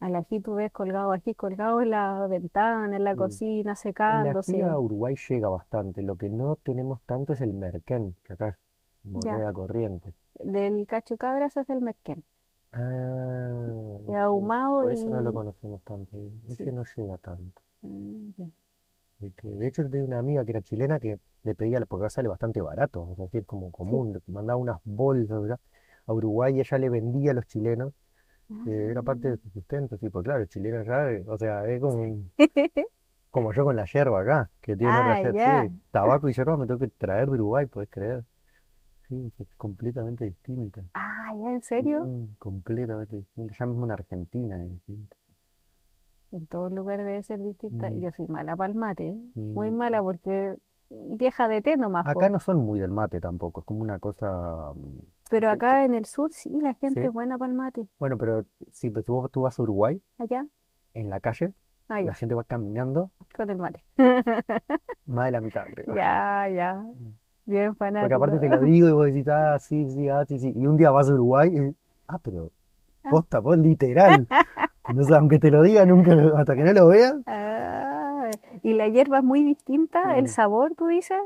Al ají tú ves colgado ají colgado en la ventana, en la Mm. cocina, El ají secándose. a Uruguay llega bastante. Lo que no tenemos tanto es el merquén, que acá es Ya. moneda corriente. Del cacho cabra ese es el merquén. Ah, ahumado por eso no lo y... conocemos tanto. Ese Sí. no llega tanto. Mm, ya. De, que- de hecho, tenía una amiga que era chilena que le pedía, porque acá sale bastante barato, es decir, como común, le mandaba unas bolsas ¿verdad? a Uruguay y ella le vendía a los chilenos, que era parte de su sustento, tipo, claro, el chileno o sea, es como, como yo con la yerba acá, que tiene Ah, yerba, sí, tabaco y yerba me tengo que traer de Uruguay, ¿podés creer? Sí, es completamente distinta. Ah, ¿ya en serio? Completamente distinta. Ya mismo en Argentina es distinta. En todo lugar debe ser distinta. Mm. Yo soy mala para el mate, ¿eh? Muy mala porque vieja de té nomás, po. Acá no son muy del mate tampoco, es como una cosa, mm, Pero acá en el sur sí, la gente Sí. es buena para el mate. bueno, pero si tú, tú vas a Uruguay, Allá, en la calle, la gente va caminando con el mate. más de la mitad, creo. Ya, ya. Bien Porque fanático. aparte te lo digo y vos decís, ah, sí, sí, ah, sí, sí. Y un día vas a Uruguay y, ah, pero Ah. posta, vos literal. Entonces, aunque te lo diga, nunca, lo- hasta que no lo veas, Ah, y la hierba es muy distinta, el Mm. sabor, tú dices.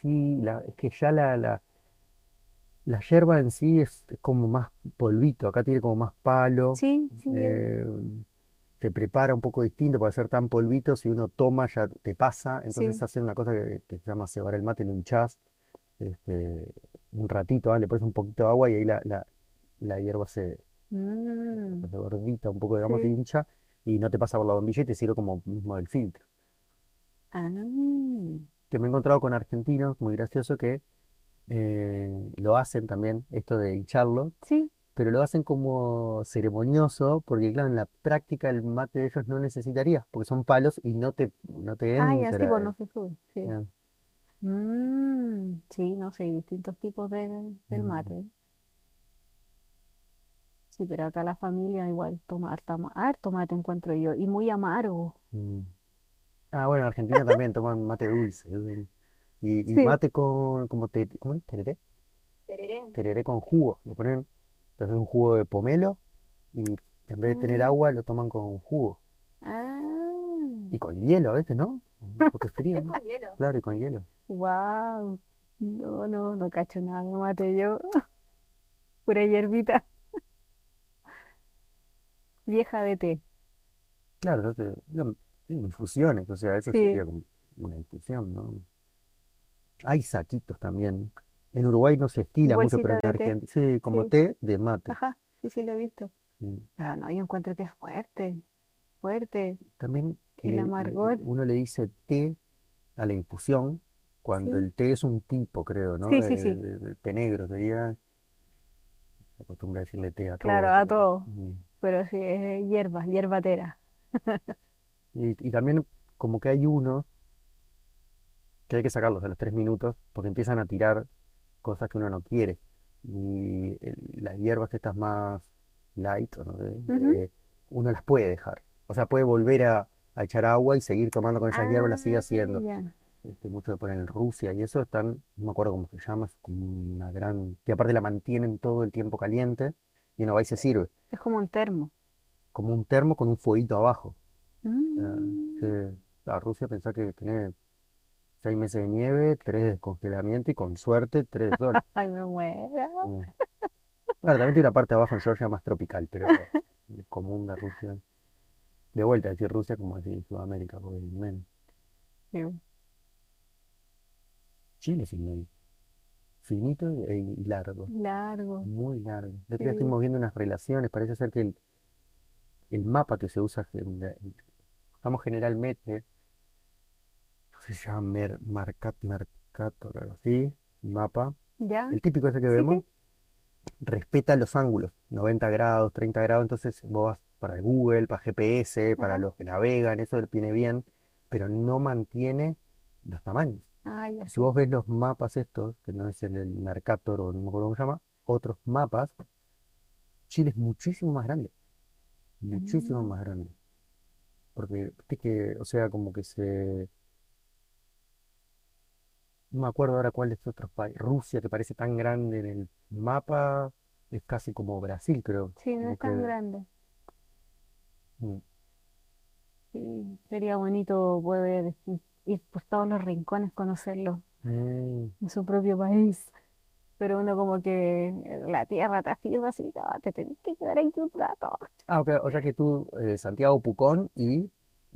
sí, la, es que ya la, la, la yerba en sí es, como más polvito, acá tiene como más palo, Sí, sí. eh, se prepara un poco distinto para ser tan polvito, si uno toma ya te pasa, entonces Sí. hace una cosa que, que se llama cebar el mate, lo hinchás este, un ratito, ah, le pones un poquito de agua y ahí la, la, la hierba se, Mm, se gordita, un poco, digamos, Sí. hincha y no te pasa por la bombilla y te sirve como mismo del filtro. Ah, Que me he encontrado con argentinos, muy gracioso, que eh, lo hacen también, esto de hincharlo, sí. pero lo hacen como ceremonioso, porque claro, en la práctica el mate de ellos no necesitaría, porque son palos y no te, no te Ah, ya, sí, entra. pues no se sube. Sí. Mm, sí, no sé, distintos tipos de, del Mm. mate. Sí, pero acá la familia igual toma harta ma- harto mate, encuentro yo, y muy amargo. Mm. Ah, bueno, en Argentina también toman mate dulce. ¿sí? Y, y Sí. mate con, como te, ¿cómo es? ¿Tereré? Tereré. Tereré con jugo. Le ponen, te hacen un jugo de pomelo y en vez de tener Ah. agua lo toman con jugo. Ah, Y con hielo a veces, ¿no? Porque es frío, ¿no? con hielo. Claro, y con hielo. wow. No, no, no cacho nada de mate yo. Pura hierbita. Vieja de té. Claro, entonces, no, sí, infusiones, o sea, eso Sí. sería como una infusión, ¿no? Hay saquitos también. En Uruguay no se estila mucho, pero en. Argentina, sí, como Sí. té de mate. Ajá, sí, sí lo he visto. sí. Pero no, yo encuentro que es fuerte, fuerte. También El amargor. uno le dice té a la infusión, cuando Sí. el té es un tipo, creo, ¿no? Sí, sí, sí. té negro, sería. Se acostumbra a decirle té a Claro, todo. a todo. Mm. Pero sí, es hierba, hierbatera. Y, y también como que hay uno que hay que sacarlos a los tres minutos porque empiezan a tirar cosas que uno no quiere. Y el- las hierbas estas más light, no eh, uno las puede dejar. O sea, puede volver a, a echar agua y seguir tomando con esas hierbas, las sigue Ah, haciendo. ya. Este, muchos le ponen en Rusia y eso están, no me acuerdo cómo se llama, es como una gran... que aparte la mantienen todo el tiempo caliente y va y se sirve. Es como un termo. Como un termo con un fueguito abajo. Mm. A Rusia pensá que tiene seis meses de nieve, tres de descongelamiento y con suerte tres de sol. Ay, me muero. Mm. Claro, también tiene una parte de abajo en Georgia más tropical, pero común de Rusia. De vuelta, decir Rusia como decir Sudamérica, porque menos. Sí. Chile es inmenso. Finito y, y largo. Largo. Muy largo. Sí. estuvimos viendo unas relaciones, parece ser que el, el mapa que se usa, usamos generalmente, no sé si se llama Mer, Marcat, Mercator, algo así, mapa, ¿Ya? el típico ese que vemos, respeta los ángulos, 90 grados, 30 grados, entonces vos vas para el Google, para GPS, para Ajá. los que navegan, eso viene bien, pero no mantiene los tamaños. Ah, ya Si vos ves los mapas estos, que no es el del Mercator o no me acuerdo cómo se llama, otros mapas, Chile es muchísimo más grande, muchísimo Mm. más grande. Porque, viste que, o sea, como que se, no me acuerdo ahora cuál de estos otros países, Rusia, que parece tan grande en el mapa, es casi como Brasil, creo. Sí, no es tan grande. mm, Sí, sería bonito poder ir por todos los rincones, conocerlo mm, en su propio país. Pero uno como que eh, la tierra te afirma así, no, te tenés que quedar aquí un rato. Ah, ok, o sea que tú, eh, Santiago, Pucón y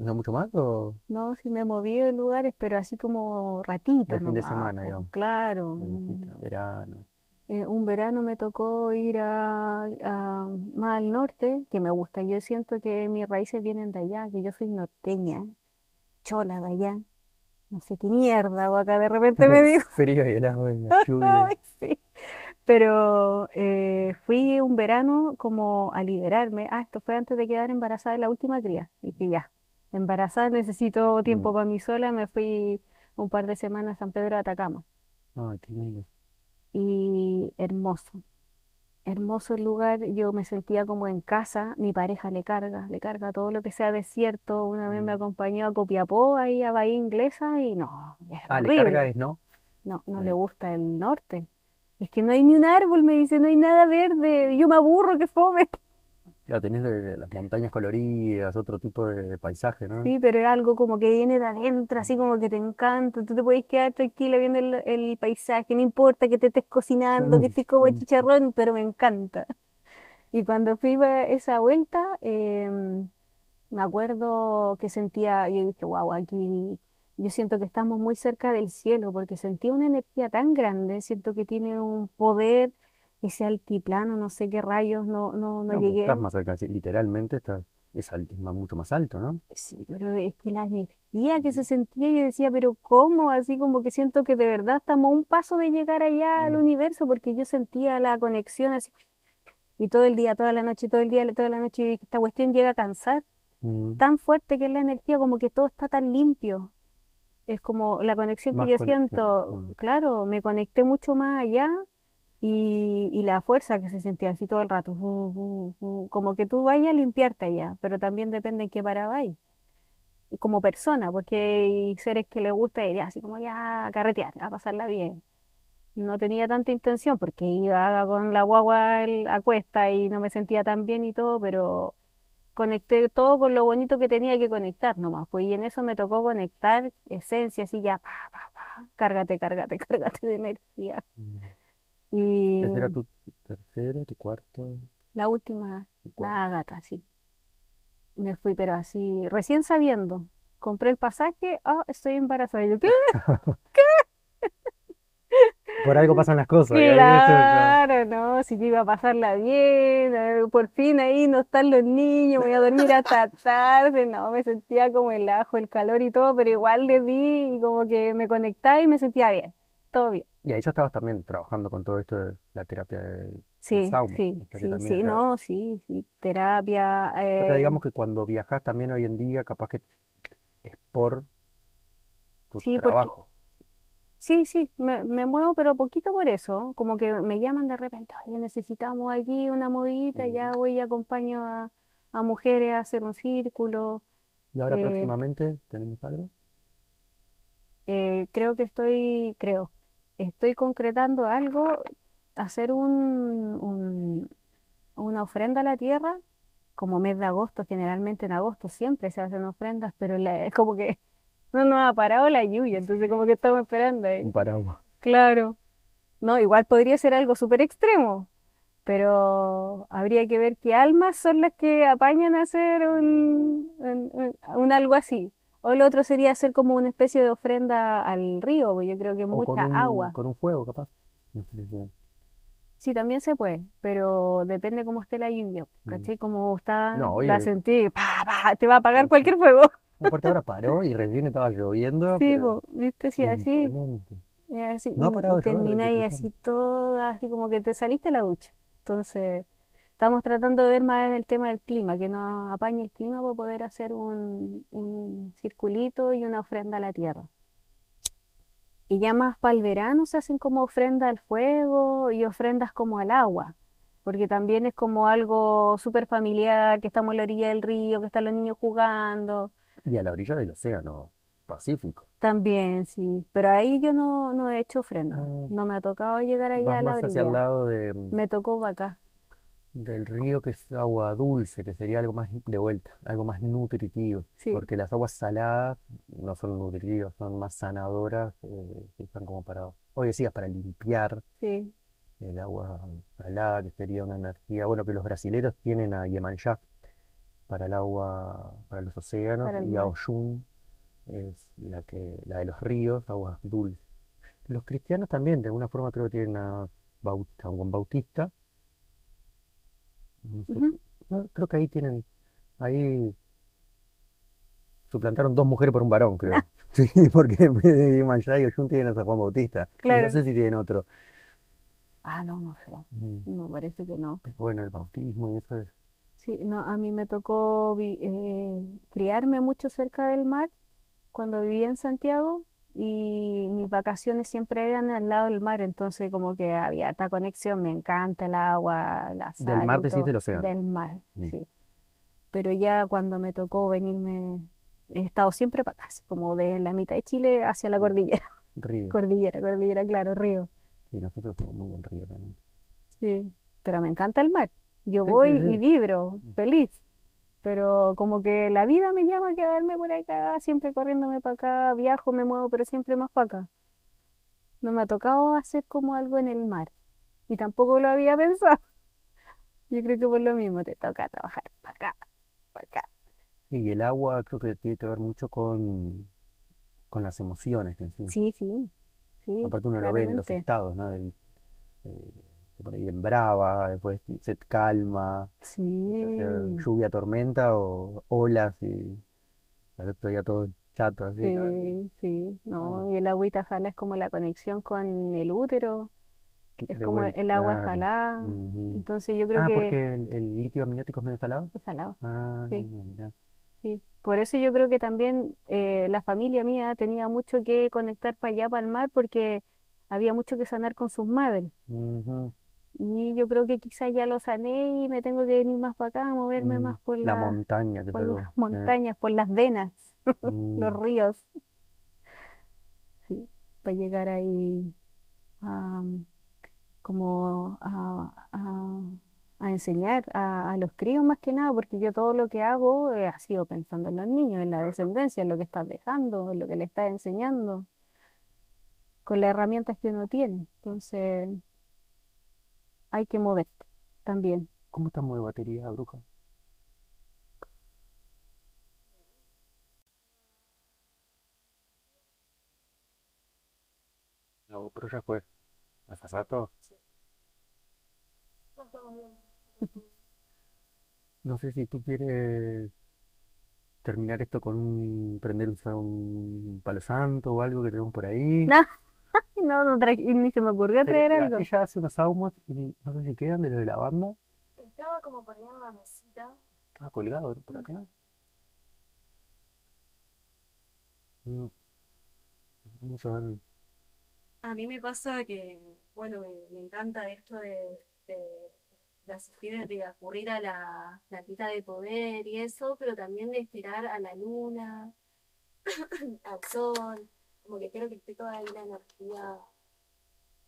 no mucho más, o No, sí me he movido de lugares, pero así como de ratitos fin de semana, digamos, claro. mm. verano. Eh, un verano me tocó ir a, a- más al norte, que me gusta. Yo siento que mis raíces vienen de allá, que yo soy norteña, chola de allá. No sé qué mierda, o acá de repente me digo. Frío y la lluvia. Sí. Pero eh, fui un verano como a liberarme. Ah, esto fue antes de quedar embarazada de la última cría. Y que ya, embarazada necesito tiempo Mm. para mí sola. Me fui un par de semanas a San Pedro de Atacama. Ay, qué lindo. Y hermoso, hermoso el lugar. Yo me sentía como en casa. Mi pareja le carga, le carga todo lo que sea desierto. Una vez me Mm. acompañó a Copiapó, ahí a Bahía Inglesa, y no, es Ah, le carga es no. No, no le Ahí. gusta el norte. Es que no hay ni un árbol, me dice, no hay nada verde. Yo me aburro, que fome. Ya tenés de- las montañas coloridas, otro tipo de, de paisaje, ¿no? Sí, pero es algo como que viene de adentro, así como que te encanta. Tú te puedes quedar tranquila viendo el, el paisaje, no importa que te estés cocinando, que Mm, estés como mm. chicharrón, pero me encanta. Y cuando fui a esa vuelta, em, me acuerdo que sentía, yo dije, wow, aquí yo siento que estamos muy cerca del cielo, porque sentí una energía tan grande, siento que tiene un poder, ese altiplano, no sé qué rayos, no, no, no No, pues llegué. estás más cerca, sí, literalmente estás, es, alt- es ma- mucho más alto, ¿no? Sí, pero es que la energía que se sentía, yo decía, pero ¿cómo? Así como que siento que de verdad estamos a un paso de llegar allá al Mm. universo, porque yo sentía la conexión así, y todo el día, toda la noche, todo el día, toda la noche, y esta cuestión llega a cansar, Mm, tan fuerte que es la energía, como que todo está tan limpio. Es como la conexión que Más yo conexión. siento, mm. claro, me conecté mucho más allá y, y la fuerza que se sentía así todo el rato, como que tú vayas a limpiarte allá, pero también depende en qué parada vayas y como persona, porque hay seres que les gusta ir así como ya a carretear, a pasarla bien. No tenía tanta intención porque iba con la guagua a cuesta y no me sentía tan bien y todo, pero conecté todo con lo bonito que tenía que conectar nomás. Pues y en eso me tocó conectar esencia, así ya, pa, pa, pa, cárgate, cárgate, cárgate de energía. Mm. Y era tu tercero, tu cuarto, la última, tu la Ágata, sí. Me fui, pero así, recién sabiendo. Compré el pasaje, ah, estoy embarazada. Y yo, ¿qué? Por algo pasan las cosas. Claro, no, si yo iba a pasarla bien, eh, por fin ahí no están los niños, voy a dormir hasta tarde, no, me sentía como el ajo, el calor y todo, pero igual le di y como que me conectaba y me sentía bien, todo bien. Y ahí ya estabas también trabajando con todo esto de la terapia del Sí, sauna. sí, sí, sí, no, sí, sí, terapia, o sea, eh, digamos que cuando viajas también hoy en día, capaz que es por tu sí, porque trabajo. Sí, sí, me, me muevo, pero poquito por eso. Como que me llaman de repente, oye, necesitamos aquí una movidita, Mm. ya voy y acompaño a, a mujeres a hacer un círculo. Y ahora Eh, próximamente tenemos algo. eh, creo que estoy, creo, estoy concretando algo, hacer un, un- una ofrenda a la tierra como mes de agosto, generalmente en agosto siempre se hacen ofrendas, pero la- es como que no nos ha parado la lluvia, entonces como que estamos esperando ahí. Un paraguas. Claro. No, igual podría ser algo súper extremo, pero habría que ver qué almas son las que apañan a hacer un, un- un- un algo así. O lo otro sería hacer como una especie de ofrenda al río, porque yo creo que O con mucha un, agua. con un fuego, capaz. Sí, también se puede, pero depende cómo esté la lluvia, Mm. ¿cachai? Como está No, la sentí, pa, pa, te va a apagar cualquier fuego. Aparte ahora paró y recién estaba lloviendo, Sí, pero po, viste, sí, así, imponente. es así, No ha y- parado y de llover desde termináis que así toda, así como que te saliste de la ducha. Entonces, estamos tratando de ver más en el tema del clima, que nos apañe el clima para poder hacer un, un circulito y una ofrenda a la tierra. Y ya más para el verano se hacen como ofrenda al fuego y ofrendas como al agua, porque también es como algo súper familiar, que estamos a la orilla del río, que están los niños jugando. Y a la orilla del océano Pacífico. También, sí, pero ahí yo no, no he hecho ofrenda, Ah. no me ha tocado llegar allá a la más hacia el orilla, lado de, me tocó acá. Del río que es agua dulce, que sería algo más de vuelta, algo más nutritivo. Sí. Porque las aguas saladas no son nutritivas, son más sanadoras, eh, están como para, hoy decías, para limpiar Sí, el agua salada, que sería una energía, bueno, que los brasileros tienen a Iemanjá para el agua, para los océanos, Para y a. Oyun es la que, la de los ríos, aguas dulces. Los cristianos también, de alguna forma creo que tienen a, Bau- a Juan Bautista. No, creo que ahí tienen, ahí suplantaron dos mujeres por un varón, creo. Sí, porque Iemanjá y Oyun tienen a San Juan Bautista. Claro. no sé si tienen otro. Ah, no, no sé, Mm. no, parece que no. Bueno, el bautismo y eso es. Sí, no, a mí me tocó eh, criarme mucho cerca del mar cuando vivía en Santiago y mis vacaciones siempre eran al lado del mar, entonces como que había esta conexión, me encanta el agua, la Del sal mar decís todo, del océano. del mar, Mm. sí. Pero ya cuando me tocó venirme, he estado siempre para acá, como de la mitad de Chile hacia la cordillera, Río. cordillera, cordillera, claro, río. Y nosotros somos muy buen río también. Sí, pero me encanta el mar. Yo Sí, voy sí, sí. y vibro, feliz. Pero como que la vida me llama a quedarme por acá, siempre corriéndome para acá, viajo, me muevo, pero siempre más para acá. No me ha tocado hacer como algo en el mar. Y tampoco lo había pensado. Yo creo que por lo mismo te toca trabajar para acá, para acá. Y el agua creo que tiene que ver mucho con, con las emociones en sí. Sí, sí, sí, Aparte uno lo ve en los estados, ¿no? Eh, se pone bien brava, después se calma, Sí, lluvia, tormenta o olas y al otro día todo chato así. ¿no? sí, sí. No, y el agüita salada es como la conexión con el útero. Es De como vuelta, el agua claro. salada. Ujú. Entonces yo creo Ah, que porque el, el líquido amniótico es medio salado. es salado. Ah, Sí. mira. Sí. Por eso yo creo que también eh, la familia mía tenía mucho que conectar para allá, para el mar, porque había mucho que sanar con sus madres. Ujú. Y yo creo que quizás ya lo sané y me tengo que venir más para acá, moverme Mm, más por La la- montaña, por las montañas, por las venas, los mm. ríos. Sí, para llegar ahí a, como a, a- a enseñar a, a los críos más que nada, porque yo todo lo que hago eh, ha sido pensando en los niños, en la descendencia, en lo que estás dejando, en lo que le estás enseñando, con las herramientas que uno tiene. Entonces, hay que moverte también. ¿Cómo estamos de batería, bruja? La ya fue. ¿Hace rato? No sé si tú quieres terminar esto con un prender un, un palo santo o algo que tenemos por ahí. No, no, no tra- y ni se me ocurrió traer algo. Ella hace unos ahumos y no sé si quedan de lo de la banda. Estaba como poniendo una mesita. Estaba colgado por acá. Mm. Vamos a ver. A mí me pasa que, bueno, me, me encanta esto de, de, de asistir, de recurrir a la, la quita de poder y eso, pero también de esperar a la luna, al sol, como que creo que estoy toda ahí la energía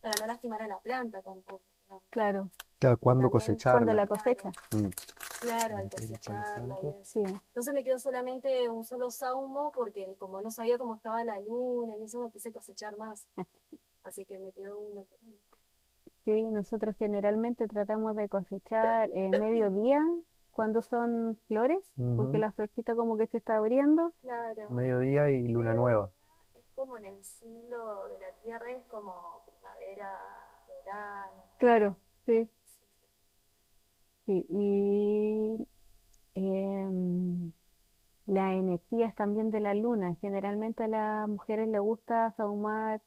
para no lastimar a la planta tampoco. ¿no? Claro, Claro, ¿cuándo También cosecharla? cuando la cosecha. Mm. claro, al cosecharla. Sí, Entonces me quedó solamente un solo saumo porque como no sabía cómo estaba la luna y eso me quise cosechar más. Así que me quedó uno. sí, nosotros generalmente tratamos de cosechar eh, mediodía cuando son flores, porque la florcita como que se está abriendo. Claro. Mediodía y luna nueva. Es como en el ciclo de la Tierra, es como primavera, verano. Claro, sí. Sí, y em, las energías también de la luna. Generalmente a las mujeres les gusta sahumar,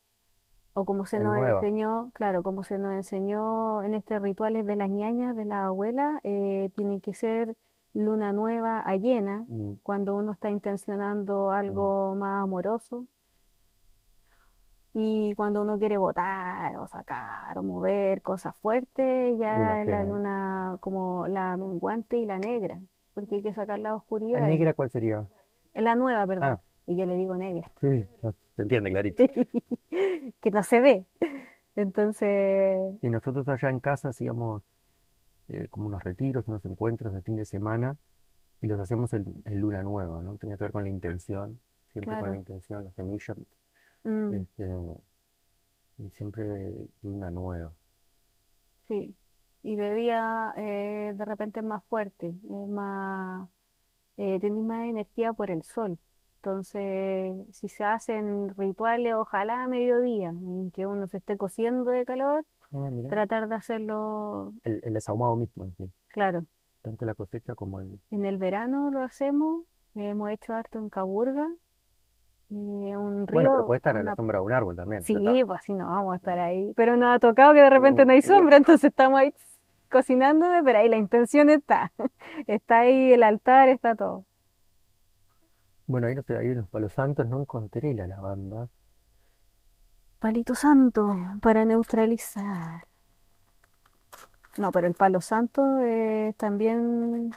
o como se nos nueva. enseñó, claro, como se nos enseñó en estos rituales de las ñañas, de la abuela, eh, tiene que ser luna nueva a llena, Mm, cuando uno está intencionando algo más amoroso. Y cuando uno quiere botar o sacar o mover cosas fuertes, ya es la luna como la menguante y la negra, porque hay que sacar la ¿La oscuridad. negra cuál sería? La nueva, perdón. Ah, Y yo le digo negra, sí, se entiende clarito. que no se ve. Entonces, Y nosotros allá en casa hacíamos eh, como unos retiros, unos encuentros de fin de semana y los hacemos en, en luna nueva, ¿no? Tenía que ver con la intención, siempre con la intención, la semilla, mm, este, y siempre luna nueva. sí. Y de día eh, de repente es más fuerte, es más, eh, tiene más energía por el sol. Entonces, si se hacen rituales, ojalá a mediodía, en que uno se esté cociendo de calor, Ah, mira. tratar de hacerlo, El, el desahumado mismo, en fin, claro, tanto la cosecha como el... en el verano lo hacemos, hemos hecho harto en Caburga, eh, un Bueno, río, puede estar la una... sombra de un árbol también. Sí, pues si no vamos a estar ahí, pero nos ha tocado que de repente no hay sombra, entonces estamos ahí cocinando, pero ahí la intención está, está ahí el altar, está todo. Bueno, ahí, no sé, ahí en los palos santos no encontré la lavanda. Palito santo para neutralizar. No, pero el palo santo eh, también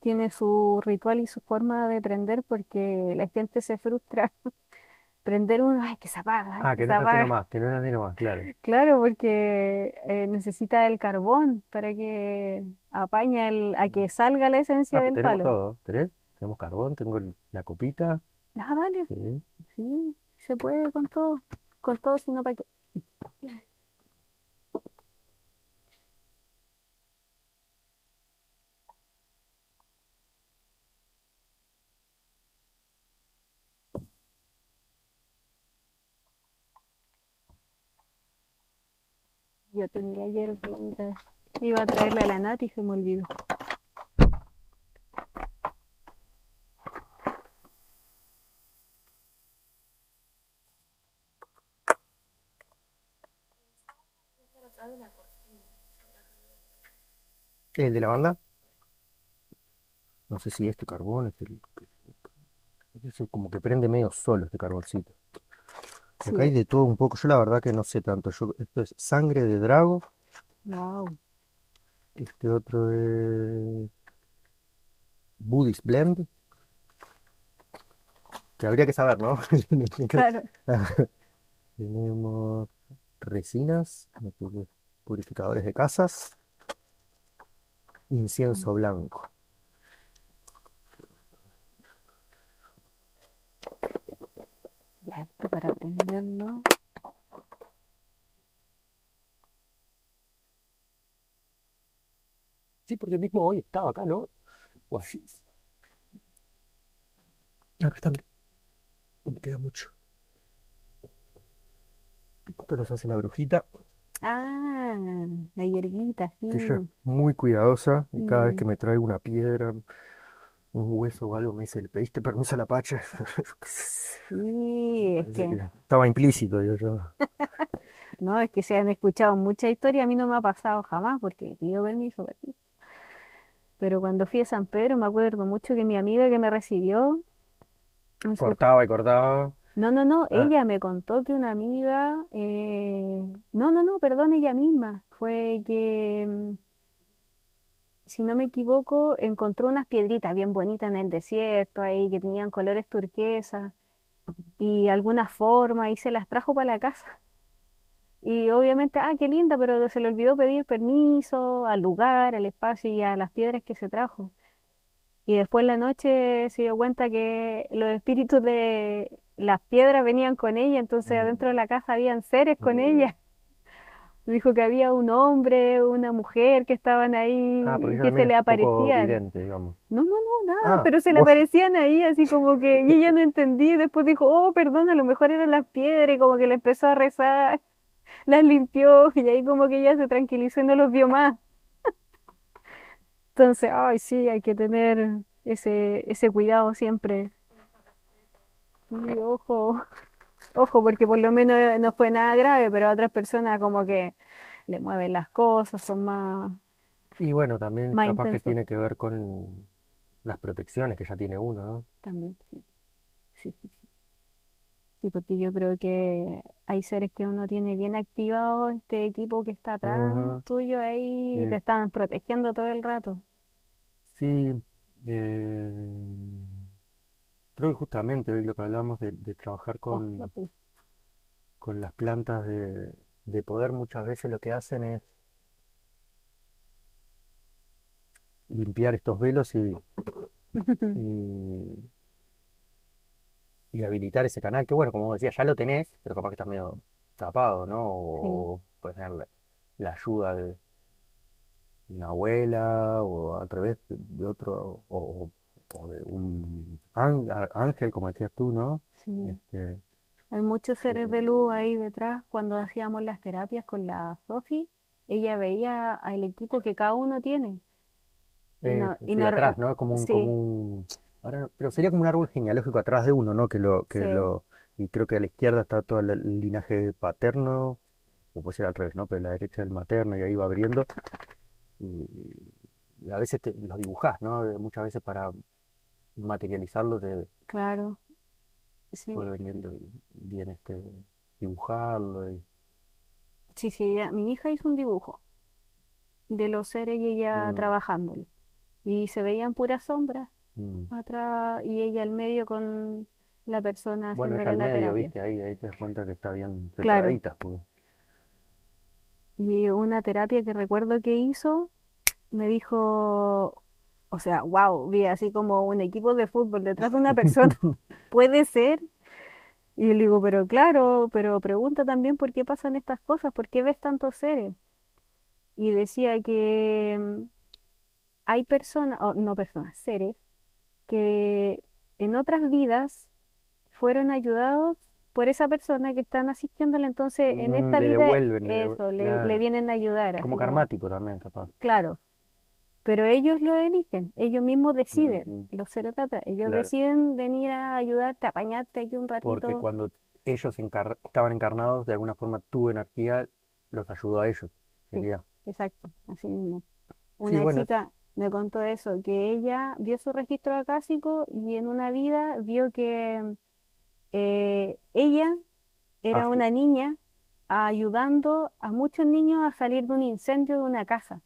tiene su ritual y su forma de prender porque la gente se frustra. Prender uno, ay, que se apaga, ay, Ah, que que se no es así apaga. nomás, que no es así nomás, claro. Claro, porque eh, necesita el carbón para que apañe el, a que salga la esencia Ah, del tenemos palo. todo, ¿tenés? Tenemos carbón, tengo el- la copita, Ah, dale, sí. sí, se puede con todo, con todo, sino para qué. Yo tenía ayer, iba a traerle a la Nati y se me olvidó. ¿El de la banda? No sé si este carbón, este, es como que prende medio solo este carboncito. Sí, Acá hay de todo un poco, yo la verdad que no sé tanto. Yo, esto es sangre de drago, wow. este otro es Buddhist Blend, que habría que saber, ¿no? Claro. Tenemos resinas, purificadores de casas, incienso blanco. Ya, esto para prenderlo. Sí, porque mismo hoy estaba acá, ¿no? O así. Acá está. No me queda mucho. Esto los hace la brujita, Ah, la hierbita, que ella es muy cuidadosa y cada vez que Mm, me trae una piedra, un hueso o algo, me dice, ¿le pediste permiso a la pacha? Sí, es que, estaba implícito, digo yo. no, es que se han escuchado muchas historias, a mí no me ha pasado jamás porque pido permiso para ti. Pero cuando fui a San Pedro me acuerdo mucho que mi amiga que me recibió, Cortaba y cortaba. no, no, no, Ah, ella me contó que una amiga, eh, no, no, no, perdón, ella misma, fue que, mm, si no me equivoco, encontró unas piedritas bien bonitas en el desierto ahí que tenían colores turquesa y alguna forma y se las trajo para la casa. Y obviamente, ah, qué linda, pero se le olvidó pedir permiso al lugar, al espacio y a las piedras que se trajo. Y después en la noche se dio cuenta que los espíritus de las piedras venían con ella, entonces Mm, adentro de la casa habían seres con mm. ella. Dijo que había un hombre, una mujer que estaban ahí Ah, y que se le aparecían. vidente, digamos. No, no, no, nada, Ah, pero se le vos. aparecían ahí así como que, y ella no entendía, y después dijo, oh, perdón, a lo mejor eran las piedras, y como que le empezó a rezar, las limpió, y ahí como que ella se tranquilizó y no los vio más. Entonces, ay, sí, hay que tener ese, ese cuidado siempre. Sí, ojo, ojo, porque por lo menos no fue nada grave, pero a otras personas como que le mueven las cosas, son más, Y bueno, también más capaz que intensos tiene que ver con las protecciones que ya tiene uno, ¿no? también. Sí, sí, sí. Sí, porque yo creo que hay seres que uno tiene bien activado, este equipo que está atrás tuyo ahí, y te eh, están protegiendo todo el rato. sí, eh, creo que justamente hoy lo que hablamos de, de trabajar con, con las plantas de, de poder muchas veces lo que hacen es limpiar estos velos y, y, y habilitar ese canal, que bueno, como decía, ya lo tenés, pero capaz que está medio tapado, ¿no? Sí, O, puedes tener la, la ayuda de una abuela o al revés de, de otro, o, o de un ángel, como decías tú, ¿no? sí. Este, Hay muchos seres de eh, luz ahí detrás. Cuando hacíamos las terapias con la Sofi, ella veía al equipo que cada uno tiene. Y eh, no, y no, atrás, ¿no? Es como un, como sí, un, ahora pero sería como un árbol genealógico atrás de uno, ¿no? Que lo, que sí, lo, y creo que a la izquierda está todo el, el linaje paterno, o puede ser al revés, ¿no? Pero a la derecha el materno y ahí va abriendo. Y, y a veces te, los dibujás, ¿no? Eh, Muchas veces para materializarlo te claro. Sí, puede venir bien este, dibujarlo y, sí, sí, ella- mi hija hizo un dibujo de los seres y ella mm, trabajándolo. Y se veían puras sombras mm. atrás y ella al medio con la persona Bueno, haciéndole al la medio, terapia. ¿viste? Ahí, ahí te das cuenta que está bien Claro. separadita, pues. Y una terapia que recuerdo que hizo, me dijo, o sea, wow, vi así como un equipo de fútbol detrás de una persona. Puede ser. Y le digo, pero claro, pero pregunta también por qué pasan estas cosas, por qué ves tantos seres. Y decía que mm, hay personas, o no personas, seres, que en otras vidas fueron ayudados por esa persona que están asistiéndole, entonces en Mm, esta le vida devuelven, le devu- eso, le, le vienen a ayudar, como, karmático también, capaz. claro, pero ellos lo eligen, ellos mismos deciden, Ujú, los seres de atrás, ellos Claro. deciden venir a ayudarte, a apañarte aquí un Porque ratito, cuando ellos encar- estaban encarnados, de alguna forma tu energía los ayudó a ellos. sí, Sería. exacto, así mismo. Sí, Una bueno, chica me contó eso, que ella vio su registro acásico y en una vida vio que eh, ella era así. una niña ayudando a muchos niños a salir de un incendio de una casa.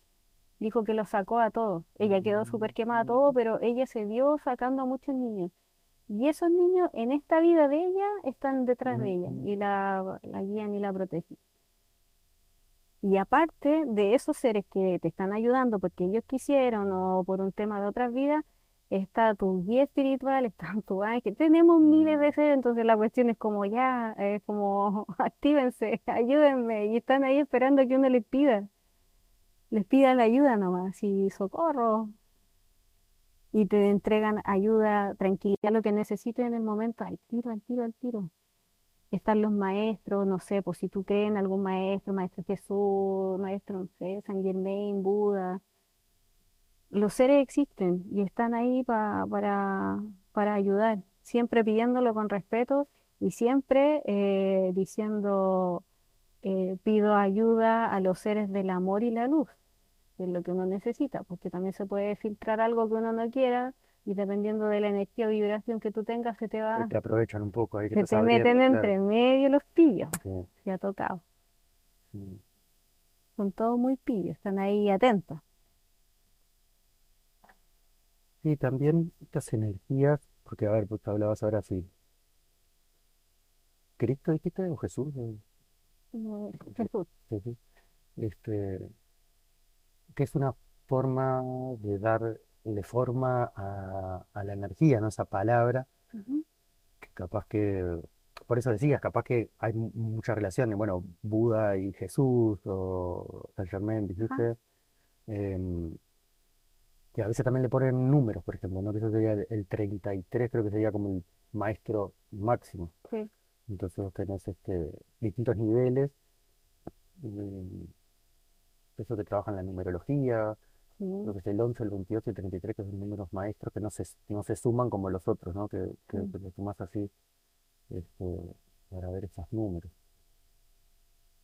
Dijo que lo sacó a todos. Ella quedó súper quemada todo, pero ella se vio sacando a muchos niños. Y esos niños en esta vida de ella están detrás de ella y la, la guían y la protegen. Y aparte de esos seres que te están ayudando porque ellos quisieron o por un tema de otras vidas, está tu guía espiritual, está tu ángel. Tenemos miles de seres, entonces la cuestión es como ya, es como actívense, ayúdenme. Y están ahí esperando a que uno les pida, les pida la ayuda nomás, y socorro. Y te entregan ayuda, tranquilidad, lo que necesites en el momento, al tiro, al tiro, al tiro. Están los maestros, no sé, pues si tú crees en algún maestro, maestro Jesús, maestro, no sé, San Germain, Buda, los seres existen y están ahí pa- para, para ayudar, siempre pidiéndolo con respeto y siempre eh, diciendo, eh, pido ayuda a los seres del amor y la luz, que es lo que uno necesita, porque también se puede filtrar algo que uno no quiera y dependiendo de la energía o vibración que tú tengas, se te va, Te aprovechan un poco ahí que se te meten entre medio los pillos, Sí, se ha tocado. sí. Son todos muy pillos, están ahí atentos. Sí, también estas energías, porque a ver, pues hablabas ahora sí. ¿Cristo dijiste o Jesús? Como Sí, Jesús. sí, sí. Este, que es una forma de darle forma a, a la energía, ¿no? Esa palabra, que capaz que, por eso decías, capaz que hay mu- mucha relación, de, bueno, Buda y Jesús, o Saint Germain, dijiste, em, que a veces también le ponen números, por ejemplo, ¿no? Que eso sería el, el 33, creo que sería como el maestro máximo. sí, Entonces vos tenés este, distintos niveles, y eso que trabaja en la numerología, lo que es el 11, el 28 y el 33, que son números maestros que no se, no se suman como los otros, ¿no? Que, que, que lo sumas así este, para ver esos números.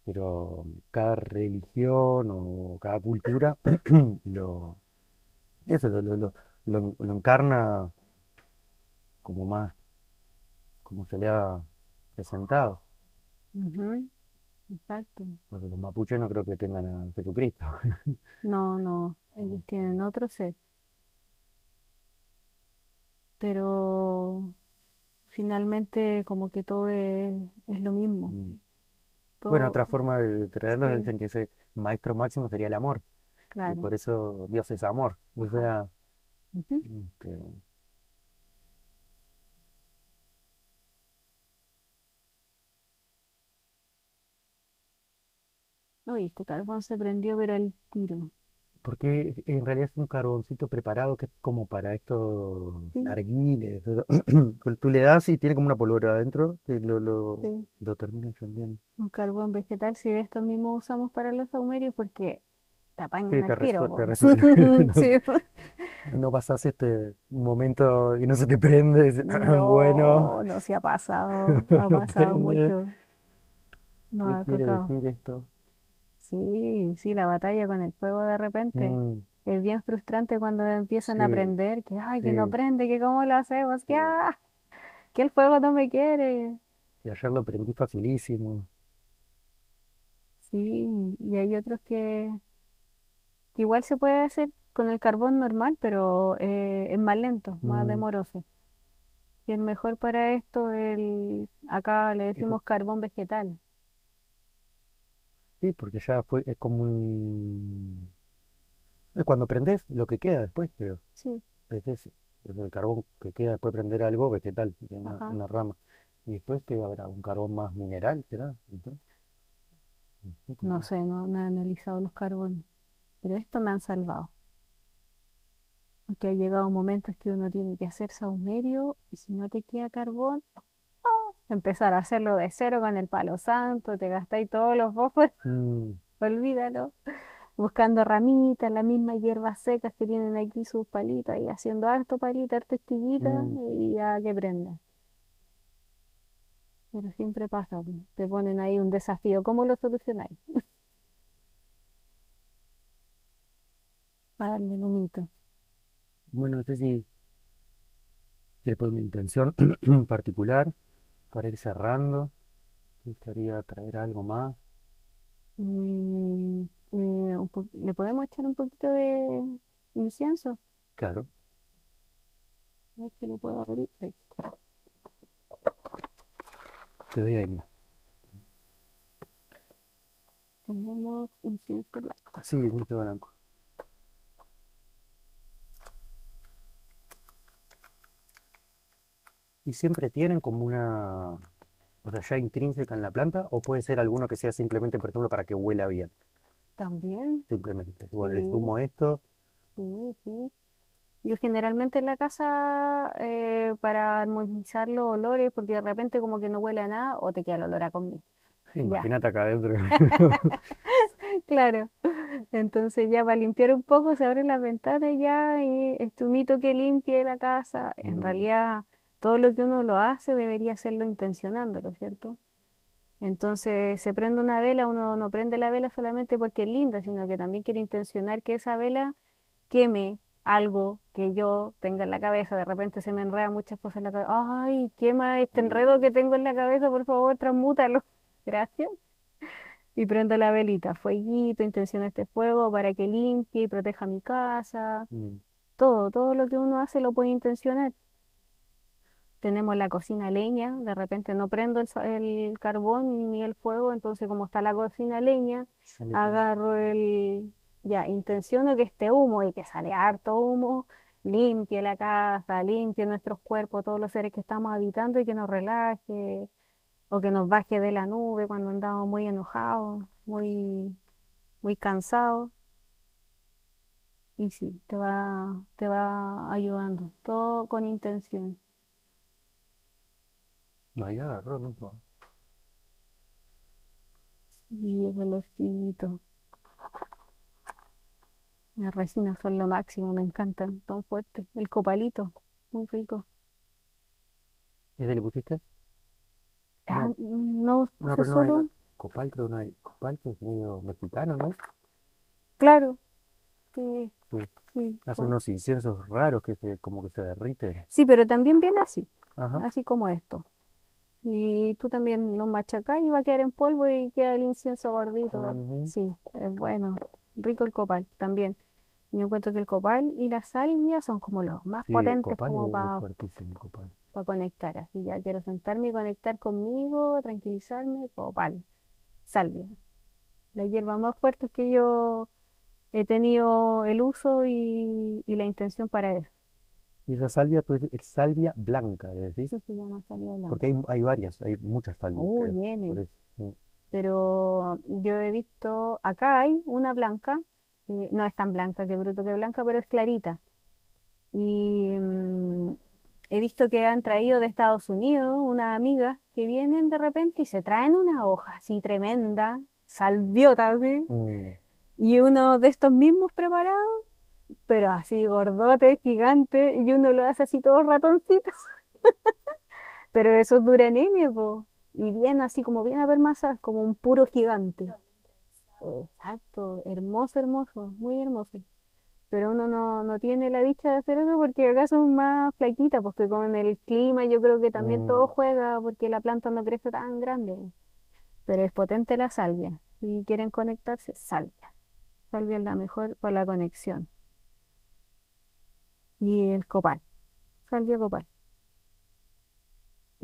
Pero cada religión o cada cultura lo, eso, lo, lo, lo, lo- lo encarna como más, como se le ha presentado. Ujú, Exacto. Porque los mapuches no creo que tengan a Jesucristo. No, no, ellos tienen otro ser, pero finalmente como que todo es, es lo mismo. Mm. Bueno, otra forma de traerlo sí, dicen que ese maestro máximo sería el amor. Y claro. por eso Dios es amor. O sea, este, Uy, este carbón se prendió, pero el tiro. porque en realidad es un carboncito preparado que es como para estos Sí, narguiles. Tú le das y tiene como una pólvora adentro que lo, lo, sí. lo termina encendiendo. Un carbón vegetal, si de estos mismos usamos para los saumerios, porque te Sí, te al tiro, resuelve, po. No, no pasas este momento y no se te prende. dices, Bueno, No, no se ha pasado, ha no pasado prende. mucho, nos ¿Qué ha quiere tocado. decir esto? Sí, sí, la batalla con el fuego de repente Mm, es bien frustrante cuando empiezan a sí, prender, que ay, que no sí, prende, que cómo lo hacemos, que sí. ah, que el fuego no me quiere. Y ayer lo prendí facilísimo. Sí, y hay otros que, que igual se puede hacer con el carbón normal, pero eh, es más lento, más Mm, demoroso. Y el mejor para esto, el, acá le decimos carbón vegetal. Sí, porque ya fue, es como un... Es cuando prendes lo que queda después, creo. Sí, el carbón que queda después de prender algo vegetal, una, ajá. una rama. Y después que habrá un carbón más mineral, ¿será? Entonces, no sé No no, he analizado los carbones, pero esto me han salvado. Porque ha llegado momentos que uno tiene que hacer saumerio y si no te queda carbón, empezar a hacerlo de cero con el palo santo, te gastáis todos los bofos, Mm, olvídalo. Buscando ramitas, las mismas hierbas secas que tienen aquí sus palitas y haciendo harto palita, harto estillita mm. y ya que prenda. Pero siempre pasa, te ponen ahí un desafío. ¿Cómo lo solucionáis? Para darle el humito. Bueno, no sé si después una intención particular para ir cerrando. Me gustaría traer algo más. Mm, eh, un po- ¿le podemos echar un poquito de incienso? Claro, A ver si lo puedo abrir. Ahí. te doy ahí. Tenemos incienso blanco. Sí, mucho blanco. Y siempre tienen como una, o sea, ya intrínseca en la planta, o puede ser alguno que sea simplemente, por ejemplo, para que huela bien. También, Simplemente. Bueno, le sí, sumo esto. sí, sí. Yo generalmente en la casa, eh, para armonizar los olores, porque de repente como que no huele a nada, o te queda el olor a comida. Ya, Imagínate acá adentro. claro. Entonces ya para limpiar un poco se abre la ventana y ya, y este humito que limpie la casa. En Mm, realidad, todo lo que uno lo hace debería hacerlo intencionándolo, ¿cierto? Entonces se prende una vela, uno no prende la vela solamente porque es linda, sino que también quiere intencionar que esa vela queme algo que yo tenga en la cabeza. De repente se me enredan muchas cosas en la cabeza. Ay, quema este enredo que tengo en la cabeza, por favor, transmútalo. Gracias. Y prendo la velita, fueguito, intenciono este fuego para que limpie y proteja mi casa. mm. Todo, todo lo que uno hace lo puede intencionar. Tenemos la cocina leña, de repente no prendo el, carbón ni el fuego, entonces como está la cocina leña, agarro el, ya, intenciono que esté humo y que sale harto humo, limpie la casa, limpie nuestros cuerpos, todos los seres que estamos habitando y que nos relaje o que nos baje de la nube cuando andamos muy enojados, muy, muy cansados. Y sí, te va, te va ayudando, todo con intención. No, ahí agarró, ¿no? Y el olorcito. Las resinas son lo máximo, me encantan, son fuertes. El copalito, muy rico. ¿Ese le pusiste? Ah, No, no pero no hay. solo, Copal, creo que no hay. Copal, que es medio mexicano, ¿no? claro, sí, Sí. sí. Unos inciensos raros que se, como que se derrite. Sí, pero también viene así, Ajá. así como esto. Y tú también lo machacás y va a quedar en polvo y queda el incienso gordito. Sí, es bueno. Rico el copal también. Yo encuentro que el copal y la salvia son como los más Sí, potentes como es para copal. conectar. Así ya quiero sentarme y conectar conmigo, tranquilizarme, copal, salvia. Las hierbas más fuertes que yo he tenido el uso y, y la intención para eso. Y esa salvia, pues, es salvia blanca, ¿le decís? Eso se llama salvia blanca. Porque hay, hay varias, hay muchas salvias, creo. eso, sí. Pero yo he visto, acá hay una blanca, eh, no es tan blanca, que bruto que blanca, pero es clarita. Y mm, he visto que han traído de Estados Unidos unas amigas que vienen de repente y se traen una hoja así tremenda, salviota así, Mm. y uno de estos mismos preparados, pero así gordote, gigante, y uno lo hace así todo ratoncito. Pero eso dura N, po. Y bien así como bien apermazado, como un puro gigante. Exacto, hermoso, hermoso, muy hermoso. Pero uno no, no tiene la dicha de hacer eso porque acá son más flaquitas, porque con el clima yo creo que también todo Mm. juega porque la planta no crece tan grande. Pero es potente la salvia. Si quieren conectarse, salvia. Salvia es la mejor para la conexión. Y el copal, salvia copal.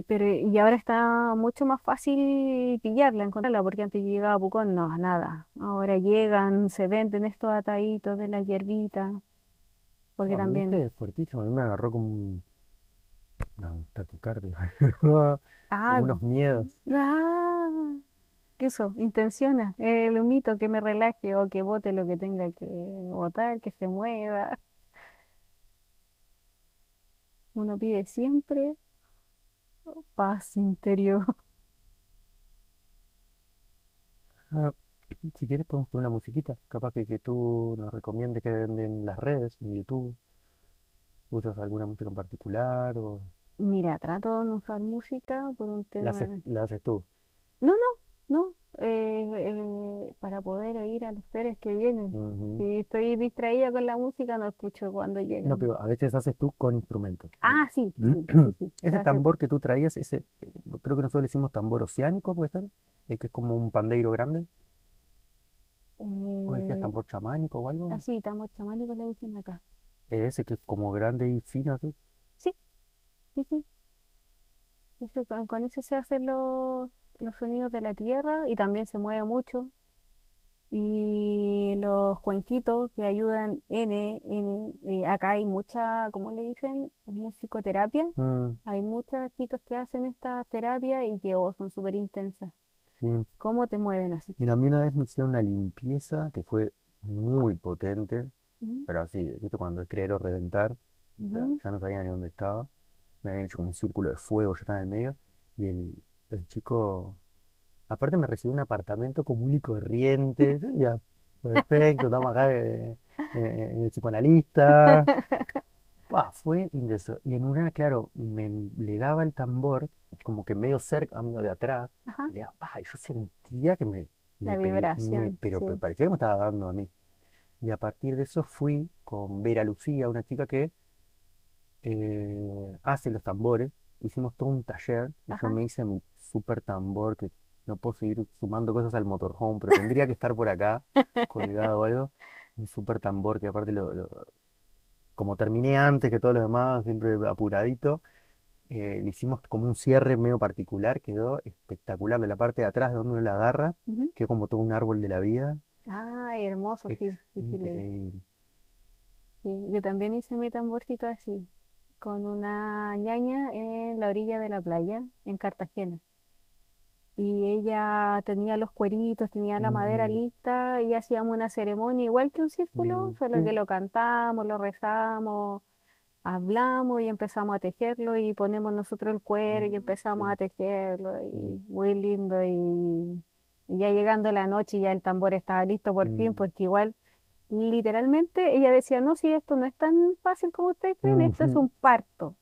Pero y ahora está mucho más fácil pillarla, encontrarla, porque antes llegaba a Pucón, no, nada. Ahora llegan, se venden estos ataditos de la hierbita, porque A mí también, este es fuertísimo, a mí me agarró como un, una taquicardia, ah, unos miedos. ah, eso, intenciona, el humito que me relaje o que bote lo que tenga que botar, que se mueva. Uno pide siempre paz interior. Ah, si quieres podemos poner una musiquita, capaz que, que tú nos recomiendes que venden las redes, en YouTube, usas alguna música en particular o Mira, trato de no usar música por un la tema. haces, la haces tú. No, no, no. Eh, eh, para poder oír a los seres que vienen. Si estoy distraída con la música, no escucho cuando No, llegan. pero a veces haces tú con instrumentos. Ah, sí, sí, sí, sí. se Ese tambor que tú traías, ese, eh, creo que nosotros le decimos tambor oceánico, ¿puede ser? El que es como un pandeiro grande, o decías eh, tambor chamánico o algo. así, tambor chamánico le dicen acá. Ese que es como grande y fino, así. Sí, sí, sí. Ese- con, con ese se hacen los, los sonidos de la tierra y también se mueve mucho. Y los cuenquitos que ayudan en, en eh, acá hay mucha, ¿cómo le dicen? Musicoterapia. Mm, Hay muchas chicas que hacen esta terapia y que oh, son súper intensas. sí. ¿Cómo te mueven así? A mí una vez me hicieron una limpieza que fue muy potente, pero así. Cuando es creer o reventar, ya, no sabía ni dónde estaba. Me habían hecho un círculo de fuego, yo estaba en el medio, y el, el chico, aparte me recibió un apartamento común y corriente, ya, perfecto, estamos acá eh, eh, en el psicoanalista. Fue intenso. Y en una, claro, me, le daba el tambor, como que medio cerca, medio de atrás, Ajá, le daba, y yo sentía que me, la me pe- me- vibración, pero sí. me parecía que me estaba dando a mí. Y a partir de eso fui con Vera Lucía, una chica que eh, hace los tambores. Hicimos todo un taller y yo me hice mi super tambor que no puedo seguir sumando cosas al motorhome, pero tendría que estar por acá colgado o algo. Un super tambor que aparte lo, lo- como terminé antes que todos los demás, siempre apuradito, eh, le hicimos como un cierre medio particular, quedó espectacular. De la parte de atrás, de donde uno la agarra, Ujú. quedó como todo un árbol de la vida. Ay, hermoso, Es sí, sí, sí, le- increíble. sí. Yo también hice mi tamborcito así, con una ñaña en la orilla de la playa, en Cartagena. Y ella tenía los cueritos, tenía la madera Mm, lista y hacíamos una ceremonia igual que un círculo, mm, solo que lo cantamos, lo rezamos, hablamos y empezamos a tejerlo y ponemos nosotros el cuero y Mm, empezamos a tejerlo y muy lindo y, y ya llegando la noche ya el tambor estaba listo por fin mm, porque igual literalmente ella decía, no, si esto no es tan fácil como ustedes creen, esto es un parto.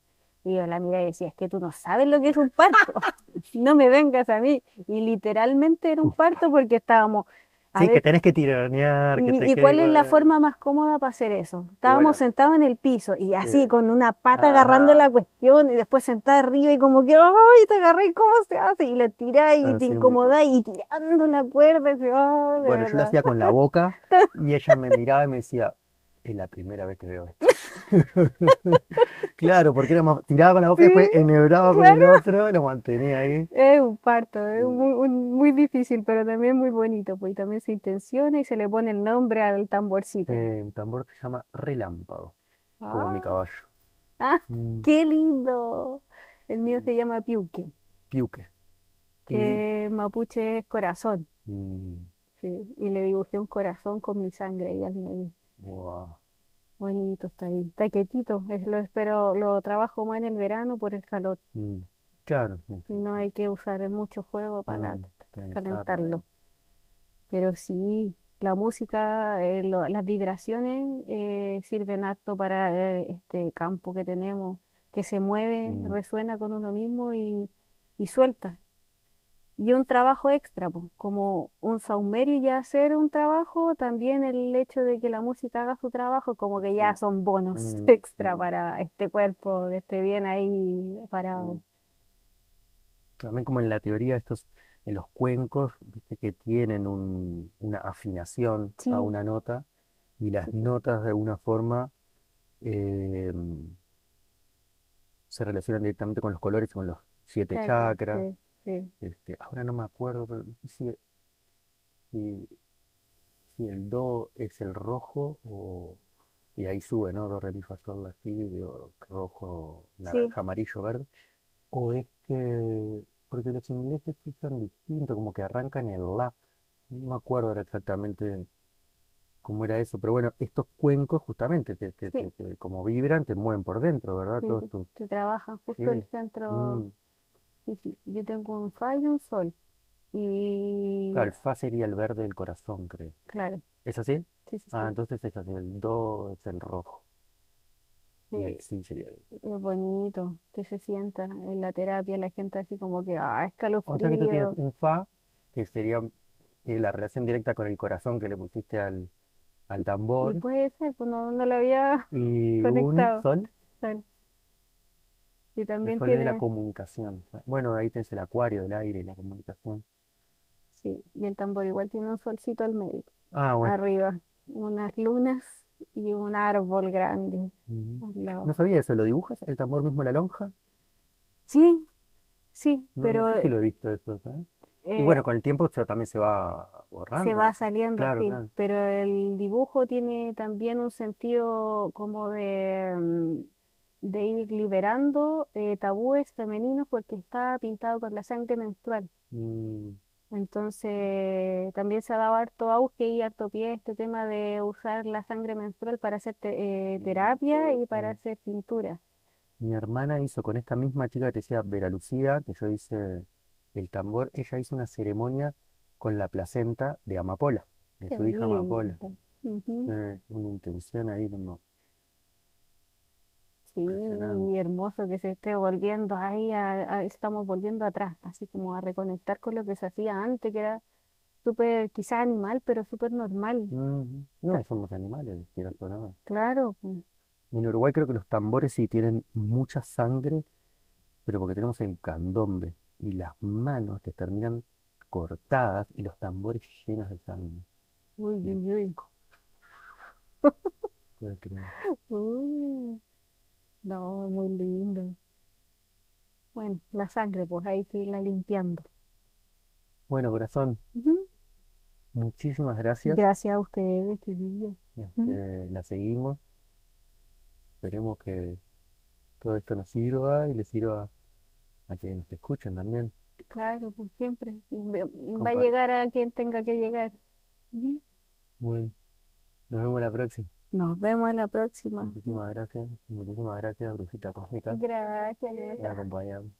Y yo la miré y decía, es que tú no sabes lo que es un parto, no me vengas a mí. Y literalmente era un parto porque estábamos, a Sí, que tenés que tironear, que ¿y, te cuál es la forma más cómoda para hacer eso? Estábamos bueno, sentados en el piso y así sí. con una pata agarrando Ajá. la cuestión y después sentada arriba y como que, ¡ay, te agarré! ¿Cómo se hace? Y la tirás y te Así mismo. incomodás y tirando la cuerda, y, ¡ay, de Bueno, yo lo hacía con la boca y ella me miraba y me decía, es la primera vez que veo esto. Claro, porque era más, tiraba con la boca y Sí, después enhebraba con el otro, lo mantenía ahí. Es un parto, es muy, un- muy difícil, pero también muy bonito, y también se intenciona y se le pone el nombre al tamborcito. eh, un tambor que se llama relámpago, como mi Ah, caballo. ah, Mm, qué lindo. El mío se llama Piuque, piuque. Y, que mapuche es corazón, mm, sí, y le dibujé un corazón con mi sangre ahí al medio. Wow. Bonito está ahí, está quietito, es, lo espero, lo trabajo más en el verano por el calor, Mm, claro, sí, no hay que usar mucho fuego para calentarlo. calentarlo. Pero sí, la música, eh, lo- las vibraciones eh, sirven harto para eh, este campo que tenemos, que se mueve, Mm, resuena con uno mismo y, y suelta. Y un trabajo extra, po, como un saumerio ya hacer un trabajo, también el hecho de que la música haga su trabajo, como que ya son bonos mm, extra mm, para este cuerpo que esté bien ahí parado. mm. También como en la teoría estos, en los cuencos, viste que tienen un- una afinación a una nota y las notas de alguna forma eh, se relacionan directamente con los colores con los siete claro, chakras. sí, sí. Este, ahora no me acuerdo, pero si, si, si el do es el rojo o... Y ahí sube, ¿no? Do, re, mi, fa, sol, la, si, rojo, Sí, naranja, amarillo, verde. O es que... Porque los ingleses usan distinto, como que arrancan el la. No me acuerdo ahora exactamente cómo era eso, pero bueno, estos cuencos justamente, te, te- sí. te- te- como vibran, te mueven por dentro, ¿verdad? Sí, tus... que trabajan justo el centro. Mm. Sí, sí. Yo tengo un fa y un sol. Y Claro, el fa sería el verde del corazón, creo. claro, ¿Es así? sí, sí, Ah, sí. entonces es así, el do es el rojo. Y el Sí, si sería el... es bonito que se sienta en la terapia la gente así como que, ah, O sea que tú tienes escalofrío. un fa, que sería eh, la relación directa con el corazón que le pusiste al, al Y tambor, puede ser, pues no, no lo había y un conectado. sol. Sol. Y El también sol es de la tiene, comunicación. Bueno, ahí tenés el acuario, del aire, la comunicación. sí, y el tambor igual tiene un solcito al medio, Ah, bueno. arriba, unas lunas y un árbol grande. No sabía eso, ¿lo dibujas? ¿El tambor mismo la lonja? Sí, sí, No, no pero sé si lo he visto eso, ¿sabes? Y eh, bueno, con el tiempo eso también se va se borrando, va ¿no? saliendo claro. pero el dibujo tiene también un sentido como de, mm, de ir liberando eh, tabúes femeninos porque está pintado con la sangre menstrual. Mm, Entonces también se ha dado harto auge y harto pie este tema de usar la sangre menstrual para hacer te- eh, terapia y para mm. hacer pintura. Mi hermana hizo con esta misma chica que te decía, Vera Lucía, que yo hice el tambor, ella hizo una ceremonia con la placenta de Amapola, de Qué su hija Amapola. Eh, una intención ahí, no, Sí, y hermoso que se esté volviendo ahí, a- a- estamos volviendo atrás, así como a reconectar con lo que se hacía antes, que era súper, quizás animal, pero súper normal. Mm, No, somos animales, o no. Claro, pues, En Uruguay creo que los tambores sí tienen mucha sangre, pero porque tenemos el candombe y las manos que terminan cortadas y los tambores llenos de sangre. uy, Bien, uy, uy. creer. Uy, no, muy lindo. Bueno, la sangre, pues hay que irla limpiando. Bueno, corazón, Ujú. muchísimas gracias. Gracias a ustedes, chiquillos. Este, la seguimos. Esperemos que todo esto nos sirva y le sirva a quienes nos escuchen también. Claro, pues siempre. Va va a Compa- llegar a quien tenga que llegar. Ujú. Bueno, nos vemos la próxima. Nos vemos en la próxima. Muchísimas gracias. Muchísimas gracias, Brujita Cósmica, Gracias. por acompañarnos.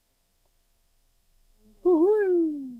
Ujú.